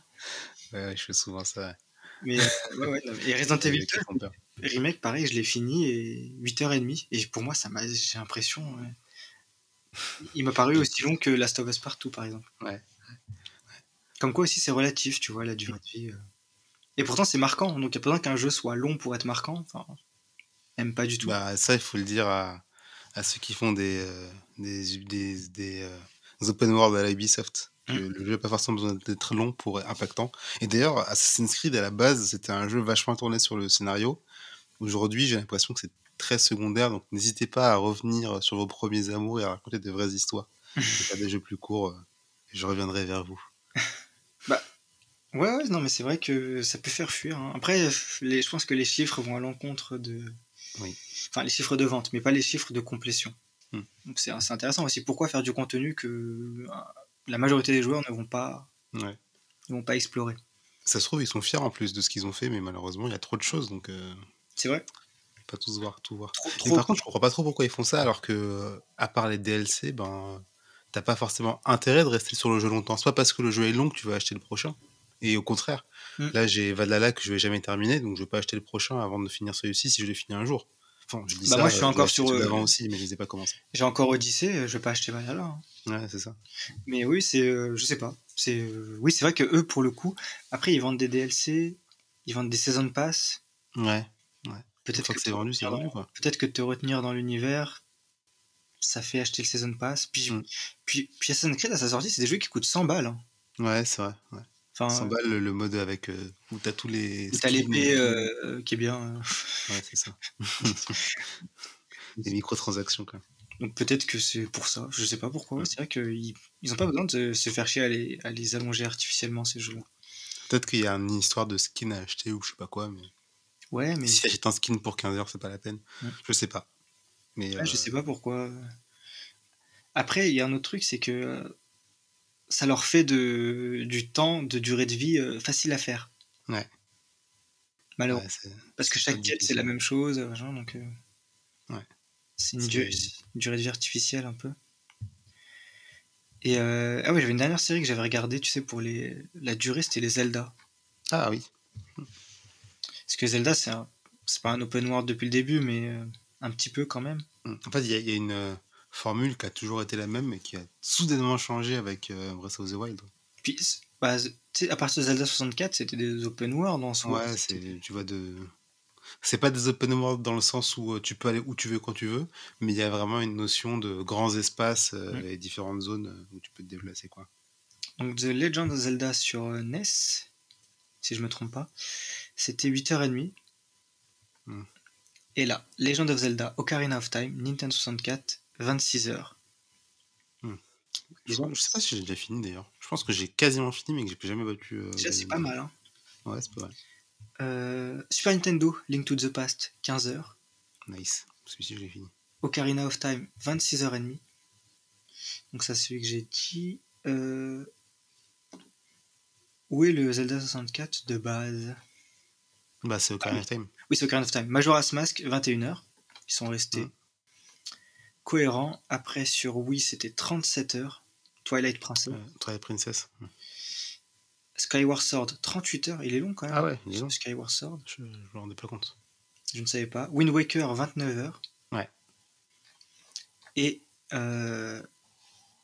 Ouais, ouais, je fais souvent ça. Mais, euh, ouais, ouais, non, et Resident Evil Avec 2, les font peur. remake, pareil, je l'ai fini et 8h30. Et pour moi, ça m'a, j'ai l'impression. ouais. Il m'a paru aussi long que Last of Us Partout, par exemple. Ouais. Comme quoi aussi, c'est relatif, tu vois, la durée de vie. euh. Et pourtant, c'est marquant. Donc, il n'y a pas besoin qu'un jeu soit long pour être marquant. Enfin, même pas du tout. Bah, ça, il faut le dire à, à ceux qui font des, euh, des, des, des, euh, des open world à la Ubisoft. Que Mm. Le jeu n'a pas forcément besoin d'être long pour être impactant. Et d'ailleurs, Assassin's Creed, à la base, c'était un jeu vachement tourné sur le scénario. Aujourd'hui, j'ai l'impression que c'est très secondaire. Donc, n'hésitez pas à revenir sur vos premiers amours et à raconter de vraies histoires. Faire des jeux plus courts. euh, je reviendrai vers vous. Ouais, ouais, non, mais c'est vrai que ça peut faire fuir. hein. Après, les, je pense que les chiffres vont à l'encontre de. Oui. Enfin, les chiffres de vente, mais pas les chiffres de complétion. Hmm. Donc, c'est intéressant aussi. Pourquoi faire du contenu que euh, la majorité des joueurs ne vont pas, Ouais. ne vont pas explorer? Ça se trouve, ils sont fiers en plus de ce qu'ils ont fait, mais malheureusement, il y a trop de choses. Donc, euh, C'est vrai pas tous voir, tout voir. Trop, Mais trop. par contre, je comprends pas trop pourquoi ils font ça, alors que, à part les DLC, ben, t'as pas forcément intérêt de rester sur le jeu longtemps. C'est pas parce que le jeu est long que tu vas acheter le prochain. Et au contraire, Mm. là, j'ai Valhalla que je vais jamais terminer, donc je vais pas acheter le prochain avant de finir celui-ci si je l'ai fini un jour. Enfin, je dis Bah, ça, moi, je suis euh, encore sur, euh, d'avant aussi, mais je les ai pas commencés. J'ai encore Odyssey, euh, je vais pas acheter Valhalla. hein. Ouais, c'est ça. Mais oui, c'est. euh, je sais pas. C'est, euh, oui, c'est vrai que eux, pour le coup, après, ils vendent des DLC, ils vendent des Season Pass. Ouais. Peut-être Une fois que c'est vendu, c'est vendu, quoi. Peut-être que te retenir dans l'univers, ça fait acheter le Season Pass. Puis, Mm. puis, puis Assassin's Creed, à sa sortie, c'est des jeux qui coûtent 100 balles. hein. Ouais, c'est vrai. Ouais. Enfin, 100 balles, le, mode avec, euh, où t'as tous les. t'as l'épée euh, qui est bien. euh. Ouais, c'est ça. Des microtransactions, quoi. Donc peut-être que c'est pour ça. Je sais pas pourquoi. C'est vrai qu'ils ils ont pas besoin de se faire chier à les, à les allonger artificiellement, ces jeux-là. Peut-être qu'il y a une histoire de skin à acheter ou je sais pas quoi, mais Ouais, mais si j'achète un skin pour 15 heures, c'est pas la peine. Mm. Je sais pas. Mais Ouais, euh, je sais pas pourquoi. Après, il y a un autre truc, c'est que euh, ça leur fait de, du temps de durée de vie euh, facile à faire. Ouais. Malheureusement. ouais, Parce que chaque quête, c'est la même chose. euh, donc, euh, Ouais. C'est une, durée, une durée de vie artificielle un peu. Et euh, ah oui, j'avais une dernière série que j'avais regardée, tu sais, pour les, la durée, c'était les Zelda. Ah oui. Parce que Zelda, c'est un- pas un open world depuis le début, mais un petit peu quand même. Mm. En fait, il y, a- il y a une, formule qui a toujours été la même, mais qui a soudainement changé avec euh, Breath of the Wild. Puis, bah, à partir de Zelda 64, c'était des open world en soi. Ouais, c'est, tu vois, de... c'est pas des open world dans le sens où euh, tu peux aller où tu veux quand tu veux, mais il y a vraiment une notion de grands espaces euh, et différentes zones où tu peux te déplacer, quoi. Donc, The Legend of Zelda sur NES, si je me trompe pas, c'était 8h30. Hmm. Et là, Legend of Zelda Ocarina of Time, Nintendo 64, 26h. Je, je sais pas si j'ai déjà fini d'ailleurs. Je pense que j'ai quasiment fini, mais que j'ai jamais battu. euh, Déjà, c'est pas mal. Hein. Ouais, c'est pas mal. Euh, Super Nintendo, Link to the Past, 15h. Nice. Celui-ci, je l'ai fini. Ocarina of Time, 26h30. Donc ça, c'est celui que j'ai dit. Euh, Où est le Zelda 64 de base? Bah, c'est Ocarina of Time. Oui, c'est Ocarina of Time. Majora's Mask, 21h. Ils sont restés Mm. Cohérents. Après, sur Wii, c'était 37h. Twilight Princess. Euh, Twilight Princess. Mm. Skyward Sword, 38h. Il est long quand même. Ah ouais, dis donc. Skyward Sword, Je, je me rendais pas compte. je ne savais pas. Wind Waker, 29h. Ouais. Et euh,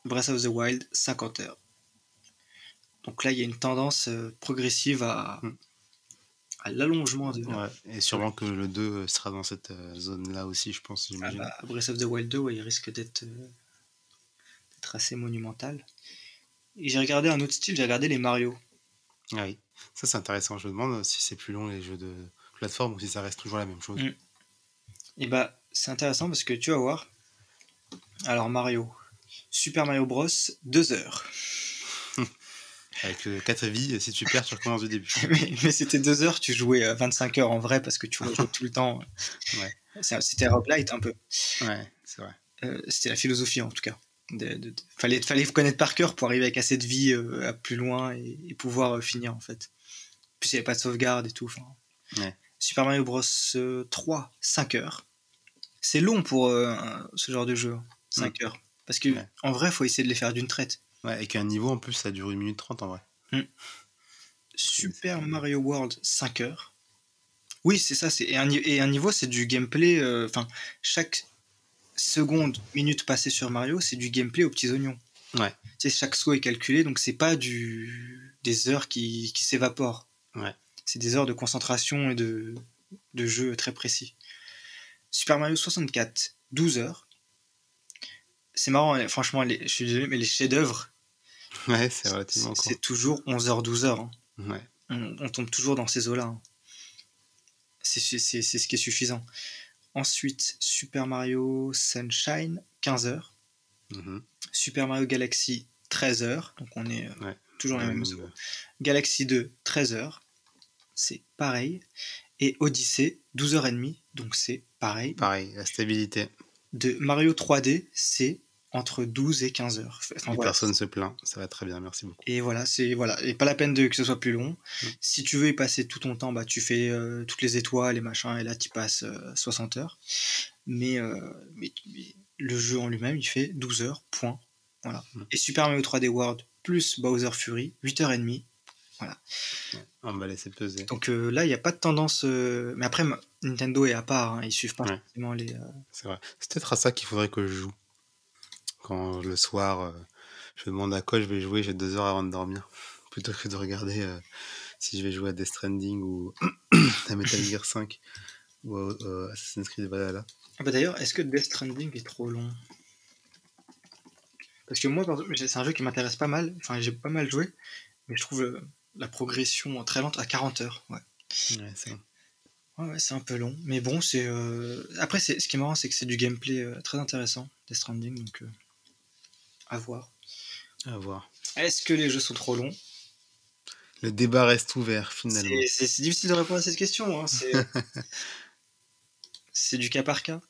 Breath of the Wild, 50h. Donc là, il y a une tendance euh, progressive à, Mm. À l'allongement de Ouais. Et sûrement que le 2 sera dans cette euh, zone-là aussi, je pense, Ah bah, Breath of the Wild 2, ouais, il risque d'être euh, d'être assez monumental. Et j'ai regardé un autre style, j'ai regardé les Mario. Ah oui. Ça, c'est intéressant. Je me demande si c'est plus long les jeux de plateforme ou si ça reste toujours la même chose. Mm. Et bah, c'est intéressant parce que tu vas voir. Alors, Mario. Super Mario Bros, 2 heures. Avec 4 vies, si tu perds, tu recommences du début. mais mais c'était 2 heures, tu jouais euh, 25 heures en vrai parce que tu jouais tout le temps. Ouais. C'était roguelite un peu. Ouais, c'est vrai. Euh, C'était la philosophie en tout cas. De, de- de- fallait, fallait connaître par cœur pour arriver avec assez de vie euh, à plus loin et, et pouvoir euh, finir en fait. Puis il n'y avait pas de sauvegarde et tout. Ouais. Super Mario Bros euh, 3, 5 heures. C'est long pour euh, ce genre de jeu, 5 heures. Parce que Ouais. en vrai, faut essayer de les faire d'une traite. Ouais, avec un niveau en plus, ça dure 1 minute 30 en vrai. Super Mario World 5 heures. Oui, c'est ça. c'est- Et un, ni- et un niveau, c'est du gameplay. euh, Enfin, chaque seconde, minute passée sur Mario, c'est du gameplay aux petits oignons. Ouais. Tu sais, chaque saut est calculé, donc c'est pas du des heures qui, qui s'évaporent. Ouais. C'est des heures de concentration et de, de jeu très précis. Super Mario 64, 12 heures. C'est marrant, hein, franchement, les, je suis désolé, mais les chefs-d'œuvre, Ouais, c'est relativement c'est court. c'est toujours 11 heures, 12 heures. hein Ouais. on, on tombe toujours dans ces eaux-là. hein. C'est ce qui est suffisant. Ensuite, Super Mario Sunshine, 15 heures. Mhm. Super Mario Galaxy, 13 heures. Donc on est euh, Ouais. toujours la Ouais, même donc, eaux. Galaxy 2, 13 heures. C'est pareil. Et Odyssey, 12h30. Donc c'est pareil. Pareil, la stabilité. De Mario 3D, c'est entre 12 et 15 heures. Enfin, Et voilà. Personne se plaint. Ça va très bien, merci beaucoup. Et voilà, c'est voilà, et pas la peine de que ce soit plus long. Mm. Si tu veux y passer tout ton temps, bah tu fais euh, toutes les étoiles, les machins, et là tu passes euh, 60 heures. Mais, euh, mais, mais le jeu en lui-même, il fait 12 heures, point. Voilà. Mm. Et Super Mario 3D World plus Bowser Fury, 8h30. On va laisser peser. Donc euh, là, il n'y a pas de tendance. Mais après, Nintendo est à part, hein, ils suivent pas Ouais. forcément les. C'est vrai. C'est peut-être à ça qu'il faudrait que je joue. Quand le soir, euh, je demande à quoi je vais jouer, j'ai deux heures avant de dormir. Plutôt que de regarder euh, si je vais jouer à Death Stranding ou à Metal Gear 5 ou à euh, Assassin's Creed Valhalla. Ah bah d'ailleurs, est-ce que Death Stranding est trop long? Parce que moi, c'est un jeu qui m'intéresse pas mal. Enfin, j'ai pas mal joué, mais je trouve la progression très lente à 40 heures. Ouais, Ouais, c'est bon. ouais, ouais, c'est un peu long. Mais bon, c'est. euh, Après, ce qui est marrant, c'est que c'est du gameplay euh, très intéressant, Death Stranding, donc euh, à voir. À voir. Est-ce que les jeux sont trop longs? Le débat reste ouvert finalement. C'est- difficile de répondre à cette question. hein, C'est du cas par cas.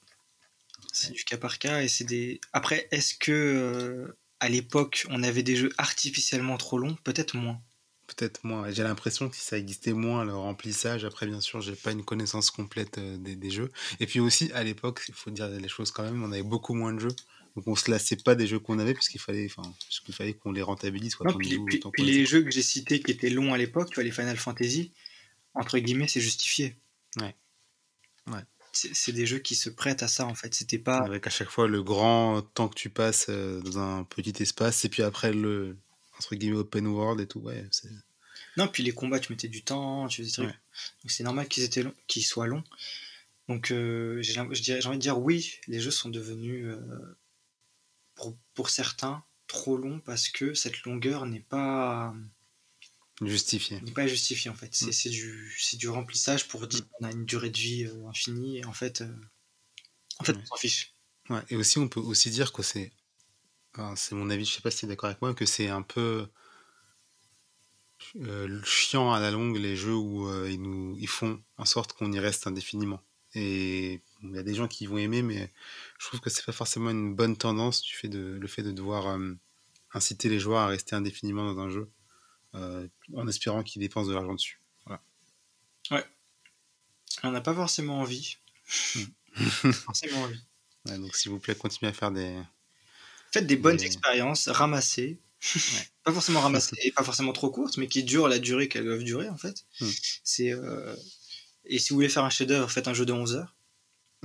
C'est du cas par cas et c'est des. Après, est-ce que euh, à l'époque on avait des jeux artificiellement trop longs? Peut-être moins. Peut-être moins. J'ai l'impression que si ça existait moins, le remplissage, après bien sûr, j'ai pas une connaissance complète euh, des, des jeux. Et puis aussi, à l'époque, il faut dire les choses quand même, on avait beaucoup moins de jeux. Donc on se lassait pas des jeux qu'on avait puisqu'il fallait, enfin, parce qu'il fallait qu'on les rentabilise. Quoi, Non, puis, les- joue puis- autant puis qu'on les les- jeux que j'ai cités qui étaient longs à l'époque, tu vois, les Final Fantasy, entre guillemets, c'est justifié. Ouais. Ouais. c'est des jeux qui se prêtent à ça en fait. C'était pas. Avec à chaque fois le grand temps que tu passes euh, dans un petit espace et puis après le entre guillemets open world et tout. Ouais, Non, puis les combats, tu mettais du temps, tu faisais des trucs. Ouais. Donc c'est normal qu'ils étaient longs, qu'ils soient longs. Donc euh, j'ai envie de dire oui, les jeux sont devenus euh, pour, pour certains trop longs parce que cette longueur n'est pas justifié. n'est pas justifiée en fait. C'est Mm. c'est du c'est du remplissage pour dire qu'on a une durée de vie euh, infinie et en fait euh, en fait Ouais. on s'en fiche. Ouais, et aussi, on peut aussi dire que c'est, c'est mon avis, je sais pas si tu es d'accord avec moi, que c'est un peu euh, chiant à la longue les jeux où ils nous ils font en sorte qu'on y reste indéfiniment. Et il y a des gens qui vont aimer, mais je trouve que c'est pas forcément une bonne tendance du fait de, le fait de devoir euh, inciter les joueurs à rester indéfiniment dans un jeu euh, en espérant qu'ils dépensent de l'argent dessus. On n'a pas forcément envie. Mm. forcément envie. Ouais, donc s'il vous plaît, continuez à faire des. Faites des bonnes expériences, ramassez. pas forcément ramassées et pas forcément trop courtes, mais qui durent la durée qu'elles doivent durer en fait. Hmm. C'est euh, Et si vous voulez faire un chef-d'œuvre, faites un jeu de 11 heures.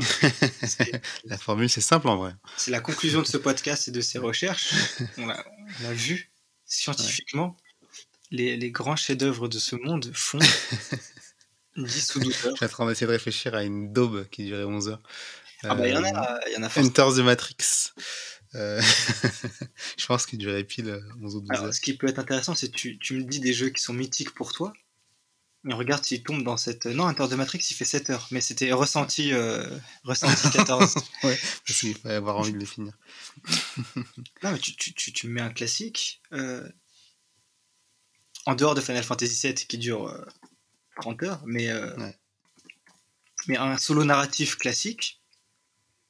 La formule, c'est simple en vrai. c'est la conclusion de ce podcast et de ces recherches. On l'a vu scientifiquement. Les, les grands chefs-d'œuvre de ce monde font 10 ou 12 heures. Je suis en train d'essayer de réfléchir à une daube qui durait 11 heures. Ah bah il y en Euh, a, il y en a. Enter the Matrix. Euh, je pense qu'il durait pile euh, 11 ou 12 Alors, heures. ce qui peut être intéressant, c'est que tu, tu me dis des jeux qui sont mythiques pour toi. Et on regarde s'il tombe dans cette. Non, Hunter de Matrix, il fait 7 heures. Mais c'était ressenti, euh, ressenti 14. Parce qu'il fallait avoir envie de les finir. non, mais tu, tu, tu, tu me mets un classique. euh, en dehors de Final Fantasy VII qui dure euh, 30 heures. Mais, euh, Ouais. mais un solo narratif classique.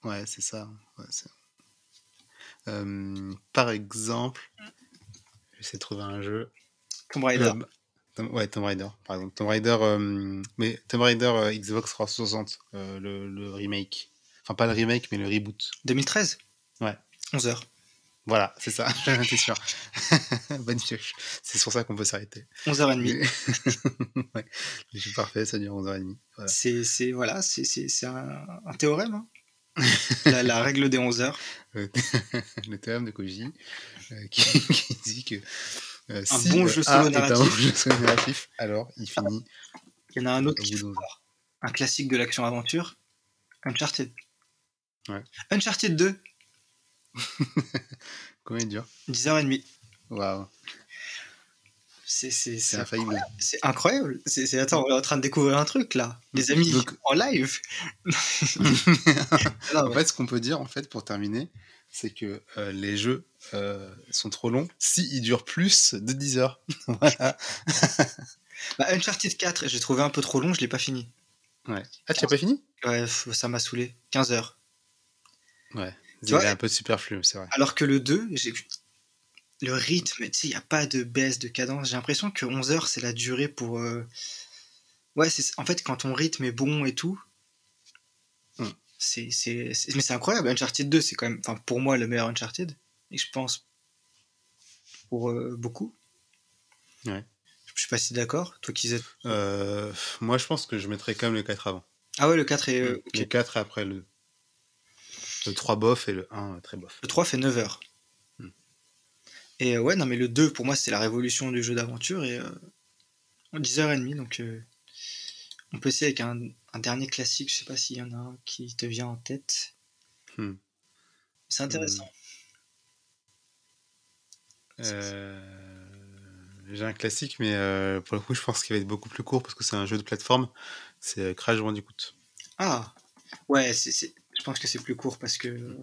Ouais, c'est ça. Ouais, par exemple, j'essaie de trouver un jeu. Tomb Raider. Tom- ouais, Tomb Raider, par exemple. Tomb Raider, euh, mais Tomb Raider euh, Xbox 360, euh, le, le remake. Enfin, pas le remake, mais le reboot. 2013 Ouais. 11 heures. Voilà, c'est ça, t'es sûr. Bonne pioche. C'est sur ça qu'on peut s'arrêter. 11h30. ouais. Le jeu parfait, ça dure 11h30. Voilà. C'est c'est- voilà, c'est c'est- c'est un, un théorème. hein. la, la règle des 11 heures. Le théorème de Koji qui, qui dit que euh, Un si bon euh, jeu A solo est un narratif. bon jeu solo narratif, alors il finit Il y en a un au autre qui bout de 11 heures. un classique de l'action-aventure, Uncharted. Ouais. Uncharted 2, Combien il dure? 10h30. Waouh, C'est infaillible. c'est incroyable. C'est attends, on est en train de découvrir un truc là. Les amis, Donc- en live. En fait, ce qu'on peut dire, en fait, pour terminer, c'est que euh, les jeux euh, sont trop longs si ils durent plus de 10 heures. voilà. bah, Uncharted 4, j'ai trouvé un peu trop long, je l'ai pas fini. Ouais. Ah, tu as pas fini? Ouais, ça m'a saoulé. 15 heures. Ouais. Il y a un peu de superflu, c'est vrai. Alors que le 2, j'ai le rythme, tu sais, il n'y a pas de baisse de cadence. J'ai l'impression que 11 heures, c'est la durée pour. euh, Ouais, c'est en fait, quand ton rythme est bon et tout. C'est, Mais c'est incroyable. Uncharted 2, c'est quand même, enfin, pour moi, le meilleur Uncharted. Et je pense pour euh, beaucoup. Ouais. Je suis pas si d'accord. Toi qui êtes. Euh, moi, je pense que je mettrais quand même le 4 avant. Ah ouais, le 4 est. euh, ok. Le 4 après le... le 3 bof et le 1 très bof. Le 3 fait 9 heures. Hmm. Et euh, ouais, non, mais le 2, pour moi, c'est la révolution du jeu d'aventure. Et euh, 10h30, donc euh, on peut essayer avec un, un dernier classique. Je sais pas s'il y en a un qui te vient en tête. Hmm. C'est intéressant. Euh, J'ai un classique, mais euh, pour le coup, je pense qu'il va être beaucoup plus court parce que c'est un jeu de plateforme. C'est euh, Crash Bandicoot. Ah Ouais, je pense que c'est plus court parce que.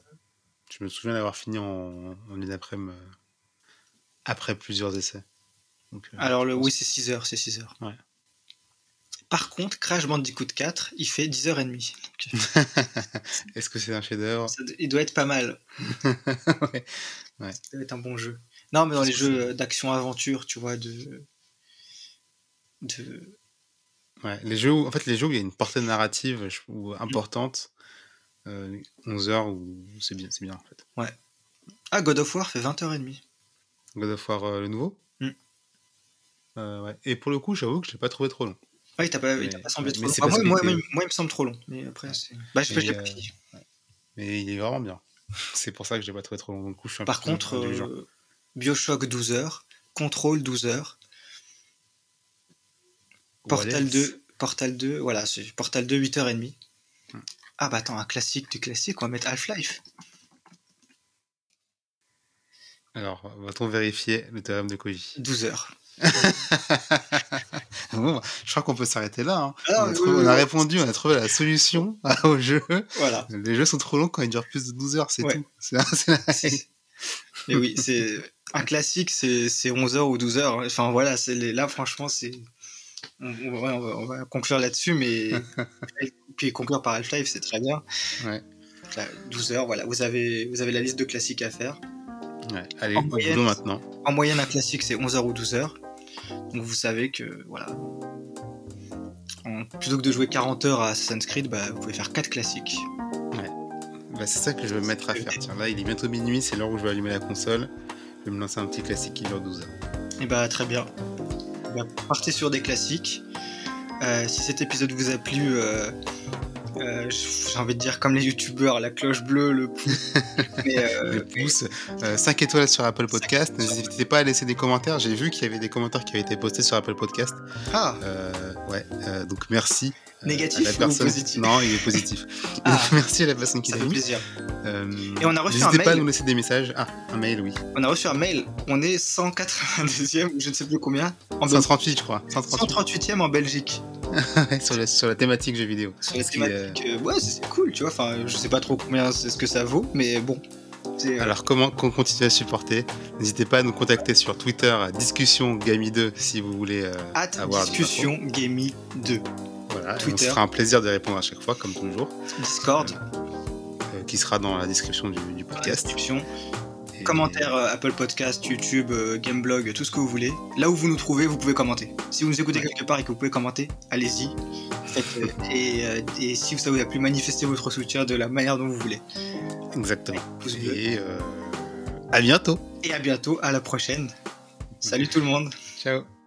Je me souviens d'avoir fini en, en une après-midi après plusieurs essais. Donc, euh, Alors, le, pense- oui, c'est 6 heures, c'est 6 heures. Ouais. Par contre, Crash Bandicoot 4, il fait 10h30. Donc, Est-ce que c'est un chef-d'œuvre? il doit être pas mal. Ouais. Ça doit être un bon jeu. Non, mais dans les jeux euh, d'action-aventure, tu vois, de. de Ouais, les jeux où, en fait, les jeux où il y a une portée narrative importante, euh, 11 heures, où c'est bien, c'est bien en fait. Ah, God of War fait 20h30. God of War, euh, le nouveau? Mm. Euh, ouais. Et pour le coup, j'avoue que je l'ai pas trouvé trop long. Oui, t'as pas, Mais- t'as pas semblé trop long. Ah, moi, qu'il moi, était- moi, moi, il me semble trop long. Mais après, Ouais. c'est. Bah, je, Mais, pas euh. Mais il est vraiment bien. C'est pour ça que je l'ai pas trouvé trop long. Donc, je suis un Par contre, euh, Bioshock 12 heures, Control 12 heures, Portal What else 2, Portal 2, voilà, c'est Portal 2, 8h30. Hmm. Ah bah attends, un classique du classique, on va mettre Half-Life. Alors, va-t-on vérifier le théorème de Koji? 12 heures. Bon, je crois qu'on peut s'arrêter là. hein. Ah, on, a oui, trouvé- oui, on a oui. répondu, on a trouvé la solution au jeu. Voilà. Les jeux sont trop longs quand ils durent plus de 12 heures, c'est Ouais. tout. C'est Mais oui, c'est un classique, c'est c'est 11 heures ou 12 heures. Enfin voilà, les- là franchement, c'est. On, va, on va- on va conclure là-dessus, mais. Puis conclure par Half-Life, c'est très bien. Ouais. Là, 12 heures, voilà, vous avez, vous avez la liste de classiques à faire. Ouais. Allez, En au moyenne, boulot maintenant. En moyenne, un classique, c'est 11 heures ou 12 heures. Donc vous savez que, voilà. En- plutôt que de jouer 40 heures à Assassin's Creed, bah, vous pouvez faire 4 classiques. Bah, c'est ça que je vais me mettre à faire. Tiens, là, il est bientôt minuit, c'est l'heure où je vais allumer la console. Je vais me lancer un petit classique qui dure 12 heures. Et bah très bien. Bah, partez sur des classiques. Euh, si cet épisode vous a plu, euh, euh, j'ai envie de dire comme les youtubeurs, la cloche bleue, le pouce. Mais, euh, Le pouce, 5 étoiles sur Apple Podcast. N'hésitez pas à laisser des commentaires. J'ai vu qu'il y avait des commentaires qui avaient été postés sur Apple Podcast. Ah, Euh, ouais, euh, donc merci. euh, Négatif à la ou personne... positif Non, il est positif. Ah. merci à la personne qui ça l'a fait mis. plaisir. Euh, Et on a reçu un N'hésitez pas à mail. nous laisser des messages. Ah, un mail, oui. On a reçu un mail. On est 192e, ou je ne sais plus combien, en Belgique. 138, je crois. 138. 138e en Belgique. Sur, la, sur la thématique jeux vidéo. Sur la a- thématique, euh, ouais, c'est c'est cool, tu vois. Enfin, je sais pas trop combien c'est ce que ça vaut, mais bon. Euh, Alors, comment qu'on continue à supporter? N'hésitez pas à nous contacter sur Twitter à discussion Gami 2 si vous voulez euh, avoir discussion gaming 2. infos. Voilà, Twitter. se fera un plaisir de répondre à chaque fois, comme toujours, Discord, euh, qui sera dans la description du, la podcast. description. Et- Commentaires euh, Apple Podcast, YouTube, euh, Gameblog, tout ce que vous voulez. Là où vous nous trouvez, vous pouvez commenter. Si vous nous écoutez quelque part et que vous pouvez commenter, allez-y. Euh, et, et si ça vous a plu, manifestez votre soutien de la manière dont vous voulez. Exactement. Pouce bleu. Et euh, à bientôt. Et à bientôt, à la prochaine. Salut tout le monde. Ciao.